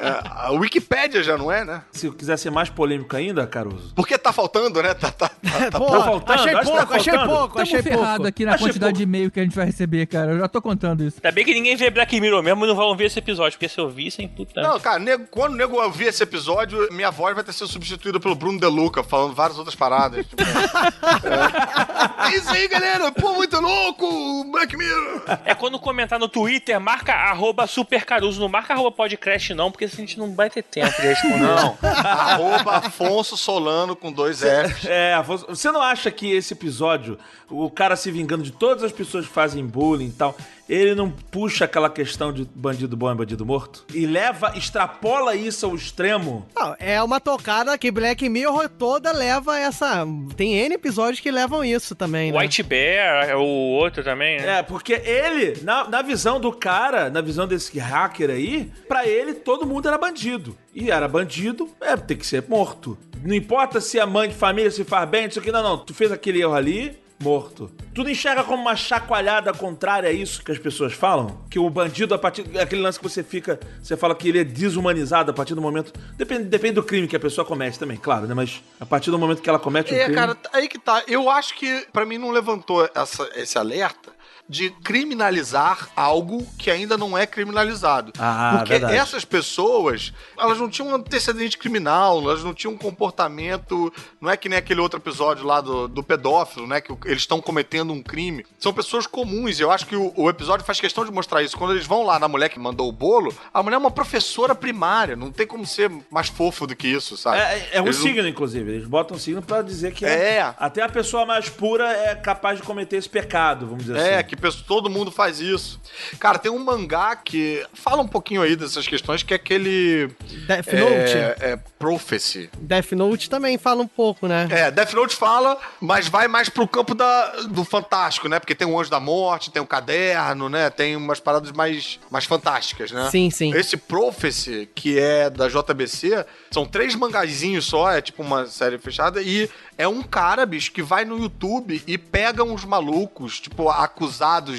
É, a Wikipédia já não é, né? Se eu quiser ser mais polêmico ainda, Caruso. Porque tá faltando, né? Tá, tá, tá, tá Pô, tá faltando? achei tá pouco, achei faltando. pouco, achei pouco. Errado aqui na Achei quantidade pouco. de e-mail que a gente vai receber, cara. Eu já tô contando isso. Ainda bem que ninguém vê Black Mirror mesmo e não vão ver esse episódio, porque se eu visse, hein, puta. Não, cara, nego- quando o nego ouvir esse episódio, minha voz vai ter sido substituída pelo Bruno De Luca, falando várias outras paradas. tipo, é. É isso aí, galera. Pô, muito louco, Black Mirror. É quando comentar no Twitter, marca arroba supercaruso, não marca arroba podcast não, porque assim a gente não vai ter tempo de responder. Não, arroba Afonso Solano com dois Fs. É, Afonso, você não acha que esse episódio, o cara se vingando de todas as pessoas que fazem bullying e tal, ele não puxa aquela questão de bandido bom e bandido morto? E leva, extrapola isso ao extremo? Não, é uma tocada que Black Mirror toda leva essa. Tem N episódios que levam isso também, né? White Bear é o outro também, né? É, porque ele, na, na visão do cara, na visão desse hacker aí, pra ele todo mundo era bandido. E era bandido, é, tem que ser morto. Não importa se a mãe de família se faz bem, isso aqui, não, não. Tu fez aquele erro ali, morto. Tu não enxerga como uma chacoalhada contrária a isso que as pessoas falam? Que o bandido, a partir. Aquele lance que você fica. Você fala que ele é desumanizado a partir do momento. Depende, depende do crime que a pessoa comete também, claro, né? Mas a partir do momento que ela comete um É, crime. cara, aí que tá. Eu acho que pra mim não levantou essa- esse alerta de criminalizar algo que ainda não é criminalizado. Ah, Porque verdade. essas pessoas, elas não tinham um antecedente criminal, elas não tinham um comportamento. Não é que nem aquele outro episódio lá do, do pedófilo, né? Que eles estão cometendo um crime. São pessoas comuns. e Eu acho que o, o episódio faz questão de mostrar isso. Quando eles vão lá na mulher que mandou o bolo, a mulher é uma professora primária. Não tem como ser mais fofo do que isso, sabe? É, é um Eles não- signo, inclusive. Eles botam um signo pra dizer que É. até a pessoa mais pura é capaz de cometer esse pecado, vamos dizer É, assim. que todo mundo faz isso. Cara, tem um mangá que fala um pouquinho aí dessas questões, que é aquele. Death Note. É, é Prophecy. Death Note também fala um pouco, né? É, Death Note fala, mas vai mais pro campo da, do fantástico, né? Porque tem o Anjo da Morte, tem o caderno, né? Tem umas paradas mais, mais fantásticas, né? Sim, sim. Esse Prophecy, que é da JBC, são três mangazinhos só, é tipo uma série fechada, e é um cara, bicho, que vai no YouTube e pega uns malucos, tipo,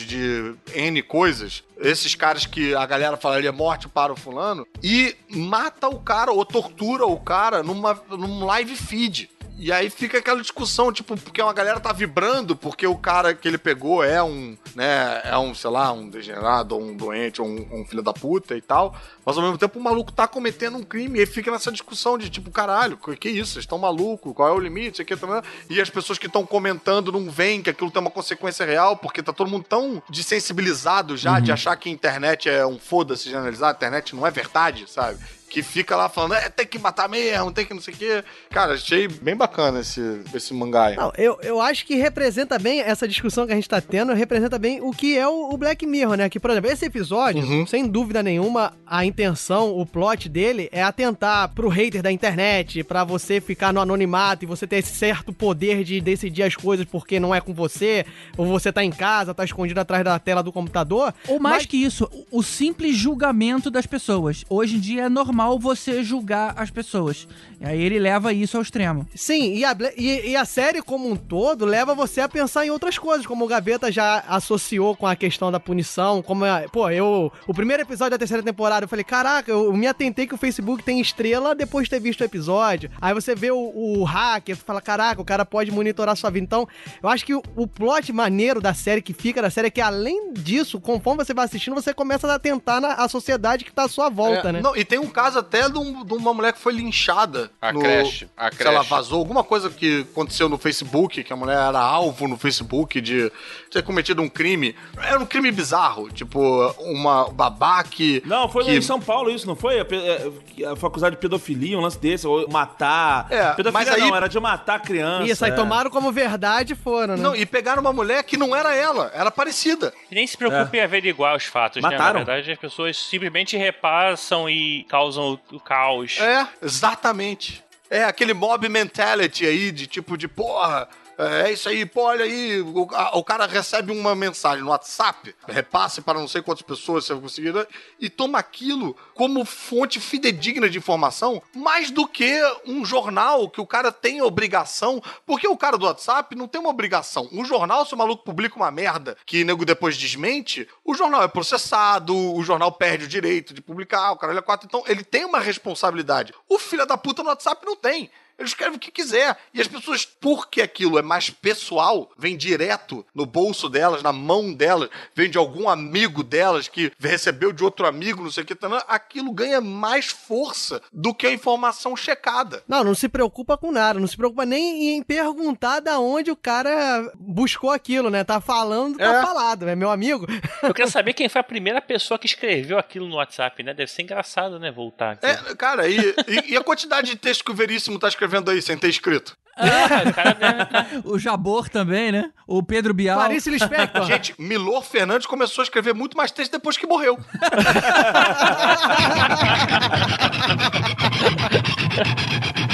de N coisas. Esses caras que a galera falaria morte para o fulano, e mata o cara ou tortura o cara numa, num live feed. E aí fica aquela discussão, tipo, porque uma galera tá vibrando porque o cara que ele pegou é um, né, é um, sei lá, um degenerado, ou um doente, ou um, um filho da puta e tal. Mas ao mesmo tempo o maluco tá cometendo um crime e aí fica nessa discussão de tipo, caralho, que, que isso? Vocês estão malucos? Qual é o limite? Aqui também. E as pessoas que estão comentando não veem que aquilo tem uma consequência real, porque tá todo mundo tão desensibilizado já de achar que a internet é um foda-se generalizado, a internet não é verdade, sabe? Que fica lá falando, é, tem que matar mesmo, tem que não sei o quê. Cara, achei bem bacana esse, esse mangá aí. Não, eu, eu acho que representa bem essa discussão que a gente tá tendo, representa bem o que é o, o Black Mirror, né? Que, por exemplo, esse episódio, Uhum. sem dúvida nenhuma, a intenção, o plot dele é atentar pro hater da internet, pra você ficar no anonimato e você ter esse certo poder de decidir as coisas porque não é com você, ou você tá em casa, tá escondido atrás da tela do computador. Ou mais Mas- que isso, o o simples julgamento das pessoas. Hoje em dia é normal você julgar as pessoas. E aí ele leva isso ao extremo. Sim, e a, e, e a série como um todo leva você a pensar em outras coisas, como o Gaveta já associou com a questão da punição, como, é- pô, eu, o primeiro episódio da terceira temporada, eu falei, caraca, eu me atentei que o Facebook tem estrela depois de ter visto o episódio. Aí você vê o, o hacker, você fala, caraca, o cara pode monitorar sua vida. Então, eu acho que o, o plot maneiro da série, que fica da série, é que além disso, conforme você vai assistindo, você começa a atentar na a sociedade que tá à sua volta, É, né? Não, e tem um caso até de, um- de uma mulher que foi linchada. A no, creche, a Se ela creche. vazou, alguma coisa que aconteceu no Facebook, que a mulher era alvo no Facebook de ter cometido um crime. Era um crime bizarro, tipo, uma babá que. Não, foi que... em São Paulo isso, não foi? É, que a- foi acusado de pedofilia, um lance desse, ou matar. É, pedofilia mas aí- não, era de matar criança. Isso, aí é. tomaram como verdade e foram, né? Não, e pegaram uma mulher que não era ela, era parecida. E nem se preocupe em averiguar os fatos, né? Mataram. Na verdade, as pessoas simplesmente repassam e causam o, o caos. É, exatamente. É aquele mob mentality aí de tipo de porra. É isso aí, pô, olha aí. O, a- o cara recebe uma mensagem no WhatsApp, repasse para não sei quantas pessoas você conseguir, né, e toma aquilo como fonte fidedigna de informação, mais do que um jornal que o cara tem obrigação. Porque o cara do WhatsApp não tem uma obrigação. Um jornal, se o maluco publica uma merda que nego depois desmente, o jornal é processado, o jornal perde o direito de publicar, o cara é quatro. Então ele tem uma responsabilidade. O filho da puta no WhatsApp não tem. Ele escreve o que quiser. E as pessoas, porque aquilo é mais pessoal, vem direto no bolso delas, na mão delas, vem de algum amigo delas que recebeu de outro amigo, não sei o que, tá, aquilo ganha mais força do que a informação checada. Não, não se preocupa com nada, não se preocupa nem em perguntar da onde o cara buscou aquilo, né? Tá falando, tá É. falado, é meu amigo. Eu quero saber quem foi a primeira pessoa que escreveu aquilo no WhatsApp, né? Deve ser engraçado, né? Voltar aqui. É, cara, e, e- e a quantidade de texto que o Veríssimo tá escrevendo aí sem ter escrito? Ah, o cara deve... O Jabor também, né? O Pedro Bial. Clarice Lispector. Gente, Milor Fernandes começou a escrever muito mais texto depois que morreu.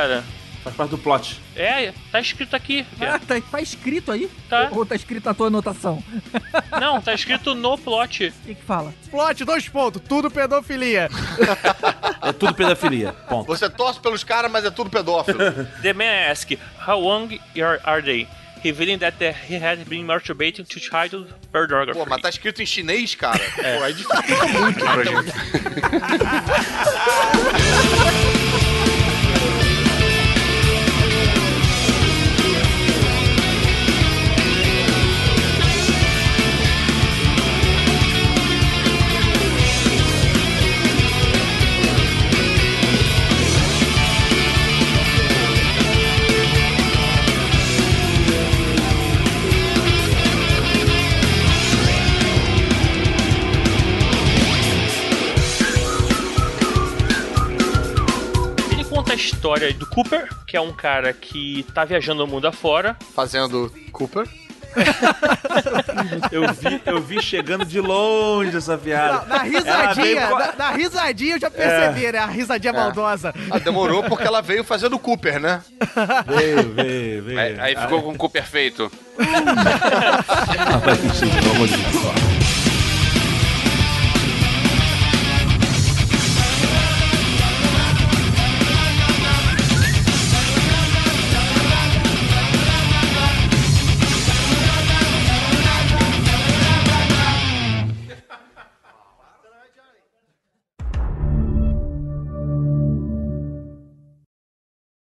cara. Faz parte do plot. É, tá escrito aqui. Ah, tá, tá escrito aí? Tá. Ou, ou tá escrito na tua anotação? Não, tá escrito no plot. O que que fala? Plot, dois pontos, tudo pedofilia. É tudo pedofilia. Ponto. Você torce pelos caras, mas é tudo pedófilo. The man asked, how young are, they? Revealing that he had been masturbating to child pornography. Pô, mas tá escrito em chinês, cara. Pô, aí dificulta muito pra gente. História do Cooper, que é um cara que tá viajando o mundo afora. Fazendo Cooper. Eu vi, eu vi chegando de longe essa piada. Na Ela veio risadinha, a- na, na risadinha eu já percebi, né? A risadinha maldosa. Ah, demorou porque ela veio fazendo Cooper, né? Veio, veio, veio. Aí, aí ficou com o cu perfeito. Ah,